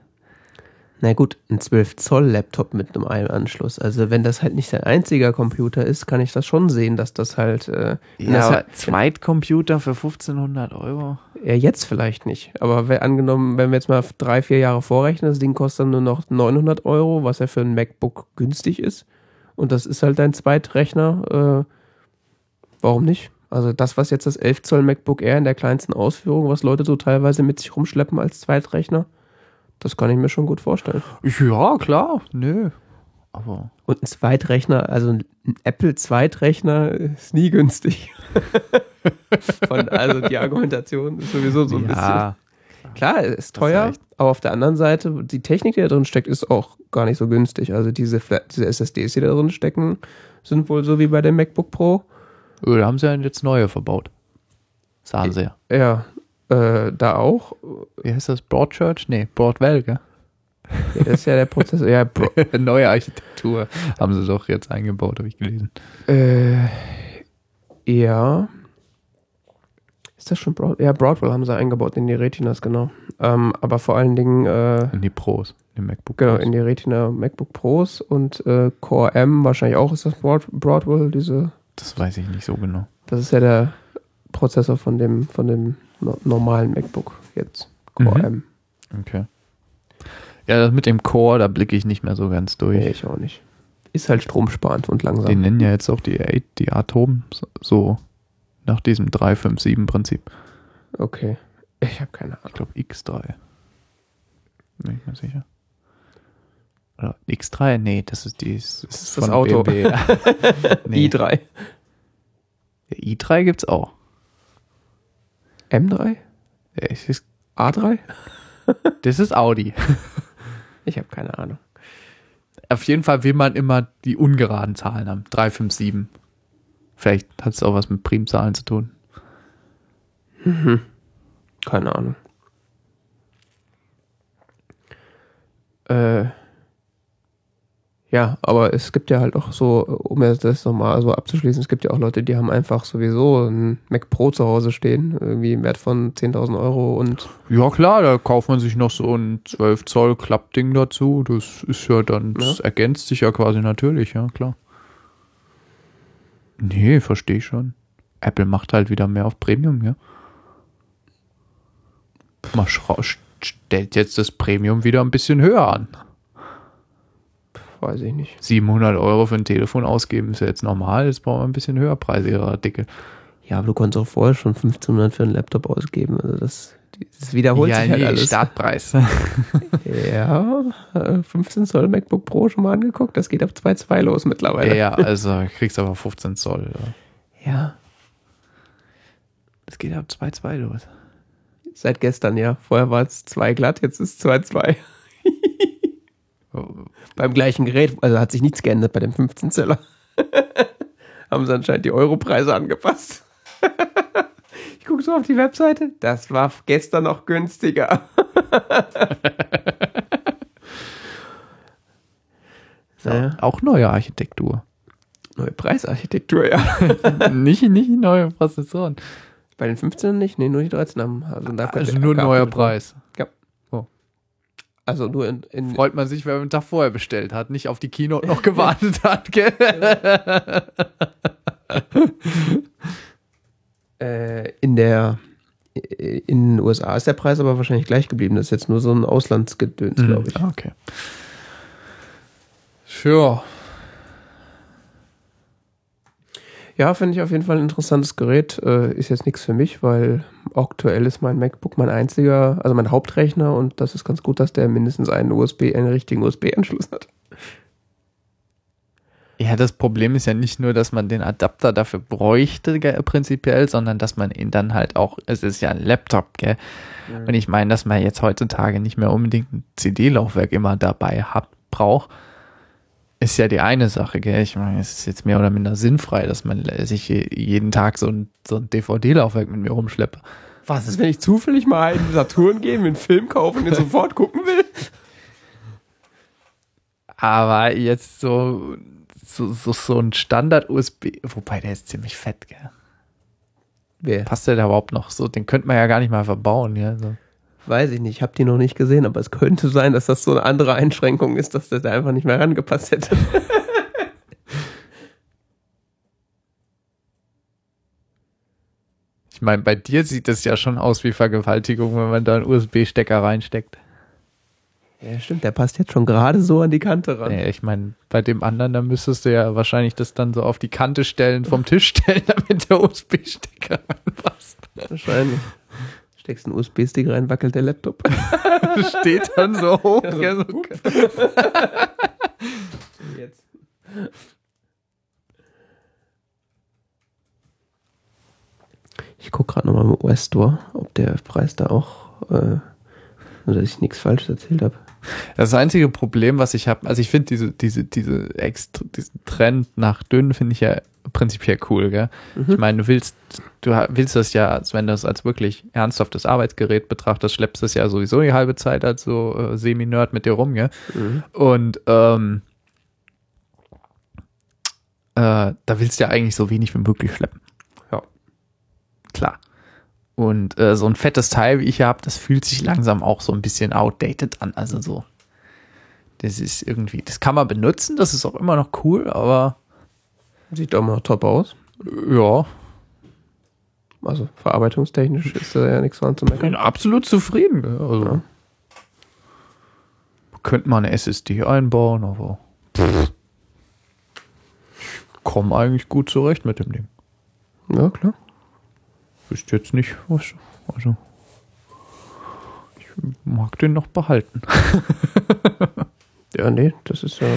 Na gut, ein 12 Zoll Laptop mit einem einen Anschluss. Also wenn das halt nicht dein einziger Computer ist, kann ich das schon sehen, dass das halt. Äh, Ja, das halt, Zweitcomputer für 1500 Euro. ja, jetzt vielleicht nicht. Aber wenn, angenommen, wenn wir jetzt mal drei, vier Jahre vorrechnen, das Ding kostet dann nur noch 900 Euro, was ja für ein MacBook günstig ist. Und das ist halt dein Zweitrechner. Äh, warum nicht? Also das, was jetzt das 11 Zoll MacBook Air in der kleinsten Ausführung, was Leute so teilweise mit sich rumschleppen als Zweitrechner, das kann ich mir schon gut vorstellen. Ja, klar, nö. Aber Und ein Zweitrechner, also ein Apple Zweitrechner ist nie günstig. Von, also die Argumentation ist sowieso so ein bisschen. Klar, ist teuer, aber auf der anderen Seite, die Technik, die da drin steckt, ist auch gar nicht so günstig. Also diese, diese SSDs, die da drin stecken, sind wohl so wie bei dem MacBook Pro. Oh, da haben sie ja jetzt neue verbaut. Sahen sie ja. Ja, äh, da auch. Wie heißt das? Broadchurch? Nee, Broadwell, gell? Ja, das ist ja der Prozessor. Ja, neue Architektur haben sie doch jetzt eingebaut, habe ich gelesen. äh, ja. Ist das schon Broad? Ja, Broadwell haben sie eingebaut in die Retinas, genau. Ähm, aber vor allen Dingen äh, In die Pros, im MacBook Genau, Pros. in die Retina MacBook Pros und äh, Core M, wahrscheinlich auch ist das Broad, Broadwell, diese, Das weiß ich nicht so genau. das ist ja der Prozessor von dem, von dem no normalen MacBook jetzt. Core Mhm. M. Okay. Ja, das mit dem Core, da blicke ich nicht mehr so ganz durch. Nee, ich auch nicht. Ist halt stromsparend und langsam. Die nennen ja jetzt auch die, die Atom so nach diesem 357-Prinzip. Okay. Ich habe keine Ich Ahnung. glaube X3. Bin ich mir sicher. Oder X3? Nee, das ist die das ist das Auto. BMW. nee, i3. Der i3 gibt's auch. M3? Der ist, A3? das ist Audi. Ich habe keine Ahnung. Auf jeden Fall will man immer die ungeraden Zahlen haben. 357. Vielleicht hat es auch was mit Primzahlen zu tun. Keine Ahnung. Äh, ja, aber es gibt ja halt auch so, um jetzt das nochmal so abzuschließen, es gibt ja auch Leute, die haben einfach sowieso ein Mac Pro zu Hause stehen, irgendwie im Wert von 10.000 Euro und Ja klar, da kauft man sich noch so ein 12 Zoll Klappding dazu. Das ist ja dann, das ergänzt sich ja quasi natürlich, ja klar. Nee, verstehe ich schon. Apple macht halt wieder mehr auf Premium, ja. Man stellt jetzt das Premium wieder ein bisschen höher an. weiß ich nicht. 700 Euro für ein Telefon ausgeben ist ja jetzt normal, jetzt brauchen wir ein bisschen höherpreisigere Artikel. Ja, aber du konntest auch vorher schon 1500 für einen Laptop ausgeben, also das, das wiederholt sich halt alles. Startpreis. Ja, äh, 15 Zoll MacBook Pro schon mal angeguckt, das geht ab 2.2 los mittlerweile. ja, also kriegst aber 15 Zoll. Ja. ja. Das geht ab 2,2 los. Seit gestern, ja. Vorher war es 2 glatt, jetzt ist 2,2. Beim gleichen Gerät, also hat sich nichts geändert bei dem 15 Zeller. Haben sie anscheinend die Europreise angepasst. Ich gucke so auf die Webseite. Das war gestern noch günstiger. So, Ja. Auch neue Architektur. Neue Preisarchitektur, ja. nicht, nicht neue Prozessoren. Bei den 15 nicht, nee, nur die 13 haben. Also, Also nur ein neuer Preis. Also nur in, in Freut man sich, wenn man einen Tag vorher bestellt hat, nicht auf die Keynote noch gewartet hat. Gell? Äh, in der in den USA ist der Preis aber wahrscheinlich gleich geblieben. Das ist jetzt nur so ein Auslandsgedöns, glaube ich. Ah, Okay. Sure. Ja, finde ich auf jeden Fall ein interessantes Gerät. Äh, ist jetzt nichts für mich, weil aktuell ist mein MacBook mein einziger, also mein Hauptrechner und das ist ganz gut, dass der mindestens einen USB, einen richtigen USB-Anschluss hat. Ja, das Problem ist ja nicht nur, dass man den Adapter dafür bräuchte, gell, prinzipiell, sondern dass man ihn dann halt auch, es ist ja ein Laptop, gell? Mhm. Und ich meine, dass man jetzt heutzutage nicht mehr unbedingt ein CD-Laufwerk immer dabei hat, braucht, ist ja die eine Sache, gell? Ich meine, es ist jetzt mehr oder minder sinnfrei, dass man sich jeden Tag so ein, so ein DVD-Laufwerk mit mir rumschleppe. Was ist, wenn ich zufällig mal in Saturn gehe, mir einen Film kaufen und den sofort gucken will? Aber jetzt so so, so, so ein Standard-USB, wobei der ist ziemlich fett, gell? Wer? Passt der da überhaupt noch so? Den könnte man ja gar nicht mal verbauen, ja. So. Weiß ich nicht, ich habe die noch nicht gesehen, aber es könnte sein, dass das so eine andere Einschränkung ist, dass der da einfach nicht mehr rangepasst hätte. ich meine, bei dir sieht das ja schon aus wie Vergewaltigung, wenn man da einen USB-Stecker reinsteckt. Ja, stimmt, der passt jetzt schon gerade so an die Kante ran. Ja, ich meine, bei dem anderen, da müsstest du ja wahrscheinlich das dann so auf die Kante stellen, vom Tisch stellen, damit der USB-Stecker reinpasst. Wahrscheinlich. Steckst einen USB-Stick rein, wackelt der Laptop. Steht dann so hoch. Ja, so, so jetzt. Ich gucke gerade nochmal im US-Store, ob der Preis da auch, äh, dass ich nichts falsch erzählt habe. Das einzige Problem, was ich habe, also ich finde diese, diese, diese extra, diesen Trend nach dünn finde ich ja prinzipiell cool, gell? Mhm. Ich meine, du willst, du willst das ja, wenn du es als wirklich ernsthaftes Arbeitsgerät betrachtest, schleppst du es ja sowieso die halbe Zeit als so äh, Semi-Nerd mit dir rum, gell? Mhm. Und ähm, äh, da willst du ja eigentlich so wenig wie möglich schleppen. Ja. Klar. Und äh, so ein fettes Teil, wie ich habe, das fühlt sich langsam auch so ein bisschen outdated an. Also so, das ist irgendwie, das kann man benutzen, das ist auch immer noch cool, aber. Sieht auch mal top aus. Ja. Also verarbeitungstechnisch ist da ja nichts dran zu meckern. Ich bin absolut zufrieden. Also, ja. Könnte man eine SSD einbauen, aber pff, komme eigentlich gut zurecht mit dem Ding. Ja, klar wüsste jetzt nicht, was. Also, ich mag den noch behalten. ja, nee, das ist ja.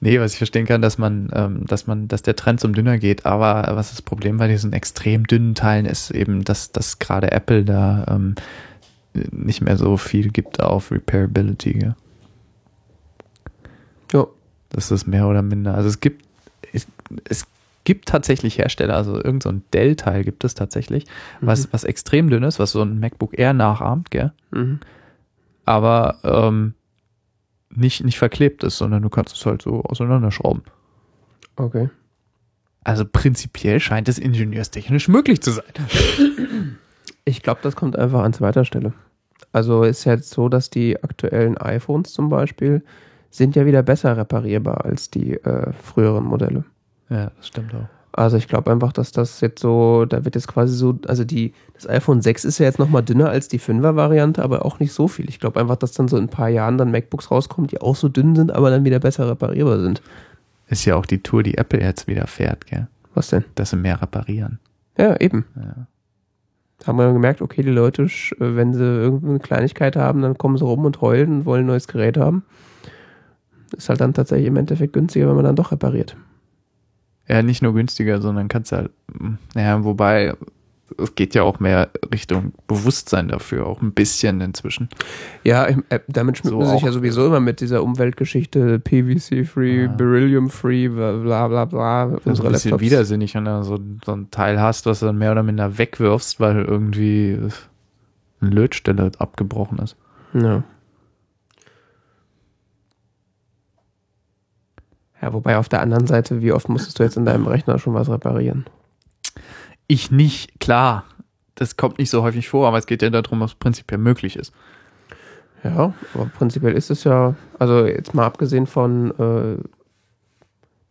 Nee, was ich verstehen kann, dass man, ähm, dass man, dass der Trend zum dünner geht, aber was das Problem bei diesen extrem dünnen Teilen ist eben, dass, dass gerade Apple da ähm, nicht mehr so viel gibt auf Repairability. Ja. ja. Das ist mehr oder minder. Also es gibt, es, es gibt tatsächlich Hersteller, also irgendein so Dell-Teil gibt es tatsächlich, mhm. was, was extrem dünn ist, was so ein MacBook Air nachahmt, gell? Mhm. Aber ähm, nicht, nicht verklebt ist, sondern du kannst es halt so auseinanderschrauben. Okay. Also prinzipiell scheint es ingenieurstechnisch möglich zu sein. Ich glaube, das kommt einfach an zweiter Stelle. Also ist jetzt so, dass die aktuellen iPhones zum Beispiel sind ja wieder besser reparierbar als die äh, früheren Modelle. Ja, das stimmt auch. Also ich glaube einfach, dass das jetzt so, da wird jetzt quasi so, also die, das iPhone 6 ist ja jetzt nochmal dünner als die 5er Variante, aber auch nicht so viel. Ich glaube einfach, dass dann so in ein paar Jahren dann MacBooks rauskommen, die auch so dünn sind, aber dann wieder besser reparierbar sind. Ist ja auch die Tour, die Apple jetzt wieder fährt, gell? Was denn? Dass sie mehr reparieren. Ja, eben. Ja. Da haben wir gemerkt, okay, die Leute, wenn sie irgendeine Kleinigkeit haben, dann kommen sie rum und heulen und wollen ein neues Gerät haben. Ist halt dann tatsächlich im Endeffekt günstiger, wenn man dann doch repariert. Ja, nicht nur günstiger, sondern kannst halt, naja, wobei es geht ja auch mehr Richtung Bewusstsein dafür, auch ein bisschen inzwischen. Ja, äh, damit schmückt so man sich ja sowieso immer mit dieser Umweltgeschichte, PVC-free, ja. Beryllium-free, bla bla bla. Das ist ein bisschen Laptops. widersinnig, wenn du so, so ein Teil hast, was du dann mehr oder minder wegwirfst, weil irgendwie eine Lötstelle abgebrochen ist. Ja. Ja, wobei auf der anderen Seite, wie oft musstest du jetzt in deinem Rechner schon was reparieren? Ich nicht, klar. Das kommt nicht so häufig vor, aber es geht ja darum, was prinzipiell möglich ist. Ja, aber prinzipiell ist es ja, also jetzt mal abgesehen von, äh,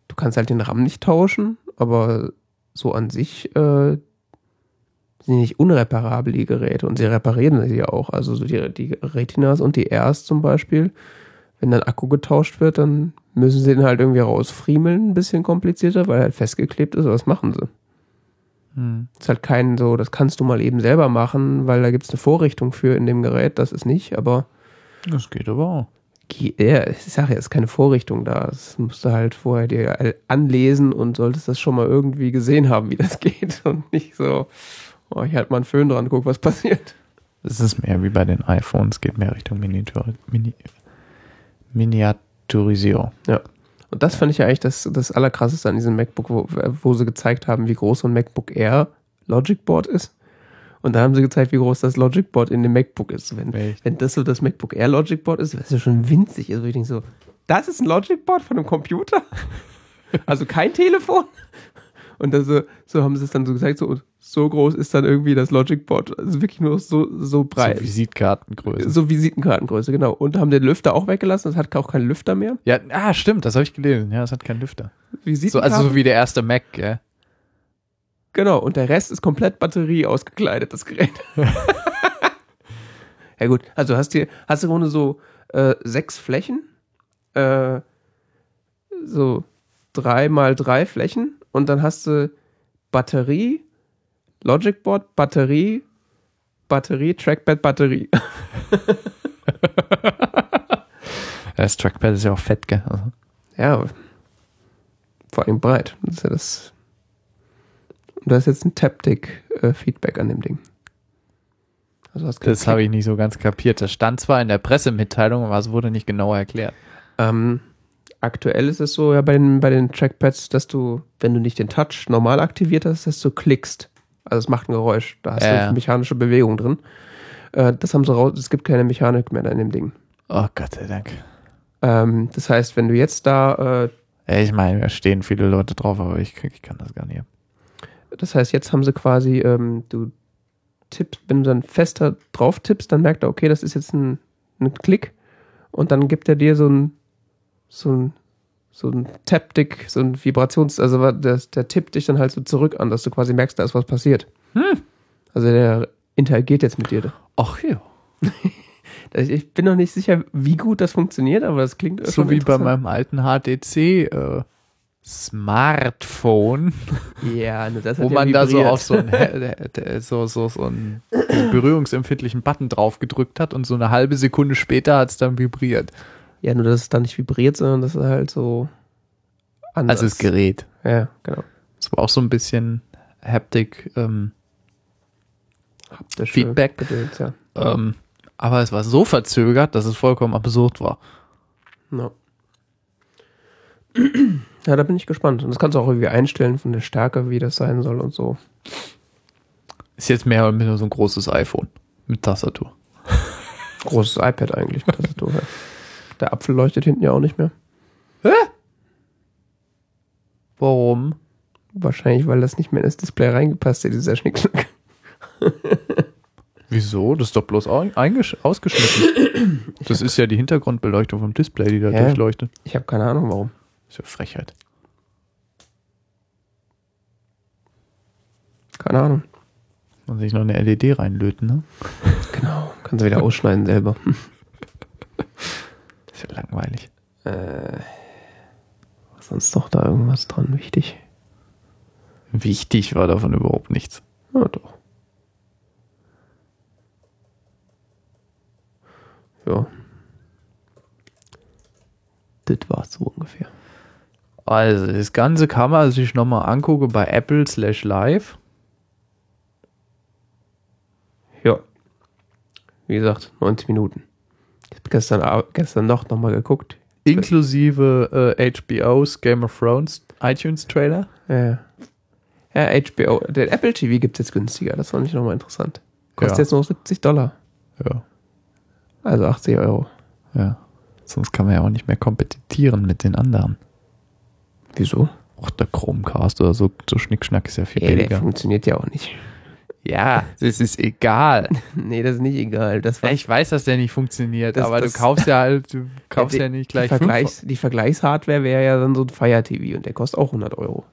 du kannst halt den RAM nicht tauschen, aber so an sich äh, sind nicht unreparabel die Geräte und sie reparieren sie ja auch. Also so die, die Retinas und die Rs zum Beispiel, wenn dann Akku getauscht wird, dann müssen sie den halt irgendwie rausfriemeln, ein bisschen komplizierter, weil er halt festgeklebt ist, was machen sie? Hm. Ist halt kein so, das kannst du mal eben selber machen, weil da gibt es eine Vorrichtung für in dem Gerät, das ist nicht, aber. Das geht aber auch. Ja, ich sage ja, es ist keine Vorrichtung da. Das musst du halt vorher dir anlesen und solltest das schon mal irgendwie gesehen haben, wie das geht. Und nicht so, oh, ich halt mal einen Föhn dran, guck, was passiert. Es ist mehr wie bei den iPhones, geht mehr Richtung Miniatur, Mini, Miniaturisierung. Und das fand ich ja eigentlich das, das Allerkrasseste an diesem MacBook, wo, wo sie gezeigt haben, wie groß so ein MacBook Air Logic Board ist. Und da haben sie gezeigt, wie groß das Logic Board in dem MacBook ist. Wenn, Echt? wenn das so das MacBook Air Logic Board ist, was ja schon winzig ist, würde ich denke so, das ist ein Logic Board von einem Computer? Also kein Telefon? Und dann so, haben sie es dann so gezeigt, so, so groß ist dann irgendwie das Logic Board. Also wirklich nur so, so breit. So Visitkartengröße. So Visitenkartengröße, genau. Und haben den Lüfter auch weggelassen. Das hat auch keinen Lüfter mehr. ja, ah, stimmt, das habe ich gelesen. Ja, es hat keinen Lüfter. So, also so wie der erste Mac, gell? Genau, und der Rest ist komplett Batterie ausgekleidet, das Gerät. ja gut, also hast du hast du im Grunde so äh, sechs Flächen, äh, so drei mal drei Flächen und dann hast du Batterie, Logic Board, Batterie, Batterie, Trackpad, Batterie. Das Trackpad ist ja auch fett, gell? Also, Ja, vor allem breit. Das ist ja das. Und da ist jetzt ein Taptic-Feedback an dem Ding. Also das habe ich nicht so ganz kapiert. Das stand zwar in der Pressemitteilung, aber es wurde nicht genauer erklärt. Ähm, aktuell ist es so ja bei den, bei den Trackpads, dass du, wenn du nicht den Touch normal aktiviert hast, dass du klickst. Also es macht ein Geräusch. Da hast Ja. du mechanische Bewegung drin. Äh, das haben sie raus. Es gibt keine Mechanik mehr da in dem Ding. Oh Gott sei Dank. Ähm, das heißt, wenn du jetzt da, äh, Ich meine, da stehen viele Leute drauf, aber ich, ich kann das gar nicht. das heißt, jetzt haben sie quasi, ähm, du tippst, wenn du dann fester drauf tippst, dann merkt er, okay, das ist jetzt ein, ein Klick und dann gibt er dir so ein, so ein, so ein Taptic, so ein Vibrations, also der, der tippt dich dann halt so zurück an, dass du quasi merkst, da ist was passiert. Also der interagiert jetzt mit dir. Ach ja. Ich bin noch nicht sicher, wie gut das funktioniert, aber das klingt So wie bei meinem alten HTC äh, Smartphone, Ja, nur das hat wo ja man da so vibriert. auf so einen, so, so, so einen berührungsempfindlichen Button drauf gedrückt hat und so eine halbe Sekunde später hat es dann vibriert. Ja, nur dass es dann nicht vibriert, sondern das ist halt so anders. Also das Gerät. Ja, genau. Es war auch so ein bisschen Haptic, ähm, Haptische Feedback. Gedöns, ja. ähm, aber es war so verzögert, dass es vollkommen absurd war. No. Ja, da bin ich gespannt. Und das kannst du auch irgendwie einstellen von der Stärke, wie das sein soll und so. Ist jetzt mehr oder weniger so ein großes iPhone mit Tastatur. Großes iPad eigentlich mit Tastatur. ja. Der Apfel leuchtet hinten ja auch nicht mehr. Warum? Wahrscheinlich, weil das nicht mehr in das Display reingepasst hat, dieser Schnickschnack. Wieso? Das ist doch bloß ausgeschnitten. Das ist ja die Hintergrundbeleuchtung vom Display, die da Ja. durchleuchtet. Ich habe keine Ahnung, warum. ist ja Frechheit. Keine Ahnung. Und sich noch eine LED reinlöten, ne? Genau. Kannst du wieder ausschneiden selber. Ist ja langweilig. Äh, was sonst doch da irgendwas dran wichtig? Wichtig war davon überhaupt nichts. Ja, doch. Ja. Das war's so ungefähr. Also, das Ganze kann man sich nochmal angucken bei Apple slash live. Ja. Wie gesagt, 90 Minuten. Ich habe gestern, gestern noch nochmal geguckt. Inklusive äh, HBO's Game of Thrones iTunes Trailer. Ja. Ja, HBO. Der Apple TV gibt es jetzt günstiger. Das fand ich nochmal interessant. Kostet Ja. jetzt nur 70 Dollar. Ja, Also 80 Euro. ja. Sonst kann man ja auch nicht mehr kompetieren mit den anderen. Wieso? Auch der Chromecast oder so, so Schnickschnack ist ja viel Ja, der billiger. funktioniert ja auch nicht. Ja, das ist egal. nee, das ist nicht egal. Das war Ja, ich weiß, dass der nicht funktioniert, Das- aber das- du kaufst ja halt, du kaufst die, ja, nicht die, gleich fünf- Vergleichs, die Vergleichshardware wäre ja dann so ein Fire TV und der kostet auch 100 Euro.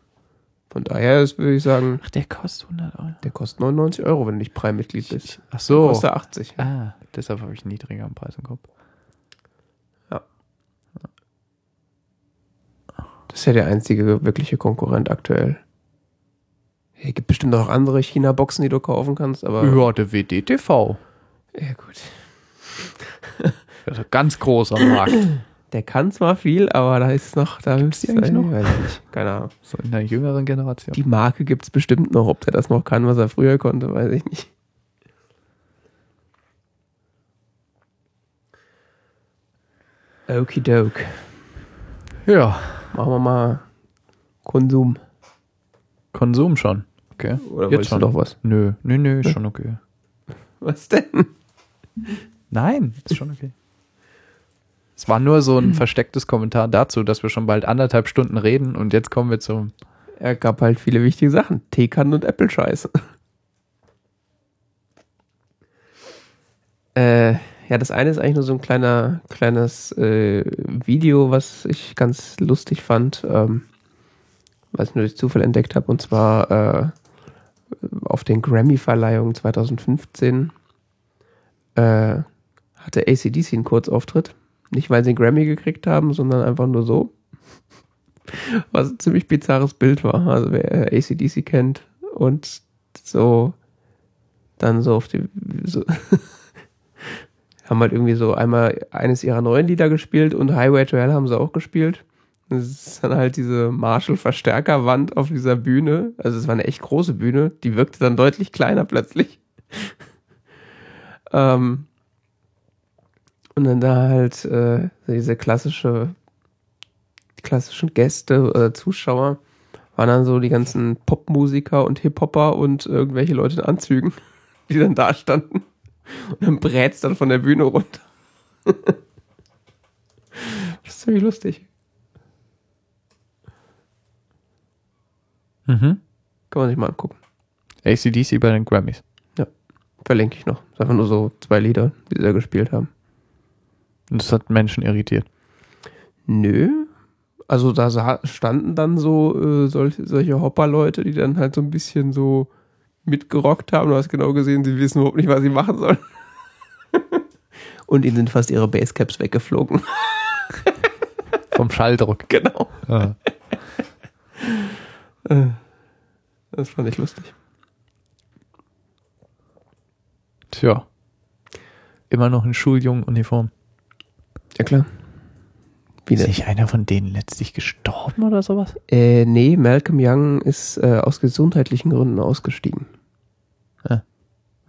Von daher ist, würde ich sagen, Ach, der kostet 100 Euro. der kostet 99 Euro, wenn du nicht Prime-Mitglied bist. Ach so. Kostet 80. Ah, deshalb habe ich einen niedrigeren Preis im Kopf. Das ist ja der einzige wirkliche Konkurrent aktuell. Es gibt bestimmt noch andere China-Boxen, die du kaufen kannst, aber. Ja, der WDTV. Ja, gut. Also ganz groß am Markt. Der kann zwar viel, aber da ist noch, da Gibt's die eigentlich noch? Weiß ich nicht. Keine Ahnung. So in der jüngeren Generation. Die Marke gibt es bestimmt noch. Ob der das noch kann, was er früher konnte, weiß ich nicht. Okidoke. ja, Machen wir mal Konsum. Konsum schon. Okay. Oder Jetzt schon. doch was? Nö, nö, nö, ist schon okay. Was denn? Nein, ist schon okay. Es war nur so ein verstecktes Kommentar dazu, dass wir schon bald anderthalb Stunden reden und jetzt kommen wir zum. Er gab halt viele wichtige Sachen. Teekannen und Apple-Scheiße. äh, ja, das eine ist eigentlich nur so ein kleiner, kleines äh, Video, was ich ganz lustig fand, ähm, was ich nur durch Zufall entdeckt habe, und zwar äh, auf den Grammy-Verleihungen 2015 äh, hatte ACDC einen Kurzauftritt. Nicht, weil sie einen Grammy gekriegt haben, sondern einfach nur so. Was ein ziemlich bizarres Bild war. Also wer äh, ACDC kennt und so dann so auf die so haben halt irgendwie so einmal eines ihrer neuen Lieder gespielt und Highway to Hell haben sie auch gespielt. Das ist dann halt diese Marshall-Verstärkerwand auf dieser Bühne. Also es war eine echt große Bühne. Die wirkte dann deutlich kleiner plötzlich. ähm, und dann da halt äh, diese klassische, klassischen Gäste oder Zuschauer waren dann so die ganzen Popmusiker und Hip-Hopper und irgendwelche Leute in Anzügen, die dann da standen. Und dann brät's dann von der Bühne runter. das ist ziemlich lustig. Mhm. Kann man sich mal angucken. ACDC bei den Grammys. Verlinke ich noch. Das ist einfach nur so zwei Lieder, die sie da gespielt haben. Und das hat Menschen irritiert. Nö. Also da standen dann so äh, solche, solche Hopper-Leute, die dann halt so ein bisschen so mitgerockt haben. Du hast genau gesehen, sie wissen überhaupt nicht, was sie machen sollen. Und ihnen sind fast ihre Basecaps weggeflogen. Vom Schalldruck. genau. Ja. Das fand ich lustig. Tja. Immer noch in Schuljungenuniform. Ja klar. Wie Ist nicht einer von denen letztlich gestorben oder sowas? Äh, nee, Malcolm Young ist äh, aus gesundheitlichen Gründen ausgestiegen.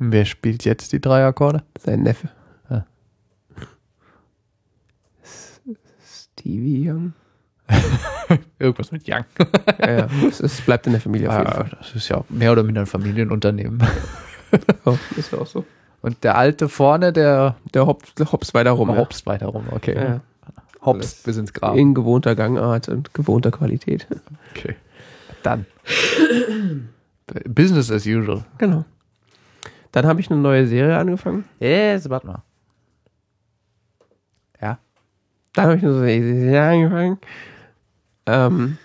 Und wer spielt jetzt die drei Akkorde? Sein Neffe. Ja. S- Stevie Young? Irgendwas mit Young. Ja, ja. Es, es bleibt in der Familie auf jeden Fall. das ist ja mehr oder minder ein Familienunternehmen. Oh, ist ja auch so. Und der alte vorne, der Der hopst, hopst weiter rum. ja. hopst weiter rum. Okay. Ja. Hopst bis ins Grab. In gewohnter Gangart und gewohnter Qualität. Okay. Dann. Business as usual. Genau. Dann habe ich eine neue Serie angefangen. Yes, warte mal. Ja. Dann habe ich eine neue Serie angefangen. Ähm,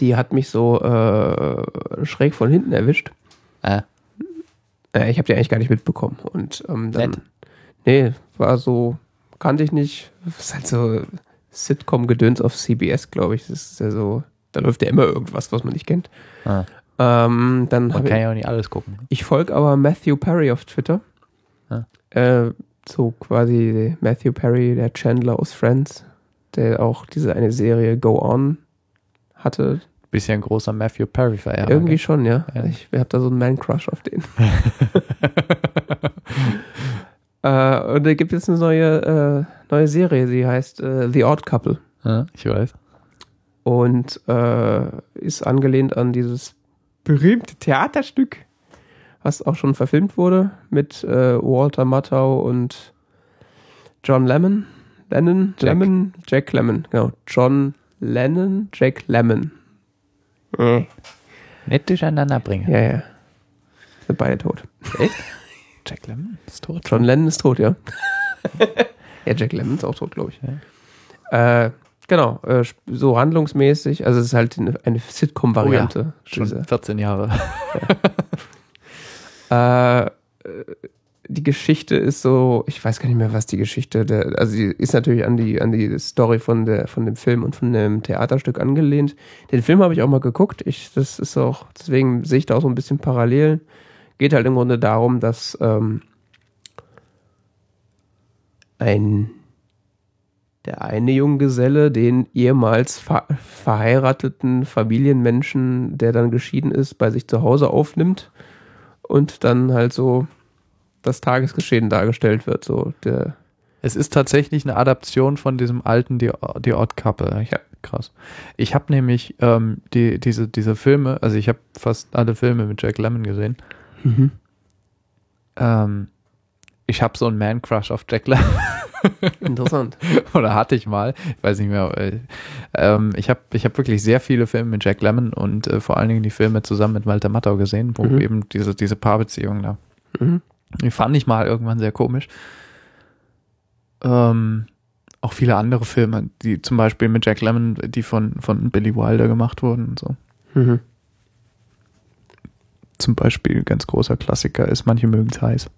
die hat mich so äh, schräg von hinten erwischt. Äh. Äh, ich habe die eigentlich gar nicht mitbekommen. Und ähm, dann. Nett. Nee, war so, kannte ich nicht. Das ist halt so Sitcom-Gedöns auf CBS, glaube ich. Das ist ja so, da läuft ja immer irgendwas, was man nicht kennt. Ah. Ähm, dann Man kann ich, ja auch nicht alles gucken. ich folge aber Matthew Perry auf Twitter. Ah. Äh, so quasi Matthew Perry, der Chandler aus Friends, der auch diese eine Serie Go On hatte. Ein großer Matthew Perry-Verehrer. Irgendwie schon, ja. Ja. Ich habe da so einen Man-Crush auf den. äh, und da gibt es eine neue, äh, neue Serie, sie heißt äh, The Odd Couple. Ja, ich weiß. Und äh, ist angelehnt an dieses berühmte Theaterstück, was auch schon verfilmt wurde mit äh, Walter Matthau und John Lemon. Lennon, Jack. Lemon, Jack Lemon, genau. John Lennon, Jack Lemon. Äh. Nicht durcheinander bringen. Ja, ja. Sind beide tot. Jack Lemmon ist tot. John Lennon ist tot, ja. ja, Jack Lemmon ist auch tot, glaube ich. Äh, genau, äh, so handlungsmäßig, also es ist halt eine, eine Sitcom-Variante. Schon diese- 14 Jahre. Äh, äh, die Geschichte ist so, ich weiß gar nicht mehr, was die Geschichte, der, also die ist natürlich an die, an die Story von, der, von dem Film und von dem Theaterstück angelehnt. Den Film habe ich auch mal geguckt. Ich, das ist auch, deswegen sehe ich da auch so ein bisschen Parallelen. Geht halt im Grunde darum, dass ähm, ein der eine Junggeselle den ehemals ver verheirateten Familienmenschen, der dann geschieden ist, bei sich zu Hause aufnimmt und dann halt so das Tagesgeschehen dargestellt wird. So der Es ist tatsächlich eine Adaption von diesem alten Die, Die Odd Couple. Ich, Ja. Krass. Ich habe nämlich ähm, die, diese, diese Filme, also ich habe fast alle Filme mit Jack Lemmon gesehen. Ähm, ich habe so einen Man-Crush auf Jack Lemmon. Interessant. Oder hatte ich mal. Ich weiß nicht mehr. äh, Ähm, ich habe ich hab wirklich sehr viele Filme mit Jack Lemmon und äh, vor allen Dingen die Filme zusammen mit Walter Matthau gesehen, wo Mhm. eben diese, diese Paarbeziehung da. Mhm. Die fand ich mal irgendwann sehr komisch. Ähm, auch viele andere Filme, die zum Beispiel mit Jack Lemmon, die von, von Billy Wilder gemacht wurden und so. Mhm. Zum Beispiel ganz großer Klassiker ist, manche mögen es heiß.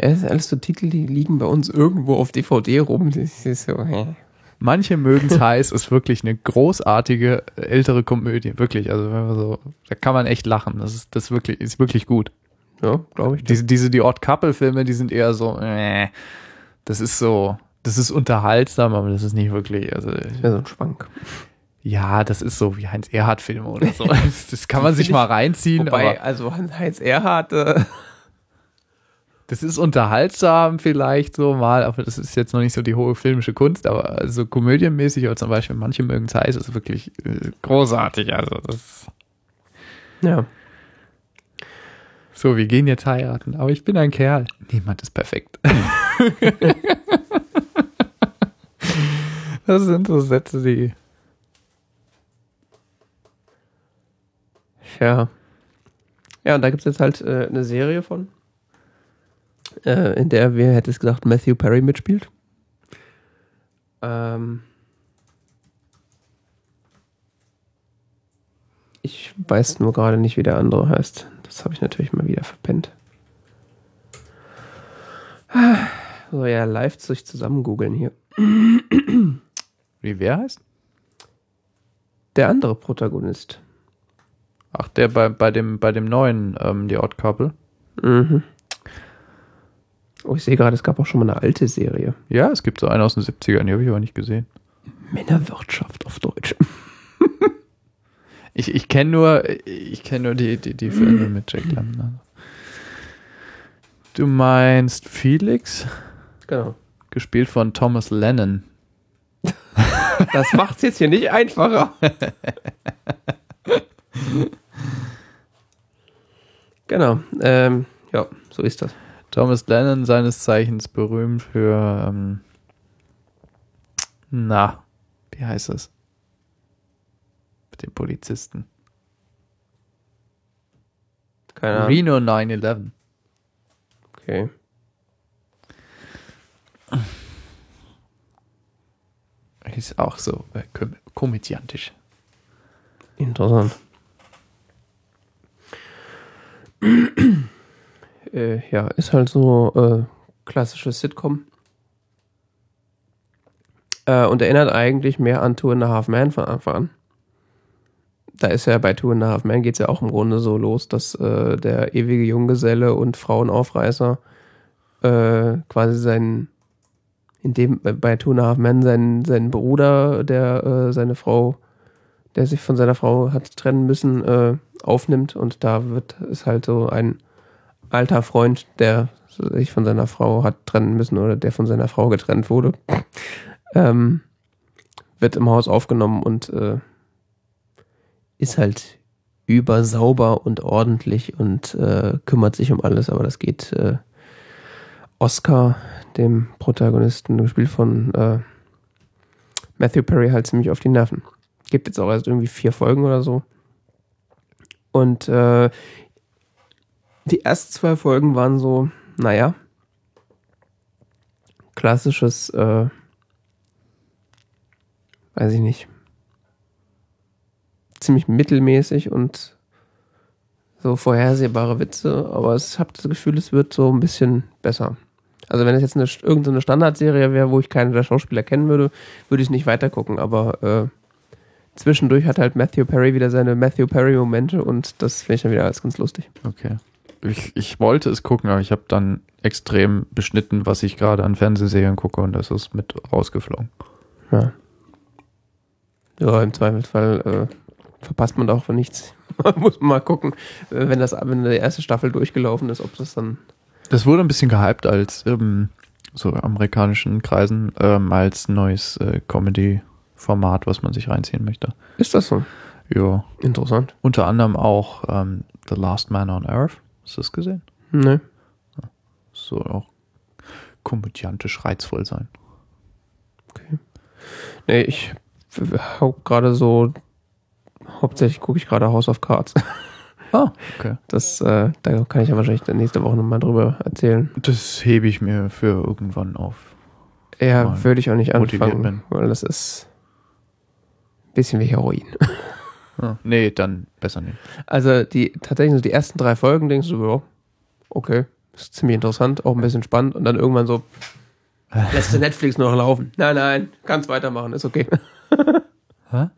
Ja, das sind alles so Titel, die liegen bei uns irgendwo auf DVD rum. Das ist so, hä? Manche mögen es heiß ist wirklich eine großartige ältere Komödie, wirklich. Also wenn man so, da kann man echt lachen. Das ist das ist wirklich ist wirklich gut. Ja, glaube ich. Diese diese die Odd Couple Filme, die sind eher so, äh, das ist so, das ist unterhaltsam, aber das ist nicht wirklich. Also ja, so ein Schwank. ja, das ist so wie Heinz Erhardt Filme oder so. Das, das kann man sich mal reinziehen, Wobei, also Heinz Erhardt, äh, das ist unterhaltsam vielleicht so mal, aber das ist jetzt noch nicht so die hohe filmische Kunst, aber so komödienmäßig oder zum Beispiel manche mögen es heiß, ist wirklich äh, großartig. Also das ja. So, wir gehen jetzt heiraten, aber ich bin ein Kerl. Niemand ist perfekt. das sind so Sätze, die. Ja. Ja, und da gibt es jetzt halt äh, eine Serie von, äh, in der, wer hätte es gesagt, Matthew Perry mitspielt. Ähm ich weiß nur gerade nicht, wie der andere heißt. Das habe ich natürlich mal wieder verpennt. So, ja, live sich zusammen googeln hier. Wie wer heißt? Der andere Protagonist. Ach, der bei, bei, dem, bei dem neuen, ähm, die Odd Couple. Mhm. Oh, ich sehe gerade, es gab auch schon mal eine alte Serie. Ja, es gibt so einen aus den 70ern, die habe ich aber nicht gesehen. Männerwirtschaft auf Deutsch. Ich, ich kenne nur, ich kenne nur die, die, die Filme mit Jack Lemmon. Du meinst Felix? Genau. Gespielt von Thomas Lennon. Das macht es jetzt hier nicht einfacher. genau. Ähm, ja, so ist das. Thomas Lennon, seines Zeichens berühmt für, ähm, na, wie heißt das? Dem Polizisten. Keine Ahnung. Reno 9-11. Okay. Ist auch so äh, kom komödiantisch. Interessant. äh, ja, ist halt so äh, klassisches Sitcom. Äh, und erinnert eigentlich mehr an Two and a Half Man von Anfang an. Da ist ja bei Two and a Half Man geht es ja auch im Grunde so los, dass äh, der ewige Junggeselle und Frauenaufreißer äh, quasi seinen, in dem, äh, bei Two and a Half Men seinen, seinen Bruder, der äh, seine Frau der sich von seiner Frau hat trennen müssen, äh, aufnimmt. Und da wird es halt so ein alter Freund, der sich von seiner Frau hat trennen müssen oder der von seiner Frau getrennt wurde, ähm, wird im Haus aufgenommen und ist halt übersauber und ordentlich und äh, kümmert sich um alles. Aber das geht äh, Oscar, dem Protagonisten, gespielt von äh, Matthew Perry, halt ziemlich auf die Nerven. Gibt jetzt auch erst irgendwie vier Folgen oder so. Und äh, die ersten zwei Folgen waren so, naja, klassisches, äh, weiß ich nicht, ziemlich mittelmäßig und so vorhersehbare Witze, aber ich habe das Gefühl, es wird so ein bisschen besser. Also wenn es jetzt eine, irgendeine Standardserie wäre, wo ich keinen der Schauspieler kennen würde, würde ich nicht weitergucken, aber äh, zwischendurch hat halt Matthew Perry wieder seine Matthew Perry-Momente und das finde ich dann wieder alles ganz lustig. Okay. ich, ich wollte es gucken, aber ich habe dann extrem beschnitten, was ich gerade an Fernsehserien gucke und das ist mit rausgeflogen. Ja. Ja, im Zweifelsfall äh, verpasst man da auch von nichts. Muss man mal gucken, äh, wenn das wenn die erste Staffel durchgelaufen ist, ob das dann. Das wurde ein bisschen gehypt als ähm, so amerikanischen Kreisen ähm, als neues äh, Comedy-Format, was man sich reinziehen möchte. Ist das so? Ja. Interessant. Unter anderem auch ähm, The Last Man on Earth. Hast du das gesehen? Ne. Soll auch komödiantisch reizvoll sein. Okay. Nee, ich hab gerade so. Hauptsächlich gucke ich gerade House of Cards. Ah, okay. Das, äh, da kann ich ja wahrscheinlich nächste Woche nochmal drüber erzählen. Das hebe ich mir für irgendwann auf. Ja, würde ich auch nicht anfangen, weil das ist ein bisschen wie Heroin. Ah, nee, dann besser nicht. Also die tatsächlich so die ersten drei Folgen denkst du, ja, okay, ist ziemlich interessant, auch ein bisschen spannend und dann irgendwann so lässt du Netflix nur noch laufen. Nein, nein, kannst weitermachen, ist okay. Hä?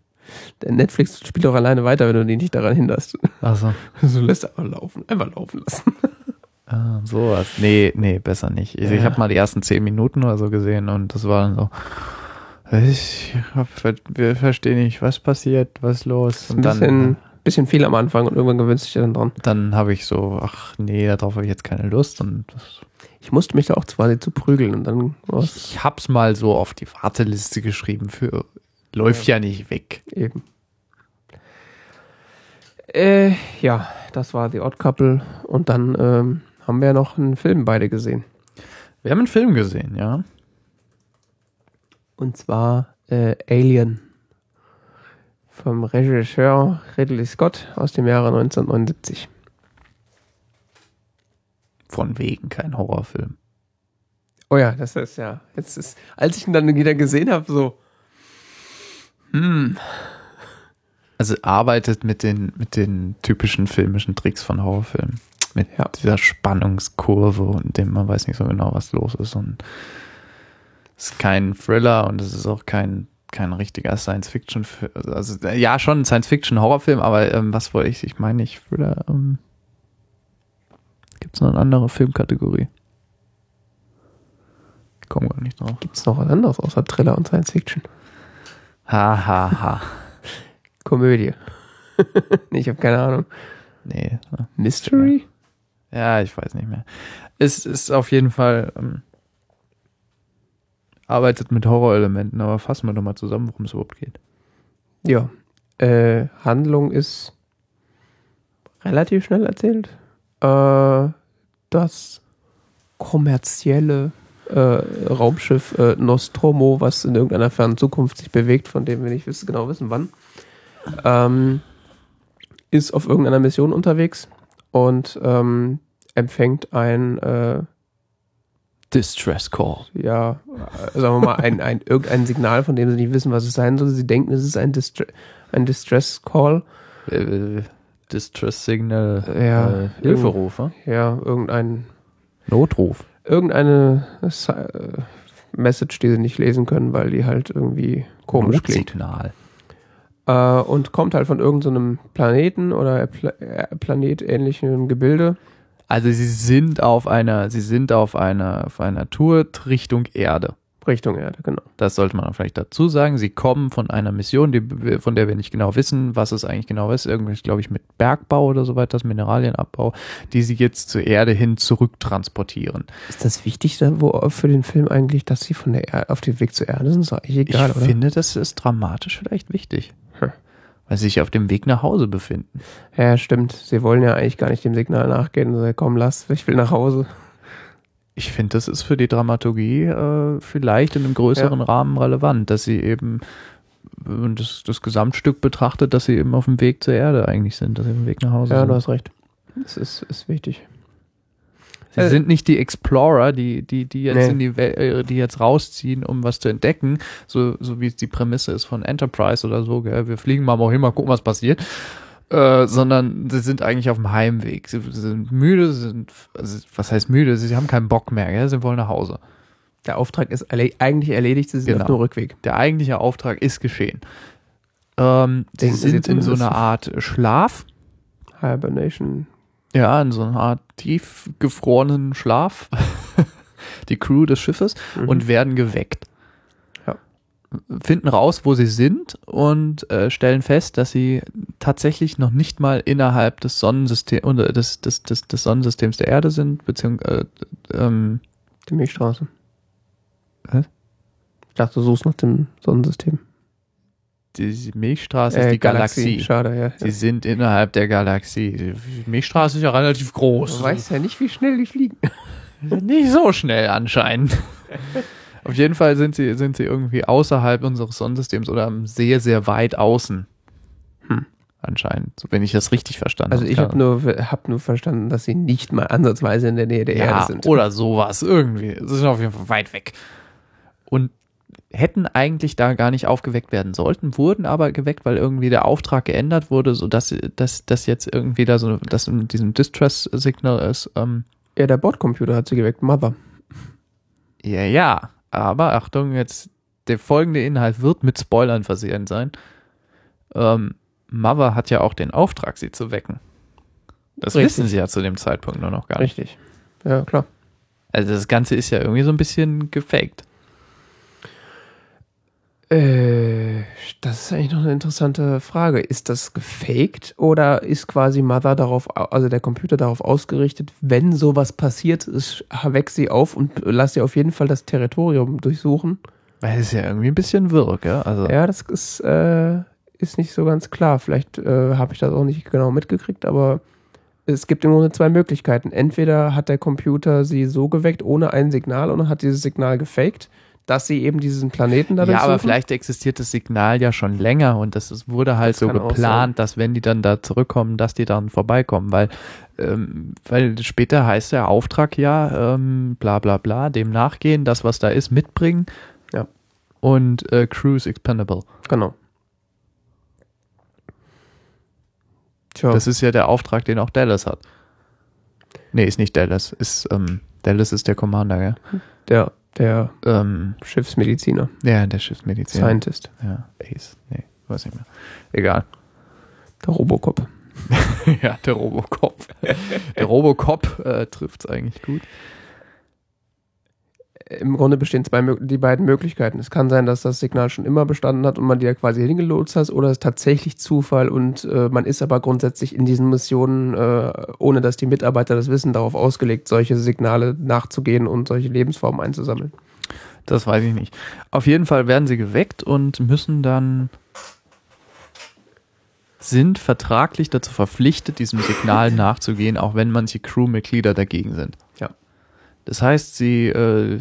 Netflix spielt auch alleine weiter, wenn du den nicht daran hinderst. Also, Du lässt einfach laufen, einfach laufen lassen. ah, sowas. Nee, nee, besser nicht. Ich, ich Ja. habe mal die ersten zehn Minuten oder so gesehen und das war dann so. Ich hab, wir verstehen nicht, was passiert, was ist los. Ein Und dann, bisschen, bisschen viel am Anfang und irgendwann gewöhnst du dich dann dran. dann habe ich so, ach nee, darauf habe ich jetzt keine Lust. Und das, Ich musste mich da auch quasi zu prügeln und dann was ich hab's mal so auf die Warteliste geschrieben für läuft ja nicht weg. eben. Äh, ja, das war The Odd Couple und dann ähm, haben wir noch einen Film beide gesehen. Wir haben einen Film gesehen, ja. Und zwar äh, Alien. Vom Regisseur Ridley Scott aus dem Jahre 1979. Von wegen kein Horrorfilm. Oh ja, das ist ja. Jetzt ist, als ich ihn dann wieder gesehen habe, so. Hm. Also arbeitet mit den, mit den typischen filmischen Tricks von Horrorfilmen. Mit Ja. dieser Spannungskurve und dem man weiß nicht so genau, was los ist. Und es ist kein Thriller und es ist auch kein, kein richtiger Science-Fiction. Also ja, schon ein Science-Fiction-Horrorfilm, aber ähm, was wollte ich? Ich meine nicht Thriller. Ähm, Gibt es noch eine andere Filmkategorie? Ich komme gar nicht drauf. Gibt's noch was anderes außer Thriller und Science Fiction? Ha, ha, ha. Komödie. ich habe keine Ahnung. Nee. Mystery? Ja, ich weiß nicht mehr. Es ist auf jeden Fall ähm, arbeitet mit Horrorelementen, aber fassen wir doch mal zusammen, worum es überhaupt geht. Ja. Äh, Handlung ist relativ schnell erzählt. Äh, das kommerzielle äh, Raumschiff äh, Nostromo, was in irgendeiner fernen Zukunft sich bewegt, von dem wir nicht wissen, genau wissen, wann, ähm, ist auf irgendeiner Mission unterwegs und ähm, empfängt ein äh, Distress Call. ja, äh, sagen wir mal, ein, ein, irgendein Signal, von dem sie nicht wissen, was es sein soll. Sie denken, es ist ein, Distre ein Distress Call. Äh, Distress Signal. Ja, Äh, Hilferuf, ne? Ja, irgendein, Notruf. Irgendeine äh, Message, die sie nicht lesen können, weil die halt irgendwie komisch klingt. Äh, und kommt halt von irgendeinem Planeten oder Pla äh, planetähnlichen Gebilde. Also sie sind auf einer, sie sind auf einer, auf einer Tour Richtung Erde. Richtung Erde, genau. Das sollte man vielleicht dazu sagen. Sie kommen von einer Mission, die, von der wir nicht genau wissen, was es eigentlich genau ist. Irgendwas, glaube ich, mit Bergbau oder so weiter, das Mineralienabbau, die sie jetzt zur Erde hin zurücktransportieren. Ist das wichtig wo, für den Film eigentlich, dass sie von der Erde auf dem Weg zur Erde sind? Ist eigentlich egal, ich oder? finde, das ist dramatisch vielleicht wichtig. Hm. Weil sie sich auf dem Weg nach Hause befinden. Ja, stimmt. Sie wollen ja eigentlich gar nicht dem Signal nachgehen. So, komm, lass, ich will nach Hause. Ich finde, das ist für die Dramaturgie äh, vielleicht in einem größeren Rahmen relevant, dass sie eben wenn das, das Gesamtstück betrachtet, dass sie eben auf dem Weg zur Erde eigentlich sind, dass sie auf dem Weg nach Hause Ja, sind. du hast recht. Das ist, ist wichtig. Sie Äh, sind nicht die Explorer, die, die, die jetzt Nee. in die Wel äh, die jetzt rausziehen, um was zu entdecken, so, so wie es die Prämisse ist von Enterprise oder so, gell? Wir fliegen mal wohin, mal gucken, was passiert. Äh, sondern sie sind eigentlich auf dem Heimweg. Sie, sie sind müde, sie sind, also, was heißt müde? Sie haben keinen Bock mehr, gell? Sie wollen nach Hause. Der Auftrag ist erle eigentlich erledigt, sie sind Genau. auf dem Rückweg. Der eigentliche Auftrag ist geschehen. Ähm, sie Denken sind in so einer Art Schlaf. Hibernation. Ja, in so einer Art tiefgefrorenen Schlaf, die Crew des Schiffes, Mhm. und werden geweckt. Finden raus, wo sie sind und äh, stellen fest, dass sie tatsächlich noch nicht mal innerhalb des Sonnensystems oder des, des, des, des Sonnensystems der Erde sind, beziehungsweise äh, ähm, Die Milchstraße. Was? Ich dachte, du suchst nach dem Sonnensystem. die Milchstraße ist die Galaxie. Schade, ja. Sie sind innerhalb der Galaxie. Die Milchstraße ist ja relativ groß. Du weißt ja nicht, wie schnell die fliegen. Nicht so schnell anscheinend. Auf jeden Fall sind sie, sind sie irgendwie außerhalb unseres Sonnensystems oder sehr, sehr weit außen. Hm. Anscheinend, so wenn ich das richtig verstanden Also ich habe. habe nur, hab nur verstanden, dass sie nicht mal ansatzweise in der Nähe der ja, Erde sind. Oder sowas, irgendwie. Es ist auf jeden Fall weit weg. Und hätten eigentlich da gar nicht aufgeweckt werden sollten, wurden aber geweckt, weil irgendwie der Auftrag geändert wurde, sodass dass, dass jetzt irgendwie da so, dass in diesem Distress-Signal ist, ähm, Ja, der Bordcomputer hat sie geweckt. Mother. Ja, ja. Aber Achtung, jetzt der folgende Inhalt wird mit Spoilern versehen sein. Ähm, Mother hat ja auch den Auftrag, sie zu wecken. Das Richtig. wissen sie ja zu dem Zeitpunkt nur noch gar nicht. Richtig. Ja, klar. Also das Ganze ist ja irgendwie so ein bisschen gefaked. Äh, das ist eigentlich noch eine interessante Frage. Ist das gefaked oder ist quasi Mother darauf, au- also der Computer darauf ausgerichtet, wenn sowas passiert ist, weck sie auf und lass sie auf jeden Fall das Territorium durchsuchen? Weil es ist ja irgendwie ein bisschen wirr, gell? Also, Ja, das ist, äh, ist nicht so ganz klar. Vielleicht äh, habe ich das auch nicht genau mitgekriegt, aber es gibt im Grunde zwei Möglichkeiten. Entweder hat der Computer sie so geweckt ohne ein Signal und hat dieses Signal gefaked, dass sie eben diesen Planeten dadurch ja, aber suchen. vielleicht existiert das Signal ja schon länger und das ist, wurde halt Das so geplant, dass wenn die dann da zurückkommen, dass die dann vorbeikommen, weil, ähm, weil später heißt der Auftrag ja, ähm, bla bla bla, dem nachgehen, das was da ist, mitbringen. Ja. Und äh, Cruise expendable. Genau. Tja, Das ist ja der Auftrag, den auch Dallas hat. Nee, ist nicht Dallas, ist, ähm, Dallas ist der Commander, ja. Der, Ähm, Schiffsmediziner, ja, der Schiffsmediziner. Scientist, Ja, Ace. Nee, weiß nicht mehr. Egal. der Robocop. ja, der Robocop. Der Robocop äh, trifft es eigentlich gut. Im Grunde bestehen zwei, die beiden Möglichkeiten. Es kann sein, dass das Signal schon immer bestanden hat und man die ja quasi hingelotst hat, oder es ist tatsächlich Zufall und äh, man ist aber grundsätzlich in diesen Missionen, äh, ohne dass die Mitarbeiter das wissen, darauf ausgelegt, solche Signale nachzugehen und solche Lebensformen einzusammeln. Das weiß ich nicht. Auf jeden Fall werden sie geweckt und müssen dann sind vertraglich dazu verpflichtet, diesem Signal nachzugehen, auch wenn manche Crewmitglieder dagegen sind. Das heißt, sie äh,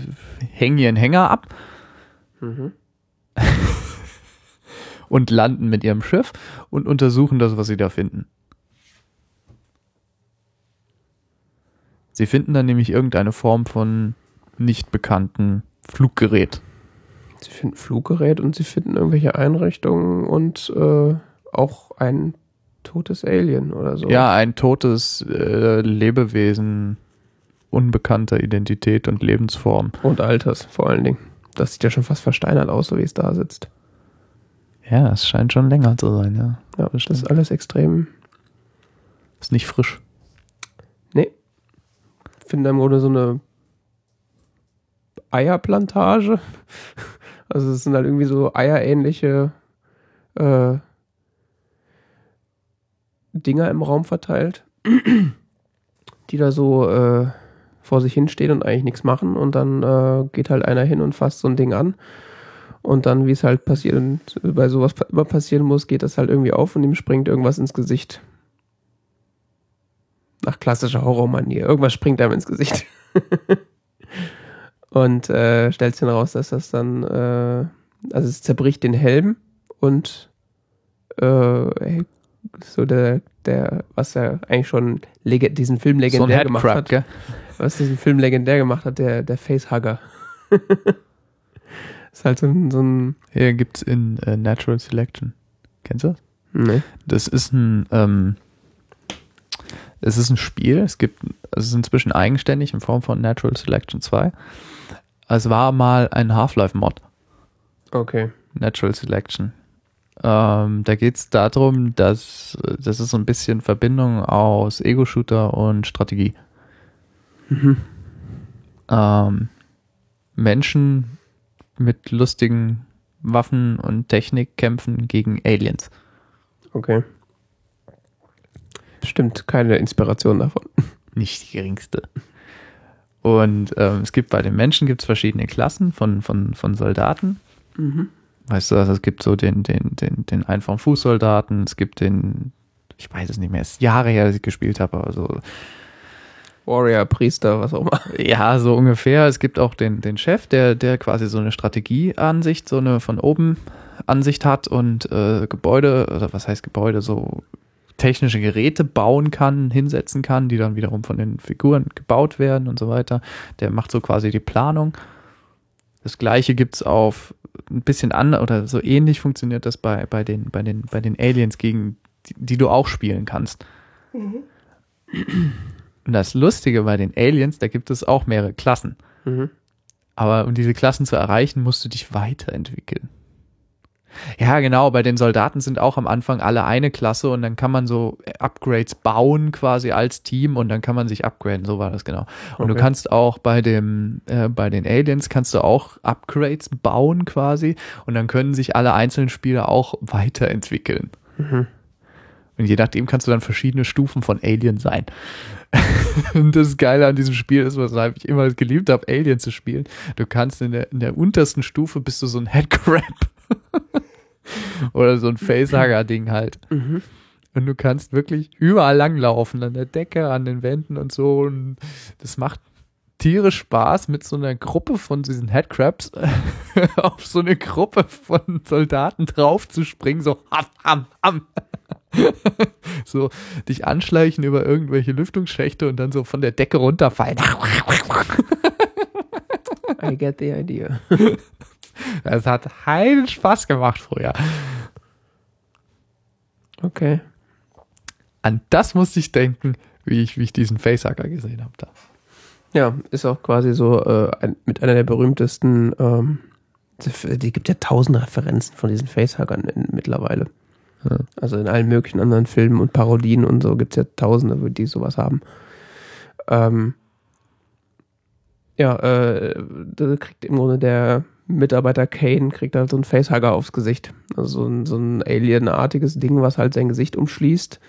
hängen ihren Hänger ab und landen mit ihrem Schiff und untersuchen das, was sie da finden. Sie finden dann nämlich irgendeine Form von nicht bekannten Fluggerät. Sie finden Fluggerät und sie finden irgendwelche Einrichtungen und äh, auch ein totes Alien oder so. Ja, ein totes äh, Lebewesen unbekannter Identität und Lebensform. Und Alters vor allen Dingen. Das sieht ja schon fast versteinert aus, so wie es da sitzt. Ja, es scheint schon länger zu sein, ja. Ja, das ist alles extrem. Ist nicht frisch. Nee. Finde im Grunde so eine Eierplantage. Also es sind halt irgendwie so eierähnliche äh, Dinger im Raum verteilt, die da so äh, vor sich hinstehen und eigentlich nichts machen. Und dann äh, geht halt einer hin und fasst so ein Ding an. Und dann, wie es halt passiert, und bei sowas immer passieren muss, geht das halt irgendwie auf und ihm springt irgendwas ins Gesicht. Nach klassischer Horrormanier. Irgendwas springt einem ins Gesicht. und äh, stellt sich dann raus, dass das dann, äh, also es zerbricht den Helm und äh, so der, der, was er eigentlich schon diesen Film So legendär gemacht Headcrab, hat, gell? Was diesen Film legendär gemacht hat, der, der Facehugger. ist halt so ein, so ein Hier gibt's in äh, Natural Selection. Kennst du das? nee. Das ist ein, ähm, es ist ein Spiel. Es gibt, es ist inzwischen eigenständig in Form von Natural Selection 2. Es war mal ein Half-Life-Mod. Okay. Natural Selection. Ähm, da geht es darum, dass das ist so ein bisschen Verbindung aus Ego-Shooter und Strategie. Mhm. Ähm, Menschen mit lustigen Waffen und Technik kämpfen gegen Aliens. Okay. Bestimmt keine Inspiration davon. Nicht die geringste. Und ähm, es gibt bei den Menschen gibt's verschiedene Klassen von, von, von Soldaten. Mhm. Weißt du, also es gibt so den, den, den, den einfachen Fußsoldaten, es gibt den, ich weiß es nicht mehr, es ist Jahre her, dass ich gespielt habe, aber so, Warrior, Priester, was auch immer. ja, so ungefähr. Es gibt auch den, den Chef, der, der quasi so eine Strategieansicht, so eine von oben Ansicht hat und äh, Gebäude, oder was heißt Gebäude, so technische Geräte bauen kann, hinsetzen kann, die dann wiederum von den Figuren gebaut werden und so weiter. Der macht so quasi die Planung. Das gleiche gibt's auf ein bisschen anders oder so ähnlich funktioniert das bei, bei, den, bei, den, bei den Aliens, gegen die, die du auch spielen kannst. Und das Lustige bei den Aliens, da gibt es auch mehrere Klassen. Mhm. Aber um diese Klassen zu erreichen, musst du dich weiterentwickeln. Ja, genau, bei den Soldaten sind auch am Anfang alle eine Klasse und dann kann man so Upgrades bauen quasi als Team und dann kann man sich upgraden, so war das genau. Und du Okay. kannst auch bei dem, äh, bei den Aliens kannst du auch Upgrades bauen quasi und dann können sich alle einzelnen Spieler auch weiterentwickeln. Mhm. Und je nachdem kannst du dann verschiedene Stufen von Alien sein. Und das Geile an diesem Spiel ist, weshalb ich immer geliebt habe, Alien zu spielen. Du kannst in der, in der untersten Stufe bist du so ein Headcrab. Oder so ein Facehugger-Ding halt. Mhm. Und du kannst wirklich überall langlaufen, an der Decke, an den Wänden und so. Und das macht tierisch Spaß, mit so einer Gruppe von diesen Headcrabs auf so eine Gruppe von Soldaten draufzuspringen, so ham, ham, ham. so dich anschleichen über irgendwelche Lüftungsschächte und dann so von der Decke runterfallen. I get the idea. Das hat heiden Spaß gemacht früher. Okay. An das musste ich denken, wie ich, wie ich diesen Facehugger gesehen habe da. Ja, ist auch quasi so äh, ein, mit einer der berühmtesten, ähm, die, gibt ja tausend Referenzen von diesen Facehuggern in, mittlerweile. Ja. Also in allen möglichen anderen Filmen und Parodien und so gibt es ja tausende, die sowas haben. Ähm, ja, äh, da kriegt im Grunde der Mitarbeiter Kane kriegt halt so einen Facehugger aufs Gesicht. Also so ein, so ein Alien-artiges Ding, was halt sein Gesicht umschließt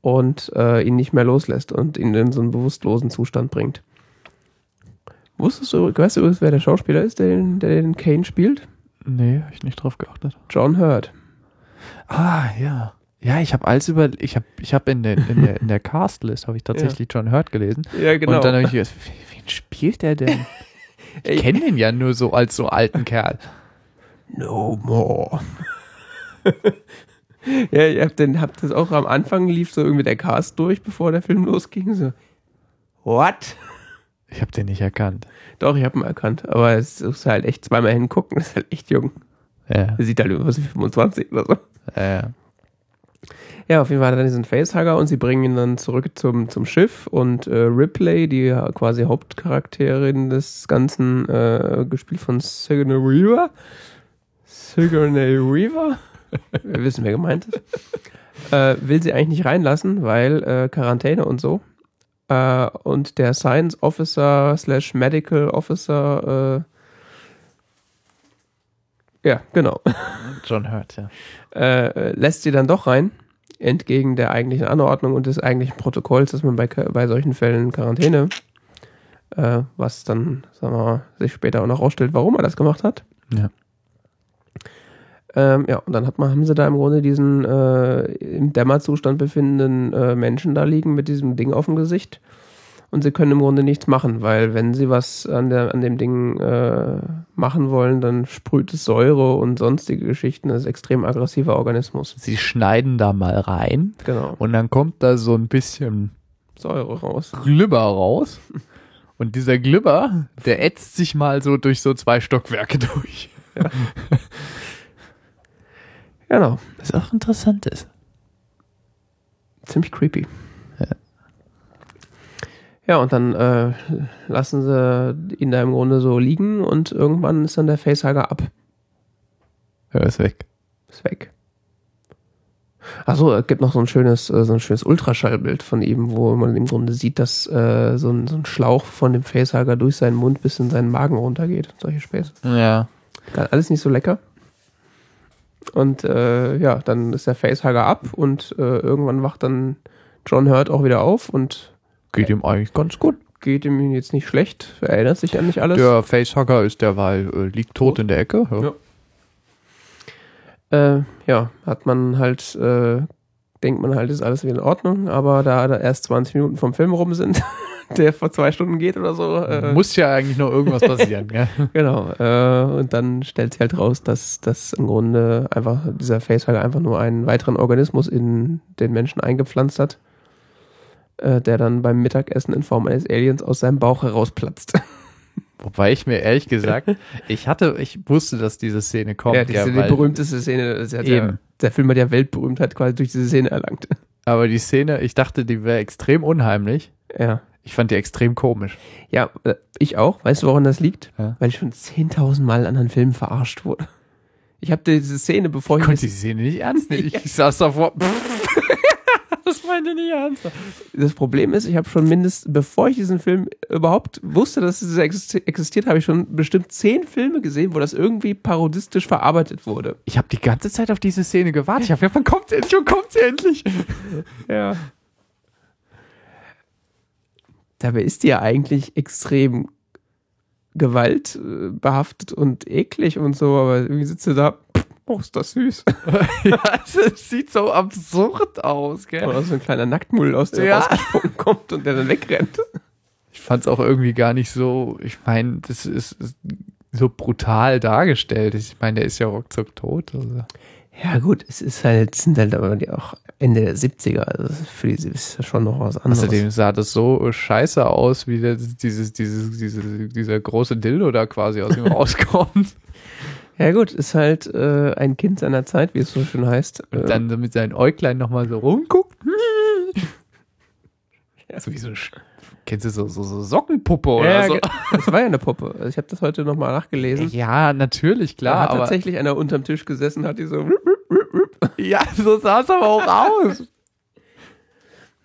und äh, ihn nicht mehr loslässt und ihn in so einen bewusstlosen Zustand bringt. Wusstest du, weißt du, übrigens, wer der Schauspieler ist, der, den- der den Kane spielt? Nee, hab ich nicht drauf geachtet. John Hurt. Ah, ja. Ja, ich habe alles über, ich habe ich hab in der, in der, in der Castlist habe ich tatsächlich John Hurt gelesen. Ja, Und dann habe ich gedacht, wen spielt der denn? Ich kenne den ja nur so als so alten Kerl. No more. ja, ich hab, den, hab das auch am Anfang lief so irgendwie der Cast durch, bevor der Film losging. So, what? Ich habe den nicht erkannt. Doch, ich habe ihn erkannt, aber es ist halt echt zweimal hingucken, das ist halt echt jung. Ja, sieht halt über 25 oder so. ja, ja. Ja, auf jeden Fall hat er dann diesen Facehugger und sie bringen ihn dann zurück zum, zum Schiff und äh, Ripley, die quasi Hauptcharakterin des Ganzen, äh, gespielt von Sigourney Weaver. Sigourney Weaver? Wir wissen, wer gemeint ist. Äh, will sie eigentlich nicht reinlassen, weil äh, Quarantäne und so. Äh, und der Science Officer slash Medical Officer, äh, ja, genau John Hurt, ja. äh, lässt sie dann doch rein, entgegen der eigentlichen Anordnung und des eigentlichen Protokolls, dass man bei, bei solchen Fällen Quarantäne, äh, was dann, sagen wir mal, sich später auch noch rausstellt, warum er das gemacht hat. Ja. Ähm, ja, und dann hat man, haben sie da im Grunde diesen äh, im Dämmerzustand befindenden äh, Menschen da liegen mit diesem Ding auf dem Gesicht. Und sie können im Grunde nichts machen, weil wenn sie was an, der, an dem Ding äh, machen wollen, dann sprüht es Säure und sonstige Geschichten. Das ist ein extrem aggressiver Organismus. Sie schneiden da mal rein Genau. und dann kommt da so ein bisschen Säure raus. Glibber raus. Und dieser Glibber, der ätzt sich mal so durch so zwei Stockwerke durch. Genau. Was auch interessant ist. Ziemlich creepy. Ja, und dann äh, lassen sie ihn da im Grunde so liegen und irgendwann ist dann der Facehugger ab. Er ist weg. Ist weg. Achso, es gibt noch so ein schönes, äh, so ein schönes Ultraschallbild von ihm, wo man im Grunde sieht, dass äh, so, ein, so ein Schlauch von dem Facehugger durch seinen Mund bis in seinen Magen runtergeht. Solche Späße. Ja. Alles nicht so lecker. Und äh, ja, dann ist der Facehugger ab und äh, irgendwann wacht dann John Hurt auch wieder auf und Geht ihm eigentlich ganz gut. geht ihm jetzt nicht schlecht, erinnert sich an nicht alles. Der Facehugger ist derweil, äh, liegt tot in der Ecke. Ja. Ja. Äh, ja, hat man halt, äh, denkt man halt, ist alles wieder in Ordnung, aber da, da erst 20 Minuten vom Film rum sind, der vor zwei Stunden geht oder so, äh, Muss ja eigentlich noch irgendwas passieren, gell? genau. Äh, und dann stellt sich halt raus, dass das im Grunde einfach dieser Facehugger einfach nur einen weiteren Organismus in den Menschen eingepflanzt hat, äh, der dann beim Mittagessen in Form eines Aliens aus seinem Bauch herausplatzt. Wobei ich mir ehrlich gesagt, ich hatte, ich wusste, dass diese Szene kommt. ja, die berühmteste Szene, das hat ja, Eben. der Film hat ja Weltberühmtheit quasi durch diese Szene erlangt. aber die Szene, ich dachte, die wäre extrem unheimlich. Ja. Ich fand die extrem komisch. Ja, äh, ich auch. Weißt du, woran das liegt? Ja. Weil ich schon 10.000 Mal in anderen Filmen verarscht wurde. Ich habe diese Szene, bevor Ich ich, konnte die Szene nicht ernst nehmen. Ich saß davor. das meinte nicht ernst. das Problem ist, ich habe schon mindestens, bevor ich diesen Film überhaupt wusste, dass es existi- existiert, habe ich schon bestimmt zehn Filme gesehen, wo das irgendwie parodistisch verarbeitet wurde. Ich habe die ganze Zeit auf diese Szene gewartet. Ich habe gedacht, wann kommt sie endlich? Wann kommt sie endlich? Ja. Dabei ist die ja eigentlich extrem gewaltbehaftet und eklig und so, aber irgendwie sitzt du da, oh, ist das süß. ja, es sieht so absurd aus, gell? Oder so ein kleiner Nacktmull aus der Ja. rausgesprungen kommt und der dann wegrennt. Ich fand es auch irgendwie gar nicht so, ich meine, das ist, ist so brutal dargestellt. Ich meine, der ist ja ruckzuck tot. Also. Ja, gut, es ist halt, sind halt aber die auch Ende der 70er, also für die ist das schon noch was anderes. Außerdem sah das so scheiße aus, wie der, dieses, dieses, diese, dieser große Dildo da quasi aus ihm rauskommt. Ja, gut, ist halt äh, ein Kind seiner Zeit, wie es so schön heißt. Äh, Dann so mit seinen Äuglein nochmal so rumguckt. So wie so, ein kennst du so, so, so Sockenpuppe oder ja, so? das war ja eine Puppe. Also ich habe das heute nochmal nachgelesen. Ja, natürlich, Da klar, hat aber tatsächlich einer unterm Tisch gesessen, hat die so. ja, so sah es aber auch aus.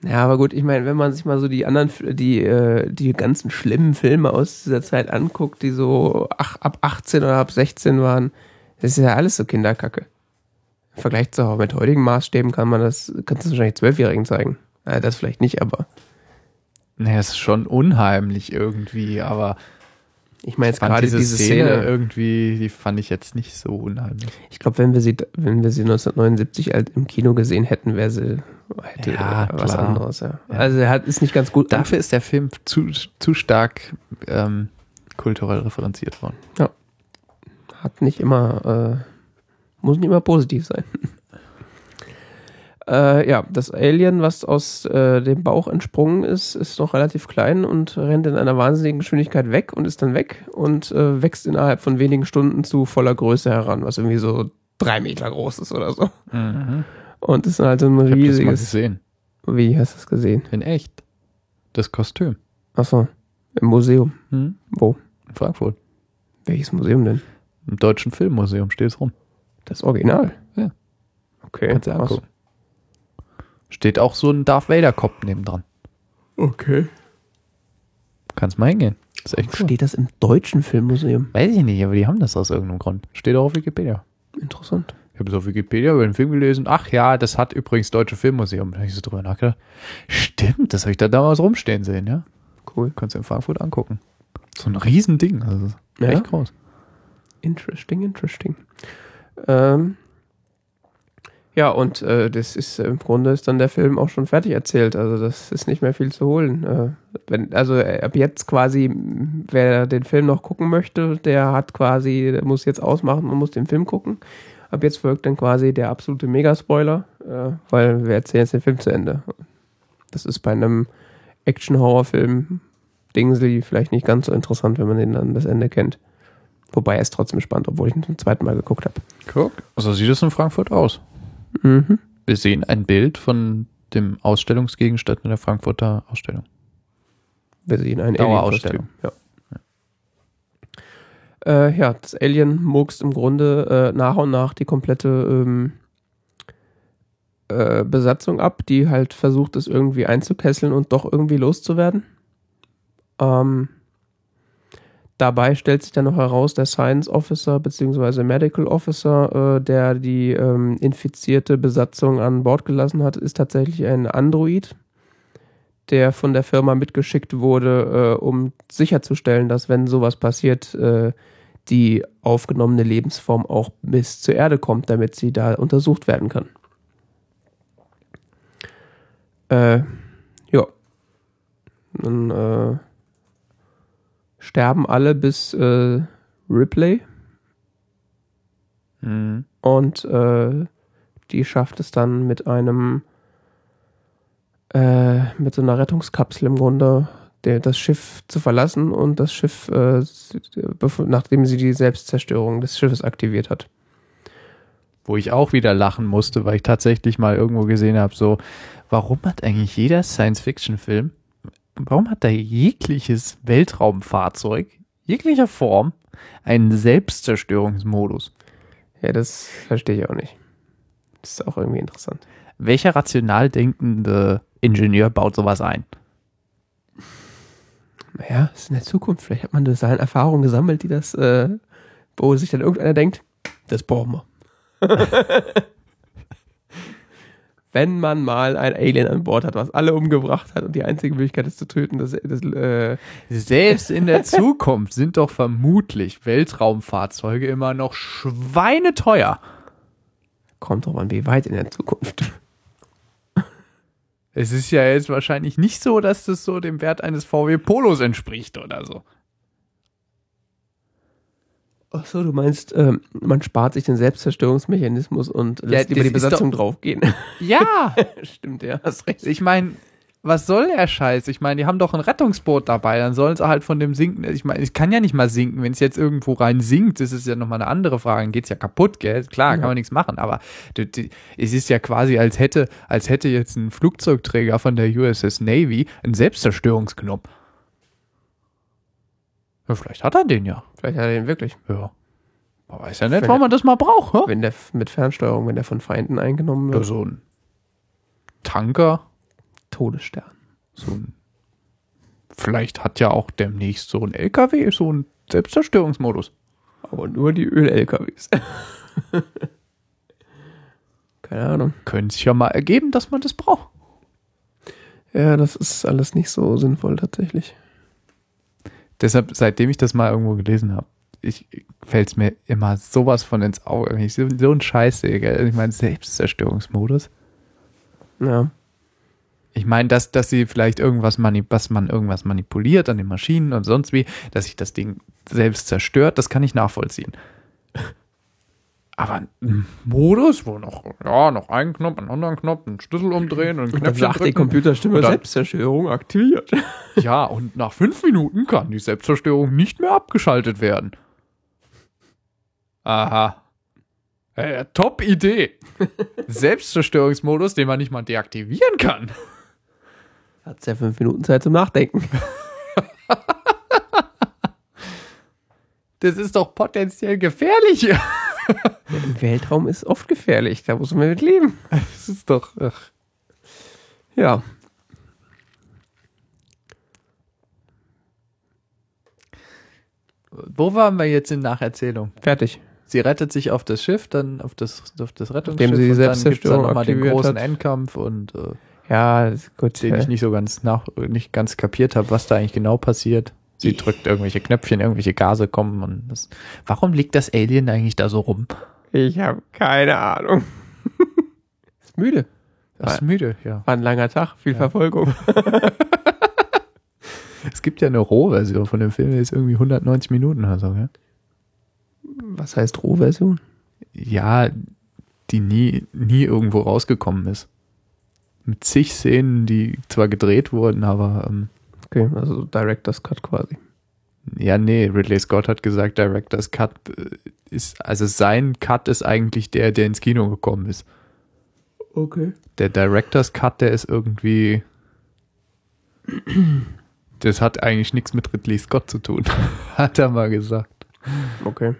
Ja, aber gut, ich meine, wenn man sich mal so die anderen, die, äh, die ganzen schlimmen Filme aus dieser Zeit anguckt, die so ach, ab 18 oder ab 16 waren, das ist ja alles so Kinderkacke. Im Vergleich zu mit heutigen Maßstäben kann man das, kannst du wahrscheinlich Zwölfjährigen zeigen. Ja, das vielleicht nicht, aber Naja, es ist schon unheimlich irgendwie, aber ich meine jetzt gerade diese, diese Szene, Szene, irgendwie, die fand ich jetzt nicht so unheimlich. ich glaube, wenn wir sie, wenn wir sie 1979 halt im Kino gesehen hätten, wäre sie, hätte Ja, was klar. anderes, ja. Ja. Also er hat, ist nicht ganz gut. Dafür ist der Film zu, zu stark ähm, kulturell referenziert worden. hat nicht immer, äh, muss nicht immer positiv sein. äh, ja, das Alien, was aus äh, dem Bauch entsprungen ist, ist noch relativ klein und rennt in einer wahnsinnigen Geschwindigkeit weg und ist dann weg und äh, wächst innerhalb von wenigen Stunden zu voller Größe heran, was irgendwie so drei Meter groß ist oder so. Und ist dann halt so ein Ich habe das mal riesiges. gesehen. Wie hast du es gesehen? In echt. Das Kostüm. Achso, im Museum. Hm? Wo? In Frankfurt. Welches Museum denn? Im Deutschen Filmmuseum steht es rum. Das Original? Ja. Okay. Kannst du angucken. Steht auch so ein Darth Vader-Kopf nebendran. Okay. Kannst mal hingehen. Das ist echt cool. Steht das im Deutschen Filmmuseum? Weiß ich nicht, aber die haben das aus irgendeinem Grund. Steht auch auf Wikipedia. Interessant. Ich habe es auf Wikipedia über den Film gelesen. Ach ja, das hat übrigens Deutsche Filmmuseum. Da habe ich so drüber nachgedacht. Stimmt, das habe ich da damals rumstehen sehen, ja. Cool. Kannst du in Frankfurt angucken. So ein Riesending. Also Ja? echt groß. Interesting, interesting. Ähm, ja, und äh, das ist äh, im Grunde ist dann der Film auch schon fertig erzählt. Also das ist nicht mehr viel zu holen. Äh, wenn, also äh, ab jetzt quasi, wer den Film noch gucken möchte, der hat quasi, der muss jetzt ausmachen und muss den Film gucken. Ab jetzt folgt dann quasi der absolute Megaspoiler, äh, weil wir erzählen jetzt den Film zu Ende. Das ist bei einem Action-Horror-Film Dingsley vielleicht nicht ganz so interessant, wenn man den dann das Ende kennt. Wobei er ist trotzdem spannend, obwohl ich ihn zum zweiten Mal geguckt habe. Guck. So sieht es in Frankfurt aus. Mhm. Wir sehen ein Bild von dem Ausstellungsgegenstand in der Frankfurter Ausstellung. Wir sehen ein Dauerausstellung. Ja. Äh, ja, das Alien murkst im Grunde äh, nach und nach die komplette ähm, äh, Besatzung ab, die halt versucht, es irgendwie einzukesseln und doch irgendwie loszuwerden. Ähm, dabei stellt sich dann noch heraus, der Science Officer bzw. Medical Officer, äh, der die ähm, infizierte Besatzung an Bord gelassen hat, ist tatsächlich ein Android, der von der Firma mitgeschickt wurde, äh, um sicherzustellen, dass wenn sowas passiert, äh, die aufgenommene Lebensform auch bis zur Erde kommt, damit sie da untersucht werden kann. Äh, ja. Dann äh, sterben alle bis äh, Ripley. Mhm. Und äh, die schafft es dann mit einem, äh, mit so einer Rettungskapsel im Grunde, der, das Schiff zu verlassen und das Schiff, äh, nachdem sie die Selbstzerstörung des Schiffes aktiviert hat. Wo ich auch wieder lachen musste, weil ich tatsächlich mal irgendwo gesehen habe, so, warum hat eigentlich jeder Science-Fiction-Film, warum hat da jegliches Weltraumfahrzeug, jeglicher Form, einen Selbstzerstörungsmodus? Ja, das verstehe ich auch nicht. Das ist auch irgendwie interessant. Welcher rational denkende Ingenieur baut sowas ein? Naja, ist in der Zukunft. Vielleicht hat man da seine Erfahrungen gesammelt, die das, äh, wo sich dann irgendeiner denkt, das brauchen wir. Wenn man mal ein Alien an Bord hat, was alle umgebracht hat und die einzige Möglichkeit ist zu töten, das, das äh, Selbst in der Zukunft sind doch vermutlich Weltraumfahrzeuge immer noch schweineteuer. kommt drauf an, wie weit in der Zukunft. Es ist ja jetzt wahrscheinlich nicht so, dass das so dem Wert eines VW Polos entspricht oder so. Ach so, du meinst, ähm, man spart sich den Selbstzerstörungsmechanismus und lässt das über die Besatzung draufgehen. Ja, Stimmt, ja, hast recht. ich meine, was soll der Scheiß? Ich meine, die haben doch ein Rettungsboot dabei, dann sollen sie halt von dem sinken. Ich meine, ich kann ja nicht mal sinken. Wenn es jetzt irgendwo rein sinkt, das ist ja nochmal eine andere Frage. Dann geht's ja kaputt, gell? Klar, kann man nichts machen. Aber es ist ja quasi, als hätte, als hätte jetzt ein Flugzeugträger von der USS Navy einen Selbstzerstörungsknopf. Ja, vielleicht hat er den ja. Vielleicht hat er den wirklich. Ja. Man weiß ja nicht, Wenn warum man das mal braucht. hä? Wenn der mit Fernsteuerung, wenn der von Feinden eingenommen Oder wird, so ein Tanker, Todesstern. so ein. Vielleicht hat ja auch demnächst so ein LKW so einen Selbstzerstörungsmodus. Aber nur die Öl-LKWs. Keine Ahnung. Könnte sich ja mal ergeben, dass man das braucht. Ja, das ist alles nicht so sinnvoll tatsächlich. Deshalb, seitdem ich das mal irgendwo gelesen habe, ich fällt es mir immer sowas von ins Auge. Ich so, so ein Scheiß sehe, gell? Ich meine, Selbstzerstörungsmodus. Ja. Ich meine, dass, dass sie vielleicht irgendwas mani was man irgendwas manipuliert an den Maschinen und sonst wie, dass sich das Ding selbst zerstört, das kann ich nachvollziehen. Aber ein Modus, wo noch, ja, noch einen Knopf, einen anderen Knopf, einen Schlüssel umdrehen und ein Und dann Knöpfchen sagt die drücken. Computerstimme Und dann- Selbstzerstörung aktiviert. Ja, und nach fünf Minuten kann die Selbstzerstörung nicht mehr abgeschaltet werden. Aha. Äh, top Idee. Selbstzerstörungsmodus, den man nicht mal deaktivieren kann. Hat ja fünf Minuten Zeit zum Nachdenken. Das ist doch potenziell gefährlich. Im Weltraum ist oft gefährlich, da muss man mit leben. Das ist doch. Ach. Ja. Wo waren wir jetzt in Nacherzählung? Fertig. Sie rettet sich auf das Schiff, dann auf das, auf das Rettungsschiff Nachdem sie die und dann dann Selbstzerstörung nochmal den großen hat. Endkampf und äh, Ja, ist gut. den ich nicht so ganz nach, nicht ganz kapiert habe, was da eigentlich genau passiert. Sie drückt irgendwelche Knöpfchen, irgendwelche Gase kommen und das. Warum liegt das Alien eigentlich da so rum? Ich habe keine Ahnung. ist müde. Das ist müde, ja. War ein langer Tag, viel Verfolgung. Es gibt ja eine Rohversion von dem Film, der ist irgendwie 190 Minuten oder so, ja? Was heißt Rohversion? Ja, die nie, nie irgendwo rausgekommen ist. Mit zig Szenen, die zwar gedreht wurden, aber ähm, Okay, also Director's Cut quasi. Ja, nee, Ridley Scott hat gesagt, Director's Cut äh, ist, also sein Cut ist eigentlich der, der ins Kino gekommen ist. Okay. Der Director's Cut, der ist irgendwie, das hat eigentlich nichts mit Ridley Scott zu tun, hat er mal gesagt. Okay.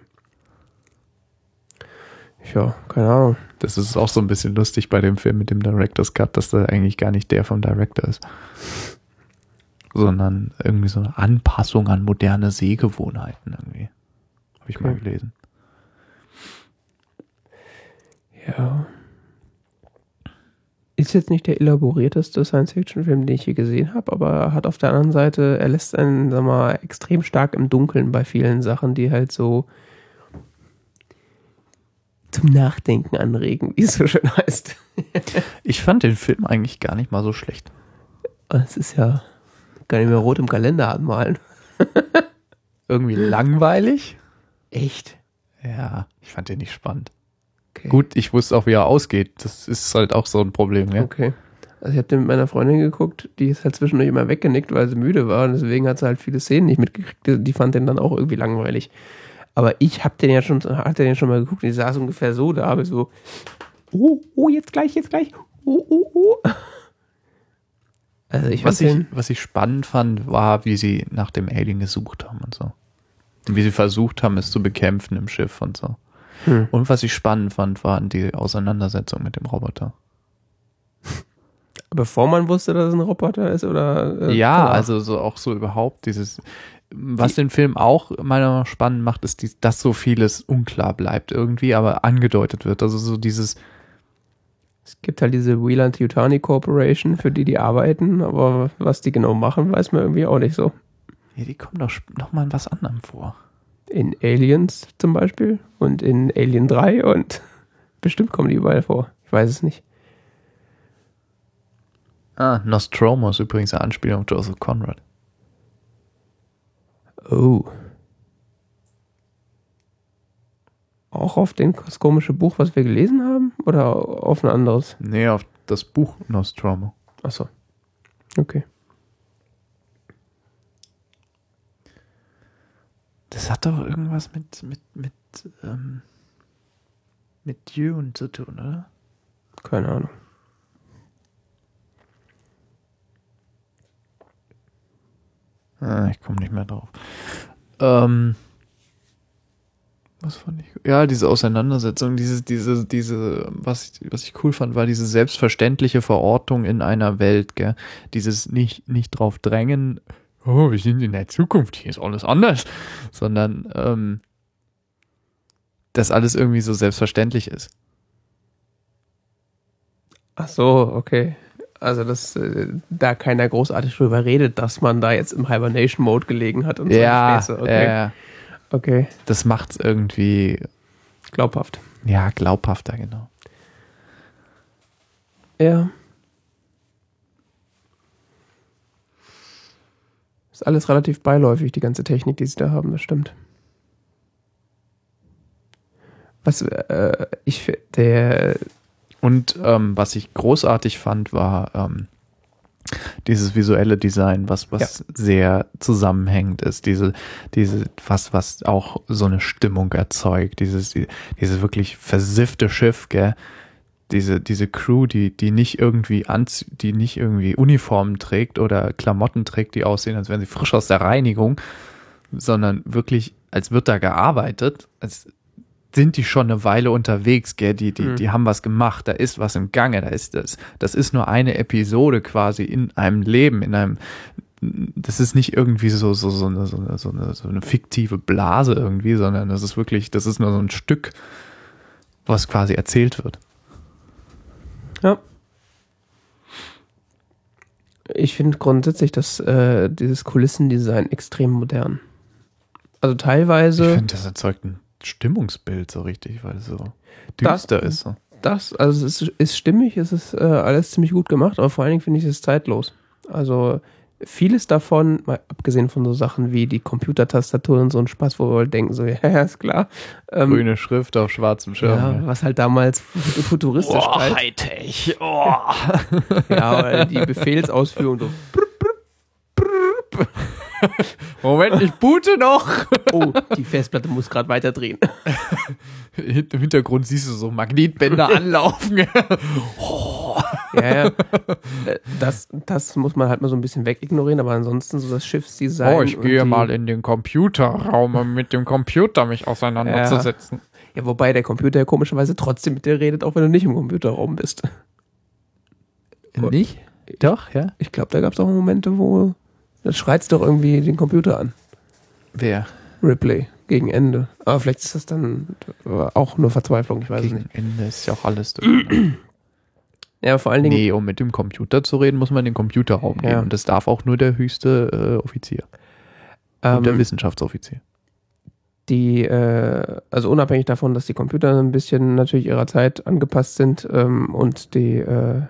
Ja, keine Ahnung. Das ist auch so ein bisschen lustig bei dem Film mit dem Director's Cut, dass da eigentlich gar nicht der vom Director ist. Sondern irgendwie so eine Anpassung an moderne Sehgewohnheiten irgendwie. Habe ich mal Okay. gelesen. Ja. Ist jetzt nicht der elaborierteste Science-Fiction-Film, den ich je gesehen habe, aber er hat auf der anderen Seite, er lässt einen, sag mal, extrem stark im Dunkeln bei vielen Sachen, die halt so zum Nachdenken anregen, wie es so schön heißt. Ich fand den Film eigentlich gar nicht mal so schlecht. Es ist ja gar nicht mehr rot im Kalender anmalen. Irgendwie langweilig. Echt? Ja, ich fand den nicht spannend. Okay. Gut, ich wusste auch, wie er ausgeht. Das ist halt auch so ein Problem, ja. Okay. Also ich habe den mit meiner Freundin geguckt, die ist halt zwischendurch immer weggenickt, weil sie müde war und deswegen hat sie halt viele Szenen nicht mitgekriegt. Die- Die fand den dann auch irgendwie langweilig. Aber ich habe den ja schon, hatte den schon mal geguckt und die saß ungefähr so da, aber so, oh, oh, jetzt gleich, jetzt gleich, oh, oh, oh. Also ich Was ich, was ich spannend fand, war, wie sie nach dem Alien gesucht haben und so. Und wie sie versucht haben, es zu bekämpfen im Schiff und so. Hm. Und was ich spannend fand, waren die Auseinandersetzung mit dem Roboter. bevor man wusste, dass es ein Roboter ist oder äh, ja, danach? also so auch so überhaupt dieses, was den Film auch meiner Meinung nach spannend macht, ist, die, dass so vieles unklar bleibt irgendwie, aber angedeutet wird. Also so dieses, Es gibt halt diese Wieland Yutani Corporation, für die die arbeiten, aber was die genau machen, weiß man irgendwie auch nicht so. ja, die kommen doch sp- noch mal in was anderem vor. In Aliens zum Beispiel und in Alien 3 und bestimmt kommen die überall vor. Ich weiß es nicht. Ah, Nostromo ist übrigens eine Anspielung auf Joseph Conrad. Oh. Auch auf den, das komische Buch, was wir gelesen haben? Oder auf ein anderes? Nee, auf das Buch Nostromo. Achso. Okay. Das hat doch irgendwas mit, mit, mit, ähm, mit Dune zu tun, oder? Keine Ahnung. Ah, ich komme nicht mehr drauf. Ähm, was fand ich? Ja, diese Auseinandersetzung, diese, diese, diese, was ich, was ich cool fand, war diese selbstverständliche Verortung in einer Welt, gell? Dieses nicht, nicht drauf drängen, oh, wir sind in der Zukunft, hier ist alles anders, sondern, ähm, dass alles irgendwie so selbstverständlich ist. Ach so, okay. Also, dass äh, da keiner großartig drüber redet, dass man da jetzt im Hibernation-Mode gelegen hat und so ja, Späße. Okay. äh, okay. das macht's irgendwie, Glaubhaft. ja, glaubhafter, genau. Ja. Ist alles relativ beiläufig, die ganze Technik, die sie da haben, das stimmt. Was, äh, ich, der, Und ähm, was ich großartig fand, war ähm, dieses visuelle Design, was, was sehr zusammenhängend ist. Diese, diese, was, was auch so eine Stimmung erzeugt. Dieses, die, dieses wirklich versiffte Schiff, gell? Diese, diese Crew, die, die nicht irgendwie anz die nicht irgendwie Uniformen trägt oder Klamotten trägt, die aussehen, als wären sie frisch aus der Reinigung, sondern wirklich, als wird da gearbeitet, als sind die schon eine Weile unterwegs, gell? Die, die, Mhm. die haben was gemacht, da ist was im Gange, da ist das. Das ist nur eine Episode quasi in einem Leben, in einem, das ist nicht irgendwie so, so, so, eine, so, eine, so, eine, so eine fiktive Blase irgendwie, sondern das ist wirklich, das ist nur so ein Stück, was quasi erzählt wird. ja. Ich finde grundsätzlich, dass äh, dieses Kulissendesign extrem modern. Also Ich teilweise. finde, das erzeugt ein Stimmungsbild so richtig, weil es so Das- düster ist. So. das, also es ist, ist stimmig, es ist äh, alles ziemlich gut gemacht, aber vor allen Dingen finde ich es zeitlos. Also vieles davon, mal abgesehen von so Sachen wie die Computertastaturen und so ein Spaß, wo wir halt denken, so, ja, ist klar. Ähm, Grüne Schrift auf schwarzem Schirm. ja, Ja. was halt damals fu- futuristisch halt, Hightech. Oh. ja, oder die Befehlsausführung so, Moment, ich boote noch. oh, die Festplatte muss gerade weiter drehen. Im Hintergrund siehst du so Magnetbänder anlaufen. Ja, ja. Äh, Das, das muss man halt mal so ein bisschen wegignorieren, aber ansonsten so das Schiffsdesign. oh, ich gehe mal in den Computerraum, um mit dem Computer mich auseinanderzusetzen. Ja, wobei der Computer ja komischerweise trotzdem mit dir redet, auch wenn du nicht im Computerraum bist. Nicht? Doch, ja. Ich glaube, da gab es auch Momente, wo das schreit doch irgendwie den Computer an. Wer? Ripley gegen Ende. Aber vielleicht ist das dann auch nur Verzweiflung, ich weiß es Gegen nicht. Ende ist ja auch alles. Ja, vor allen Dingen, nee, um mit dem Computer zu reden, muss man in den Computerraum gehen. Ja. Und das darf auch nur der höchste äh, Offizier. und der ähm, Wissenschaftsoffizier. die, äh, also unabhängig davon, dass die Computer ein bisschen natürlich ihrer Zeit angepasst sind ähm, und die äh,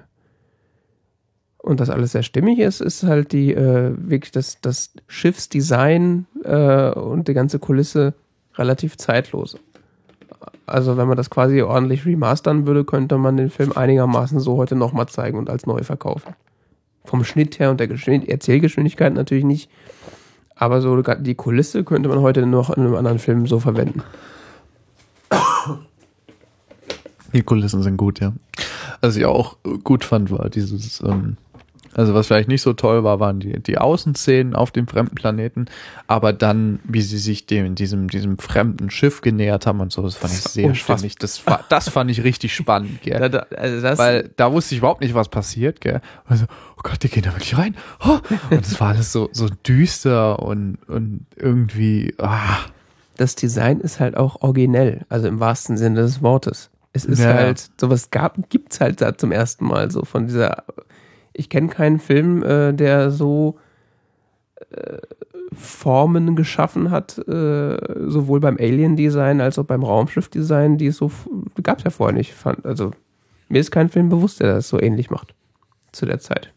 und das alles sehr stimmig ist, ist halt die äh, wirklich das, das Schiffsdesign äh, und die ganze Kulisse relativ zeitlos. Also wenn man das quasi ordentlich remastern würde, könnte man den Film einigermaßen so heute nochmal zeigen und als neu verkaufen. Vom Schnitt her und der Geschwind Erzählgeschwindigkeit natürlich nicht. Aber so die Kulisse könnte man heute noch in einem anderen Film so verwenden. Die Kulissen sind gut, ja. Was ich auch gut fand, war dieses, ähm, also was vielleicht nicht so toll war, waren die, die Außenszenen auf dem fremden Planeten, aber dann, wie sie sich dem, diesem, diesem fremden Schiff genähert haben und so, das fand ich sehr spannend. Das, das fand ich richtig spannend, gell. Da, da, also Weil da wusste ich überhaupt nicht, was passiert, gell. Also, oh Gott, die gehen da wirklich rein. Oh. Und es war alles so, so düster und, und irgendwie, ah. das Design ist halt auch originell, also im wahrsten Sinne des Wortes. Es ist Ja, ja. halt, sowas gab, gibt's halt da zum ersten Mal so von dieser. Ich kenne keinen Film, äh, der so äh, Formen geschaffen hat, äh, sowohl beim Alien-Design als auch beim Raumschiff-Design, die es so f- gab's ja vorher nicht. Fand, also mir ist kein Film bewusst, der das so ähnlich macht zu der Zeit.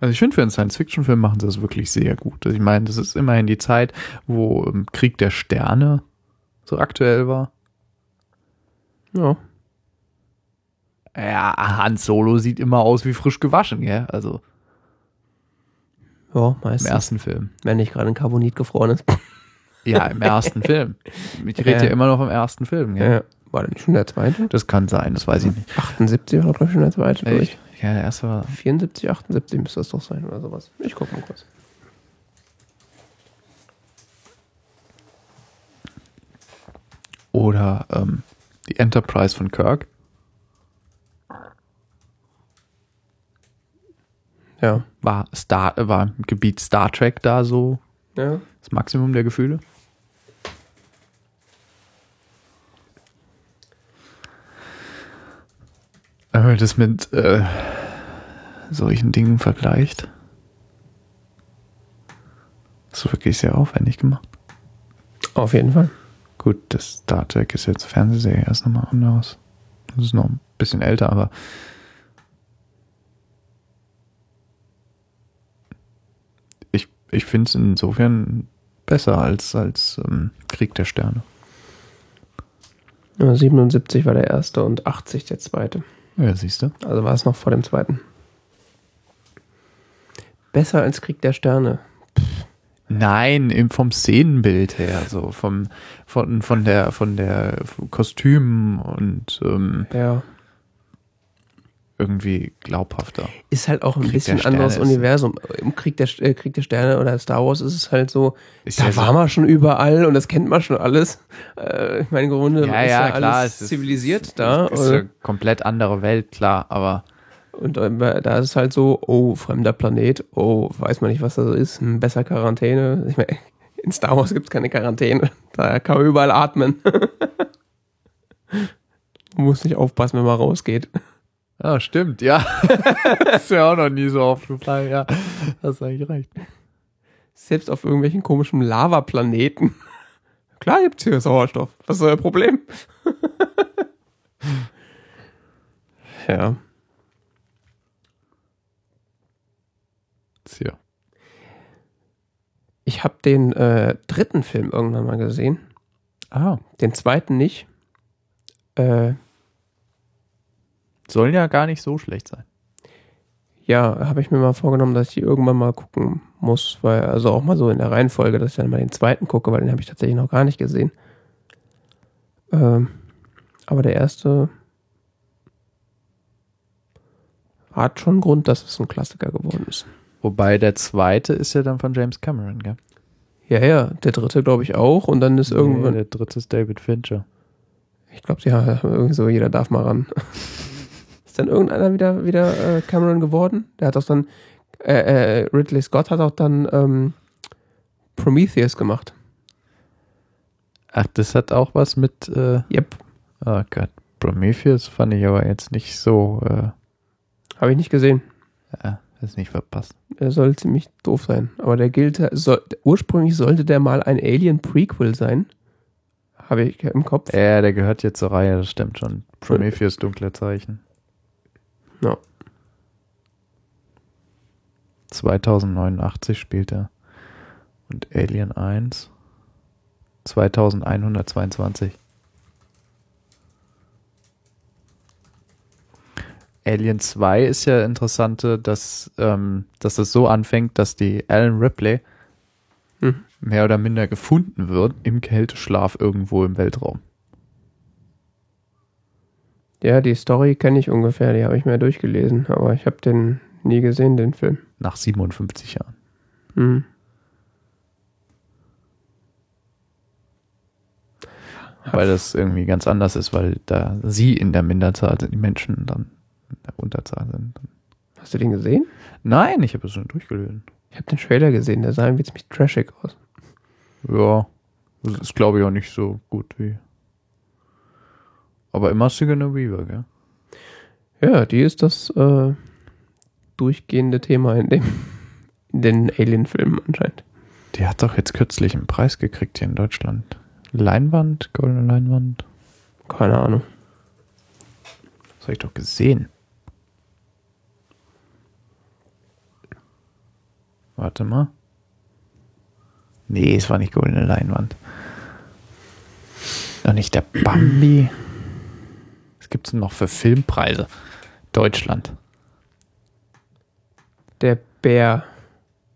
Also ich finde, für einen Science-Fiction-Film machen sie das wirklich sehr gut. Also ich meine, das ist immerhin die Zeit, wo ähm, Krieg der Sterne so aktuell war. Ja. Ja, Han Solo sieht immer aus wie frisch gewaschen, gell? Also Ja, im meistens. ersten Film. Wenn nicht gerade in Carbonit gefroren ist. Ja, im ersten Film. Ich rede Ja. ja immer noch vom ersten Film, gell? Ja. War das nicht schon der zweite? Das kann sein, das weiß ich nicht. 78 war, glaube ich, schon der zweite. glaub ich. Ja, der erste war. 74, 78 müsste das doch sein oder sowas. Ich gucke mal kurz. Oder ähm, die Enterprise von Kirk. Ja. War, Star, war im Gebiet Star Trek da so Ja. das Maximum der Gefühle? Wenn man das mit äh, solchen Dingen vergleicht, ist wirklich sehr aufwendig gemacht. Auf jeden Fall. Gut, das Star Trek ist jetzt Fernsehserie erst nochmal anders. Das ist noch ein bisschen älter, aber ich, finde es insofern besser als, als ähm, Krieg der Sterne. Ja, 77 war der erste und 80 der zweite. Ja, siehst du. Also war es noch vor dem zweiten. Besser als Krieg der Sterne. Nein, vom Szenenbild her, so vom, von, von der, von der Kostümen und ähm, Ja. Irgendwie glaubhafter. Ist halt auch ein Krieg bisschen anderes ist- Universum. Im Krieg der, äh, Krieg der Sterne oder Star Wars ist es halt so, Ist da ja so- war man schon überall und das kennt man schon alles. Äh, ich meine, im Grunde Ja, ist ja, ja klar, alles es ist- zivilisiert da. Ist eine komplett andere Welt, klar, aber Und da ist es halt so, oh, fremder Planet, oh, weiß man nicht, was das ist, hm, besser Quarantäne. Ich meine, in Star Wars gibt es keine Quarantäne. Da kann man überall atmen. man muss nicht aufpassen, wenn man rausgeht. Ja, stimmt, ja. das ist mir auch noch nie so aufgefallen, ja. Hast eigentlich recht. Selbst auf irgendwelchen komischen Lavaplaneten. Klar gibt's hier Sauerstoff. Was ist euer Problem? ja. Tja. Ich habe den äh, dritten Film irgendwann mal gesehen. Ah. Den zweiten nicht. Äh, Sollen ja gar nicht so schlecht sein. Ja, habe ich mir mal vorgenommen, dass ich die irgendwann mal gucken muss, weil also auch mal so in der Reihenfolge, dass ich dann mal den zweiten gucke, weil den habe ich tatsächlich noch gar nicht gesehen. Ähm, aber der erste hat schon Grund, dass es ein Klassiker geworden ist. Wobei der zweite ist ja dann von James Cameron, gell? Ja, ja, der dritte glaube ich auch und dann ist Nee, irgendwann, der dritte ist David Fincher. Ich glaube, ja, irgendwie so, jeder darf mal ran. Ist dann irgendeiner wieder, wieder äh, Cameron geworden? Der hat auch dann, äh, äh, Ridley Scott hat auch dann ähm, Prometheus gemacht. Ach, das hat auch was mit. Äh, Yep. oh Gott, Prometheus fand ich aber jetzt nicht so. Äh, Habe ich nicht gesehen. ja, das nicht verpasst. Er soll ziemlich doof sein. Aber der gilt, soll, ursprünglich sollte der mal ein Alien-Prequel sein. Habe ich im Kopf. Ja, der gehört jetzt zur Reihe, das stimmt schon. Prometheus dunkle Zeichen. Ja. 2089 spielt er. Und Alien 1 2122. Alien 2 ist ja interessante, dass, ähm, dass es so anfängt, dass die Alan Ripley Hm. mehr oder minder gefunden wird im Kälteschlaf irgendwo im Weltraum. Ja, die Story kenne ich ungefähr, die habe ich mir durchgelesen, aber ich habe den nie gesehen, den Film. Nach 57 Jahren. Mhm. Weil das irgendwie ganz anders ist, weil da sie in der Minderzahl sind, die Menschen dann in der Unterzahl sind. Hast du den gesehen? Nein, ich habe es schon durchgelesen. Ich habe den Trailer gesehen, der sah irgendwie ziemlich trashig aus. Ja, das ist glaube ich auch nicht so gut wie. Aber immer Sigourney Weaver, gell? Ja, die ist das äh, durchgehende Thema in dem in den Alien-Filmen anscheinend. Die hat doch jetzt kürzlich einen Preis gekriegt hier in Deutschland. Leinwand, goldene Leinwand. Keine Ahnung. Das habe ich doch gesehen. Warte mal. Nee, es war nicht goldene Leinwand. Noch nicht der Bambi. Was gibt's denn noch für Filmpreise? Deutschland. Der Bär.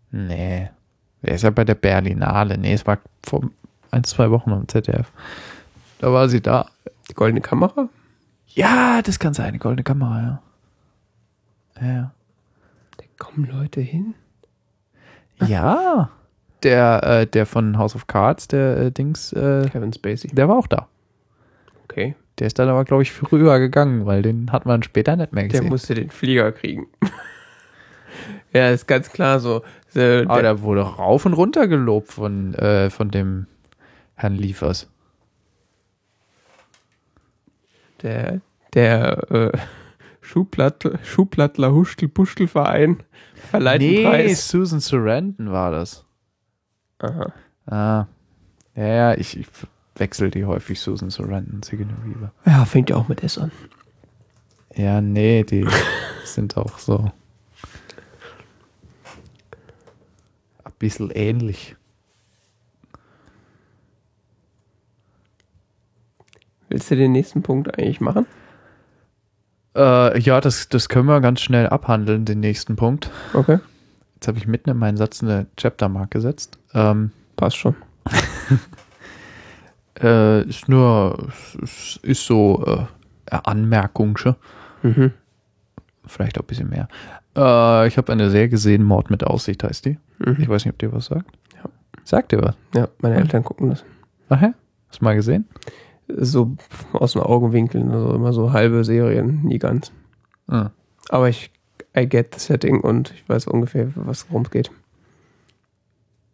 Nee. Der ist ja bei der Berlinale. Nee, es war vor ein, zwei Wochen am ZDF. Da war sie da. Die goldene Kamera? Ja, das kann sein. Goldene Kamera, ja. Ja. Da kommen Leute hin. Ja. Der, äh, der von House of Cards, der äh, Dings, äh, Kevin Spacey. der war auch da. Okay. Der ist dann aber, glaube ich, früher gegangen, weil den hat man später nicht mehr Der gesehen. musste den Flieger kriegen. ja, ist ganz klar so. Äh, aber der, der wurde rauf und runter gelobt von, äh, von dem Herrn Liefers. der, der äh, Schuhplatt, Schuhplattler Huschtel Puschtel Verein verleiht einen Nee, Preis. Susan Sarandon war das. Aha. Ah. Ja, ja, ich, ich wechsle die häufig, Susan Sarandon Sigourney Weaver. Ja, fängt ja auch mit S an. Ja, nee, die sind auch so ein bisschen ähnlich. Willst du den nächsten Punkt eigentlich machen? Äh, ja, das, das können wir ganz schnell abhandeln, den nächsten Punkt. Okay. Jetzt habe ich mitten in meinen Satz eine Chaptermark gesetzt. Ähm, Passt schon. äh, ist nur, ist so äh, Anmerkung, schon. Mhm. vielleicht auch ein bisschen mehr. Äh, ich habe eine Serie gesehen, Mord mit Aussicht heißt die. Ich Mhm. weiß nicht, ob dir was sagt. Ja. Sagt dir was? Ja, meine Eltern gucken das. Ach ja? Hast du mal gesehen? So aus den Augenwinkeln, also immer so halbe Serien, nie ganz. Ah. Aber ich, I get the setting und ich weiß ungefähr, was worum es geht.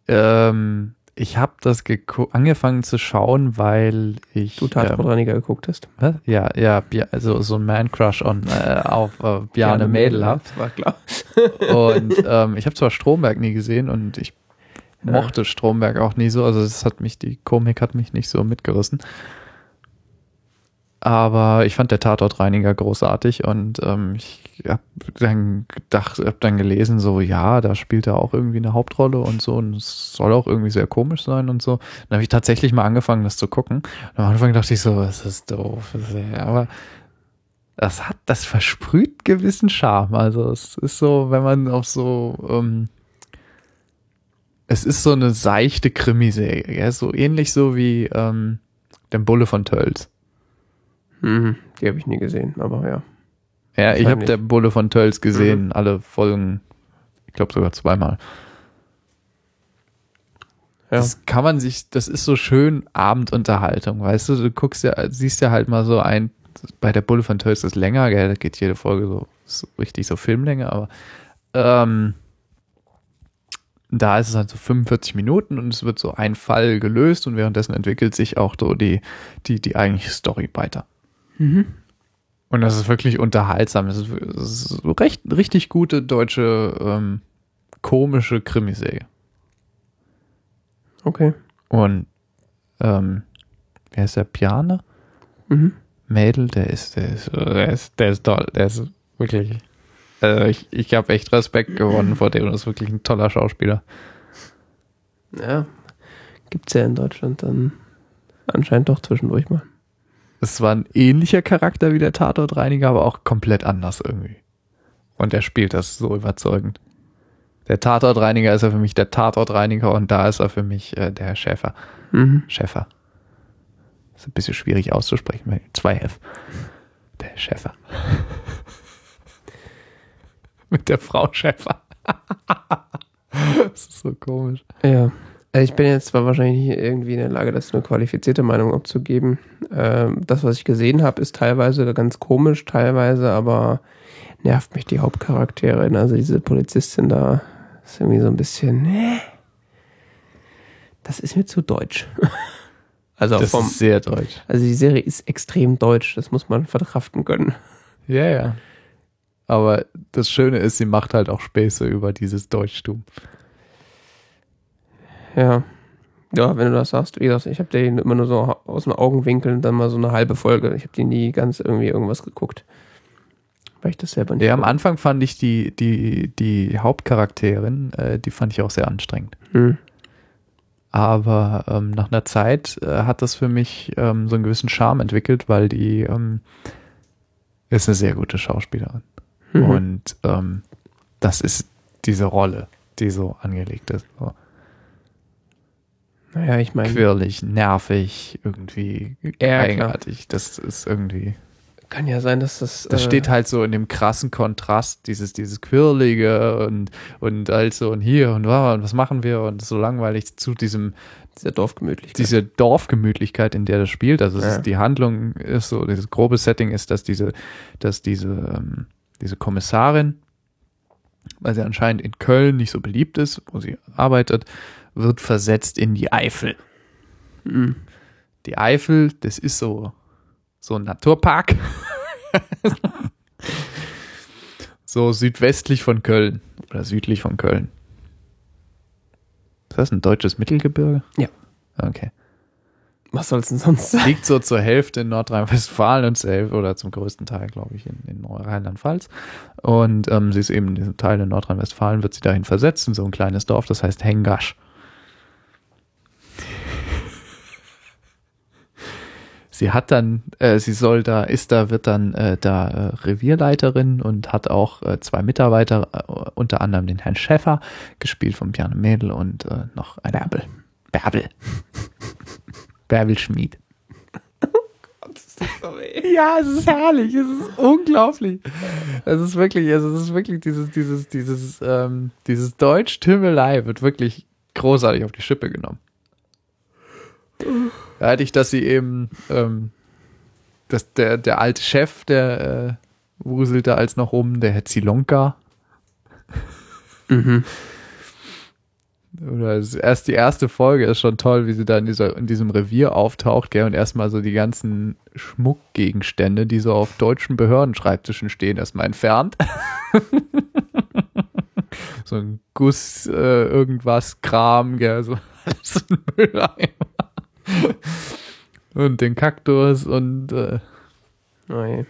Ähm, ich habe das angefangen zu schauen, weil ich. Du Tatortreiniger geguckt hast. was? Ja, ja, also so ein Man-Crush äh, auf äh, Bjarne Mädel habe. Das war klar. Und ähm, ich habe zwar Stromberg nie gesehen und ich Ja. mochte Stromberg auch nie so. Also es hat mich, die Komik hat mich nicht so mitgerissen. Aber ich fand der Tatortreiniger großartig und ähm, ich habe dann gedacht, habe dann gelesen, so ja, da spielt er auch irgendwie eine Hauptrolle und so und es soll auch irgendwie sehr komisch sein und so. Dann habe ich tatsächlich mal angefangen, das zu gucken. Und am Anfang dachte ich so, das ist doof. Aber das hat, das versprüht gewissen Charme. Also es ist so, wenn man auf so, ähm, es ist so eine seichte Krimiserie, gell? so ähnlich so wie ähm, der Bulle von Tölz. Mhm. Die habe ich nie gesehen, aber ja. Ja, ich habe der Bulle von Tölz gesehen, alle Folgen, ich glaube sogar zweimal. Ja. Das kann man sich, das ist so schön Abendunterhaltung, weißt du? Du guckst ja, siehst ja halt mal so ein, bei der Bulle von Töll ist länger, gell? Da geht jede Folge so, so richtig so Filmlänge, aber ähm, da ist es halt so 45 Minuten und es wird so ein Fall gelöst und währenddessen entwickelt sich auch so die, die, die eigentliche Story weiter. Mhm. Und das ist wirklich unterhaltsam. Das ist, ist recht, richtig gute deutsche ähm, komische Krimiserie. Okay. Und ähm, wer ist der Piane? Mhm. Mädel, der ist, der ist, der ist, der ist toll, der ist wirklich. Also ich, ich habe echt Respekt gewonnen vor dem. Das ist wirklich ein toller Schauspieler. Ja. Gibt's ja in Deutschland dann anscheinend doch zwischendurch mal. Es war ein ähnlicher Charakter wie der Tatortreiniger, aber auch komplett anders irgendwie. Und er spielt das so überzeugend. Der Tatortreiniger ist er für mich der Tatortreiniger und da ist er für mich äh, der Herr Schäfer. Mhm. Schäfer. Ist ein bisschen schwierig auszusprechen, weil zwei F. Der Schäfer. Mit der Frau Schäfer. das ist so komisch. Ja. Also ich bin jetzt zwar wahrscheinlich nicht irgendwie in der Lage, das eine qualifizierte Meinung abzugeben. Ähm, das, was ich gesehen habe, ist teilweise ganz komisch, teilweise aber nervt mich die Hauptcharakterin. Also diese Polizistin da ist irgendwie so ein bisschen. Nee, das ist mir zu deutsch. Also, Das vom, ist sehr deutsch. also die Serie ist extrem deutsch, das muss man verkraften können. Ja, ja. Aber das Schöne ist, sie macht halt auch Späße über dieses Deutschtum. Ja. Ja, wenn du das sagst, wie gesagt, ich habe den immer nur so aus den Augenwinkeln dann mal so eine halbe Folge. Ich habe die nie ganz irgendwie irgendwas geguckt. Weil ich das selber nicht. Ja, am. Anfang fand ich die, die, die Hauptcharakterin, äh, die fand ich auch sehr anstrengend. Hm. Aber ähm, nach einer Zeit äh, hat das für mich ähm, so einen gewissen Charme entwickelt, weil die ähm, ist eine sehr gute Schauspielerin. Mhm. Und ähm, das ist diese Rolle, die so angelegt ist. So Naja, ich meine, quirlig, nervig, irgendwie Ja, klar. eigenartig. Das ist irgendwie. kann ja sein, dass das. Das äh, steht halt so in dem krassen Kontrast, dieses, dieses Quirlige und, und also und hier und, wow, und was machen wir und so langweilig zu diesem, dieser Dorfgemütlichkeit. diese Dorfgemütlichkeit, in der das spielt. Also es Ja. ist, die Handlung ist so, dieses grobe Setting ist, dass diese, dass diese, ähm, diese Kommissarin, weil sie anscheinend in Köln nicht so beliebt ist, wo sie arbeitet, wird versetzt in die Eifel. Mhm. Die Eifel, das ist so, so ein Naturpark. so südwestlich von Köln oder südlich von Köln. Ist das ein deutsches Mittelgebirge? Ja. Okay. Was soll's denn sonst sein? Liegt so zur Hälfte in Nordrhein-Westfalen und zur Hälfte oder zum größten Teil, glaube ich, in, in Rheinland-Pfalz. Und ähm, sie ist eben in diesem Teil in Nordrhein-Westfalen, wird sie dahin versetzt, in so ein kleines Dorf, das heißt Hengasch. Sie hat dann, äh, sie soll da, ist da, wird dann äh, da äh, Revierleiterin und hat auch äh, zwei Mitarbeiter, äh, unter anderem den Herrn Schäffer, gespielt von Bjarne Mädel und äh, noch ein Bärbel. Bärbel. Bärbel Schmied. Ja, es ist herrlich, es ist unglaublich. Es ist wirklich, also es ist wirklich dieses, dieses, dieses, ähm, dieses Deutsch-Tümmelei wird wirklich großartig auf die Schippe genommen. Dadurch, dass sie eben, ähm, dass der, der alte Chef, der äh, wuselt da als noch rum, der Herr Zilonka, Mhm. Oder erst die erste Folge ist schon toll, wie sie da in, dieser, in diesem Revier auftaucht, gell, und erstmal so die ganzen Schmuckgegenstände, die so auf deutschen Behördenschreibtischen stehen, erstmal entfernt. so ein Guss, äh, irgendwas, Kram, gell, so alles in den Mülleimer. und den Kaktus und äh, Oh je.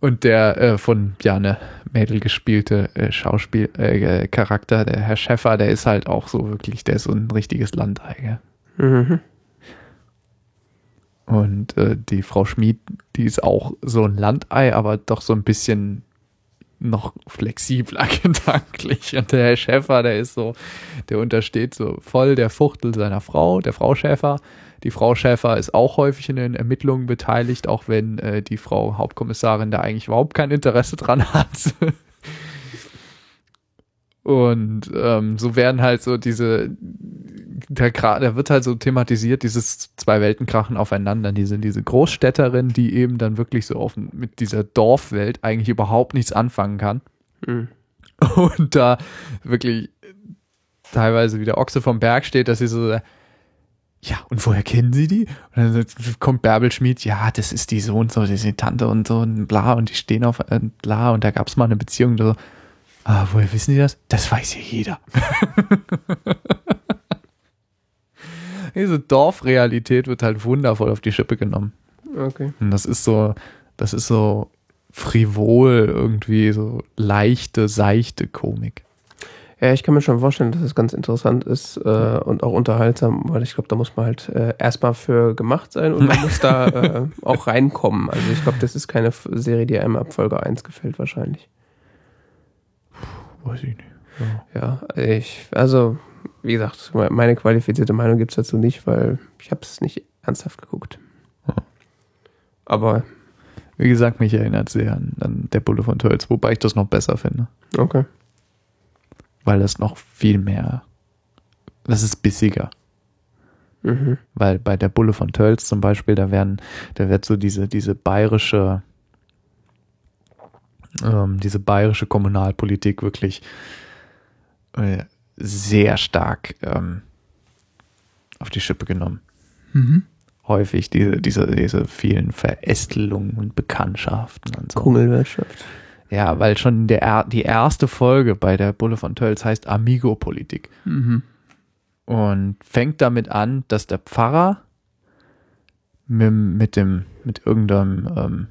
Und der äh, von Bjarne Mädel gespielte äh, Schauspiel äh, Charakter, der Herr Schäffer, der ist halt auch so wirklich, der ist so ein richtiges Landei. Gell? Mhm. Und äh, die Frau Schmid, die ist auch so ein Landei, aber doch so ein bisschen noch flexibler gedanklich. Und der Herr Schäfer, der ist so, der untersteht so voll der Fuchtel seiner Frau, der Frau Schäfer. Die Frau Schäfer ist auch häufig in den Ermittlungen beteiligt, auch wenn äh, die Frau Hauptkommissarin da eigentlich überhaupt kein Interesse dran hat. Und ähm, so werden halt so diese, da, gra- da wird halt so thematisiert, dieses zwei Weltenkrachen aufeinander. Diese, diese Großstädterin, die eben dann wirklich so auf, mit dieser Dorfwelt eigentlich überhaupt nichts anfangen kann. Hm. Und da wirklich teilweise wie der Ochse vom Berg steht, dass sie so, ja, und woher kennen Sie die? Und dann kommt Bärbel Schmied, ja, das ist die so und so, das ist die Tante und so und bla und die stehen auf äh, bla und da gab es mal eine Beziehung. Und so. Ah, woher wissen die das? Das weiß ja jeder. Diese Dorfrealität wird halt wundervoll auf die Schippe genommen. Okay. Und das ist so, das ist so frivol irgendwie, so leichte, seichte Komik. Ja, ich kann mir schon vorstellen, dass es ganz interessant ist äh, und auch unterhaltsam, weil ich glaube, da muss man halt äh, erstmal für gemacht sein und man muss da äh, auch reinkommen. Also ich glaube, das ist keine Serie, die einem ab Folge 1 gefällt wahrscheinlich. Weiß ich nicht. Ja, ich, also, wie gesagt, meine qualifizierte Meinung gibt's dazu nicht, weil ich habe es nicht ernsthaft geguckt. Ja. Aber, Wie gesagt, mich erinnert sehr an, an der Bulle von Tölz, wobei ich das noch besser finde. okay. Weil das noch viel mehr, das ist bissiger. Mhm. Weil bei der Bulle von Tölz zum Beispiel, da werden, da wird so diese, diese bayerische, ähm, diese bayerische Kommunalpolitik wirklich äh, sehr stark ähm, auf die Schippe genommen. Häufig diese, diese, diese vielen Verästelungen und Bekanntschaften und so. Kungelwirtschaft. Ja, weil schon der, er- die erste Folge bei der Bulle von Tölz heißt Amigo-Politik. Mhm. und fängt damit an, dass der Pfarrer mit, mit dem mit irgendeinem ähm,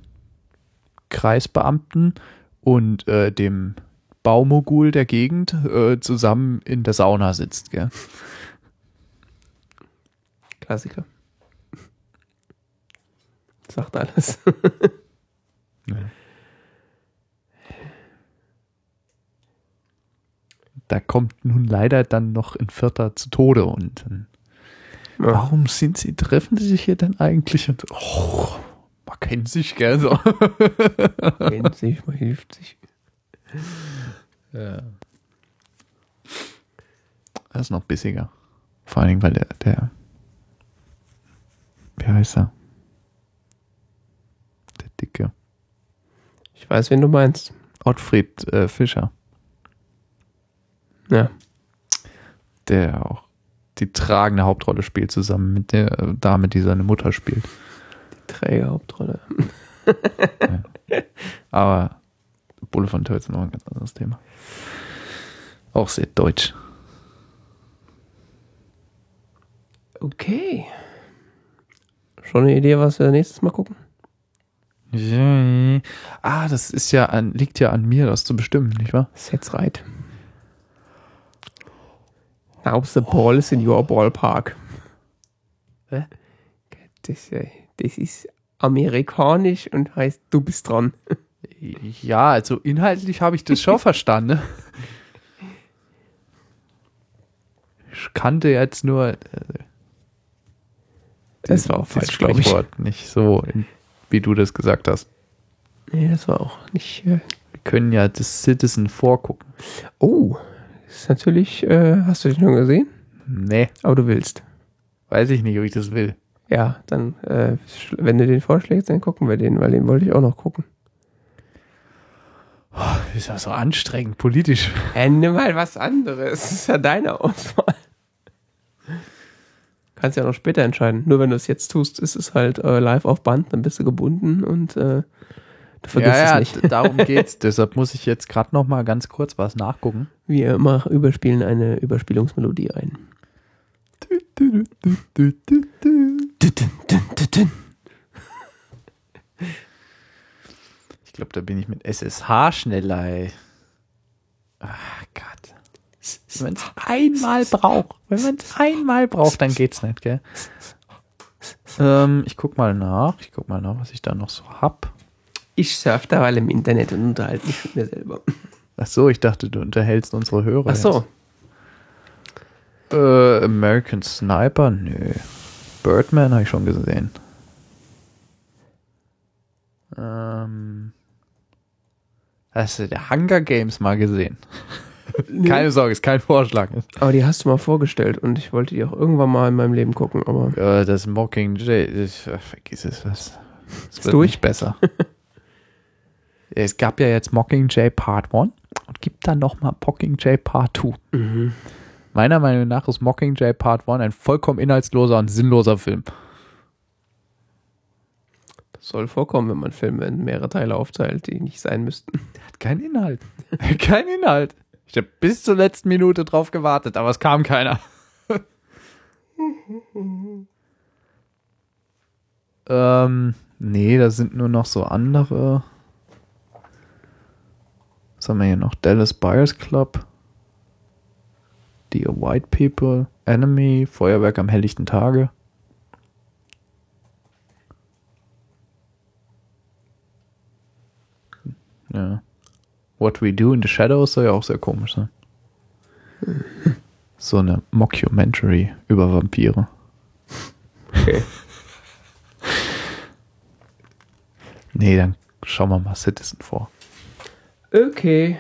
Kreisbeamten und äh, dem Baumogul der Gegend äh, zusammen in der Sauna sitzt. Gell? Klassiker. Sagt alles. Da kommt nun leider dann noch ein Vierter zu Tode und dann, Ja. warum sind sie, treffen sie sich hier denn eigentlich? Und, oh, man kennt sich, gell? So. Kennt sich, man hilft sich. Ja. Das ist noch bissiger. Vor allen Dingen, weil der, der, wie heißt er? Der Dicke. Ich weiß, wen du meinst. Ottfried äh, Fischer, Ja. der auch die tragende Hauptrolle spielt, zusammen mit der äh, Dame, die seine Mutter spielt. Träger Hauptrolle. Aber Bulle von Tölz ist noch ein ganz anderes Thema. Auch sehr deutsch. Okay. Schon eine Idee, was wir nächstes Mal gucken? Ja. Ah, das ist ja an, liegt ja an mir, das zu bestimmen, nicht wahr? Set's right. Now the ball is in your ballpark. Hä? Das, das ist amerikanisch und heißt, du bist dran. Ja, also inhaltlich habe ich das schon verstanden. Ich kannte jetzt nur äh, Das war auch falsch, glaube ich. Nicht so, wie du das gesagt hast. Nee, das war auch nicht. Äh Wir können ja das Citizen vorgucken. oh, das ist natürlich, äh, hast du den schon gesehen? Nee, Aber du willst. weiß ich nicht, ob ich das will. Ja, dann, äh, wenn du den vorschlägst, dann gucken wir den, weil den wollte ich auch noch gucken. Das ist ja so anstrengend, politisch. Äh, nimm halt was anderes. Das ist ja deine Auswahl. Kannst ja noch später entscheiden. Nur wenn du es jetzt tust, ist es halt äh, live auf Band, dann bist du gebunden und äh, du vergisst ja, ja, es nicht. darum geht's. Deshalb muss ich jetzt gerade noch mal ganz kurz was nachgucken. Wir immer überspielen eine Überspielungsmelodie ein. Glaube, da bin ich mit SSH schneller. Ey. Ach Gott. Wenn man es einmal braucht, wenn man es einmal braucht, dann geht's nicht, gell? Ähm, ich guck mal nach. Ich guck mal nach, was ich da noch so hab. Ich surf derweil im Internet und unterhalte mich mit mir selber. Ach so, ich dachte, du unterhältst unsere Hörer. Ach so. Äh, American Sniper? Nö. Birdman habe ich schon gesehen. Ähm, hast du der Hunger Games mal gesehen? Keine Sorge, ist kein Vorschlag. Aber die hast du mal vorgestellt und ich wollte die auch irgendwann mal in meinem Leben gucken, aber Ja, das Mockingjay, ich, ach, vergiss es, was. Es Ist durch? besser. es gab ja jetzt Mockingjay Part 1 und gibt dann nochmal Mockingjay Part 2. Meiner Meinung nach ist Mockingjay Part 1 ein vollkommen inhaltsloser und sinnloser Film. Soll vorkommen, wenn man Filme in mehrere Teile aufteilt, die nicht sein müssten. Hat keinen Inhalt. Kein Inhalt. Ich habe bis zur letzten Minute drauf gewartet, aber es kam keiner. ähm, nee, da sind nur noch so andere. Was haben wir hier noch? Dallas Buyers Club. Dear White People. Enemy. Feuerwerk am helllichten Tage. Ja. What We Do in the Shadows soll ja auch sehr komisch sein. So eine Mockumentary über Vampire. Okay. Nee, dann schauen wir mal Citizen vor. Okay.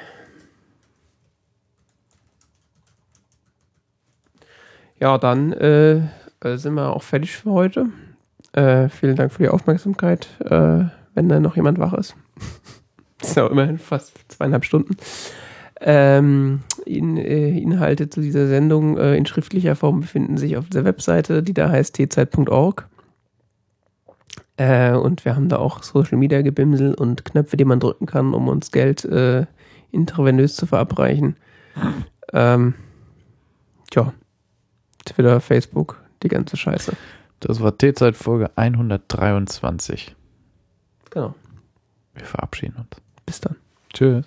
Ja, dann äh, äh, sind wir auch fertig für heute. Äh, vielen Dank für die Aufmerksamkeit, äh, wenn da noch jemand wach ist. ist ja immerhin fast zweieinhalb Stunden. Ähm, in, äh, Inhalte zu dieser Sendung äh, in schriftlicher Form befinden sich auf der Webseite, die da heißt tzeit.org. Äh, und wir haben da auch Social Media Gebimsel und Knöpfe, die man drücken kann, um uns Geld äh, intravenös zu verabreichen. Ähm, tja, Twitter, Facebook, die ganze Scheiße. Das war T-Zeit Folge 123. Genau. Wir verabschieden uns. Bis dann. Tschüss.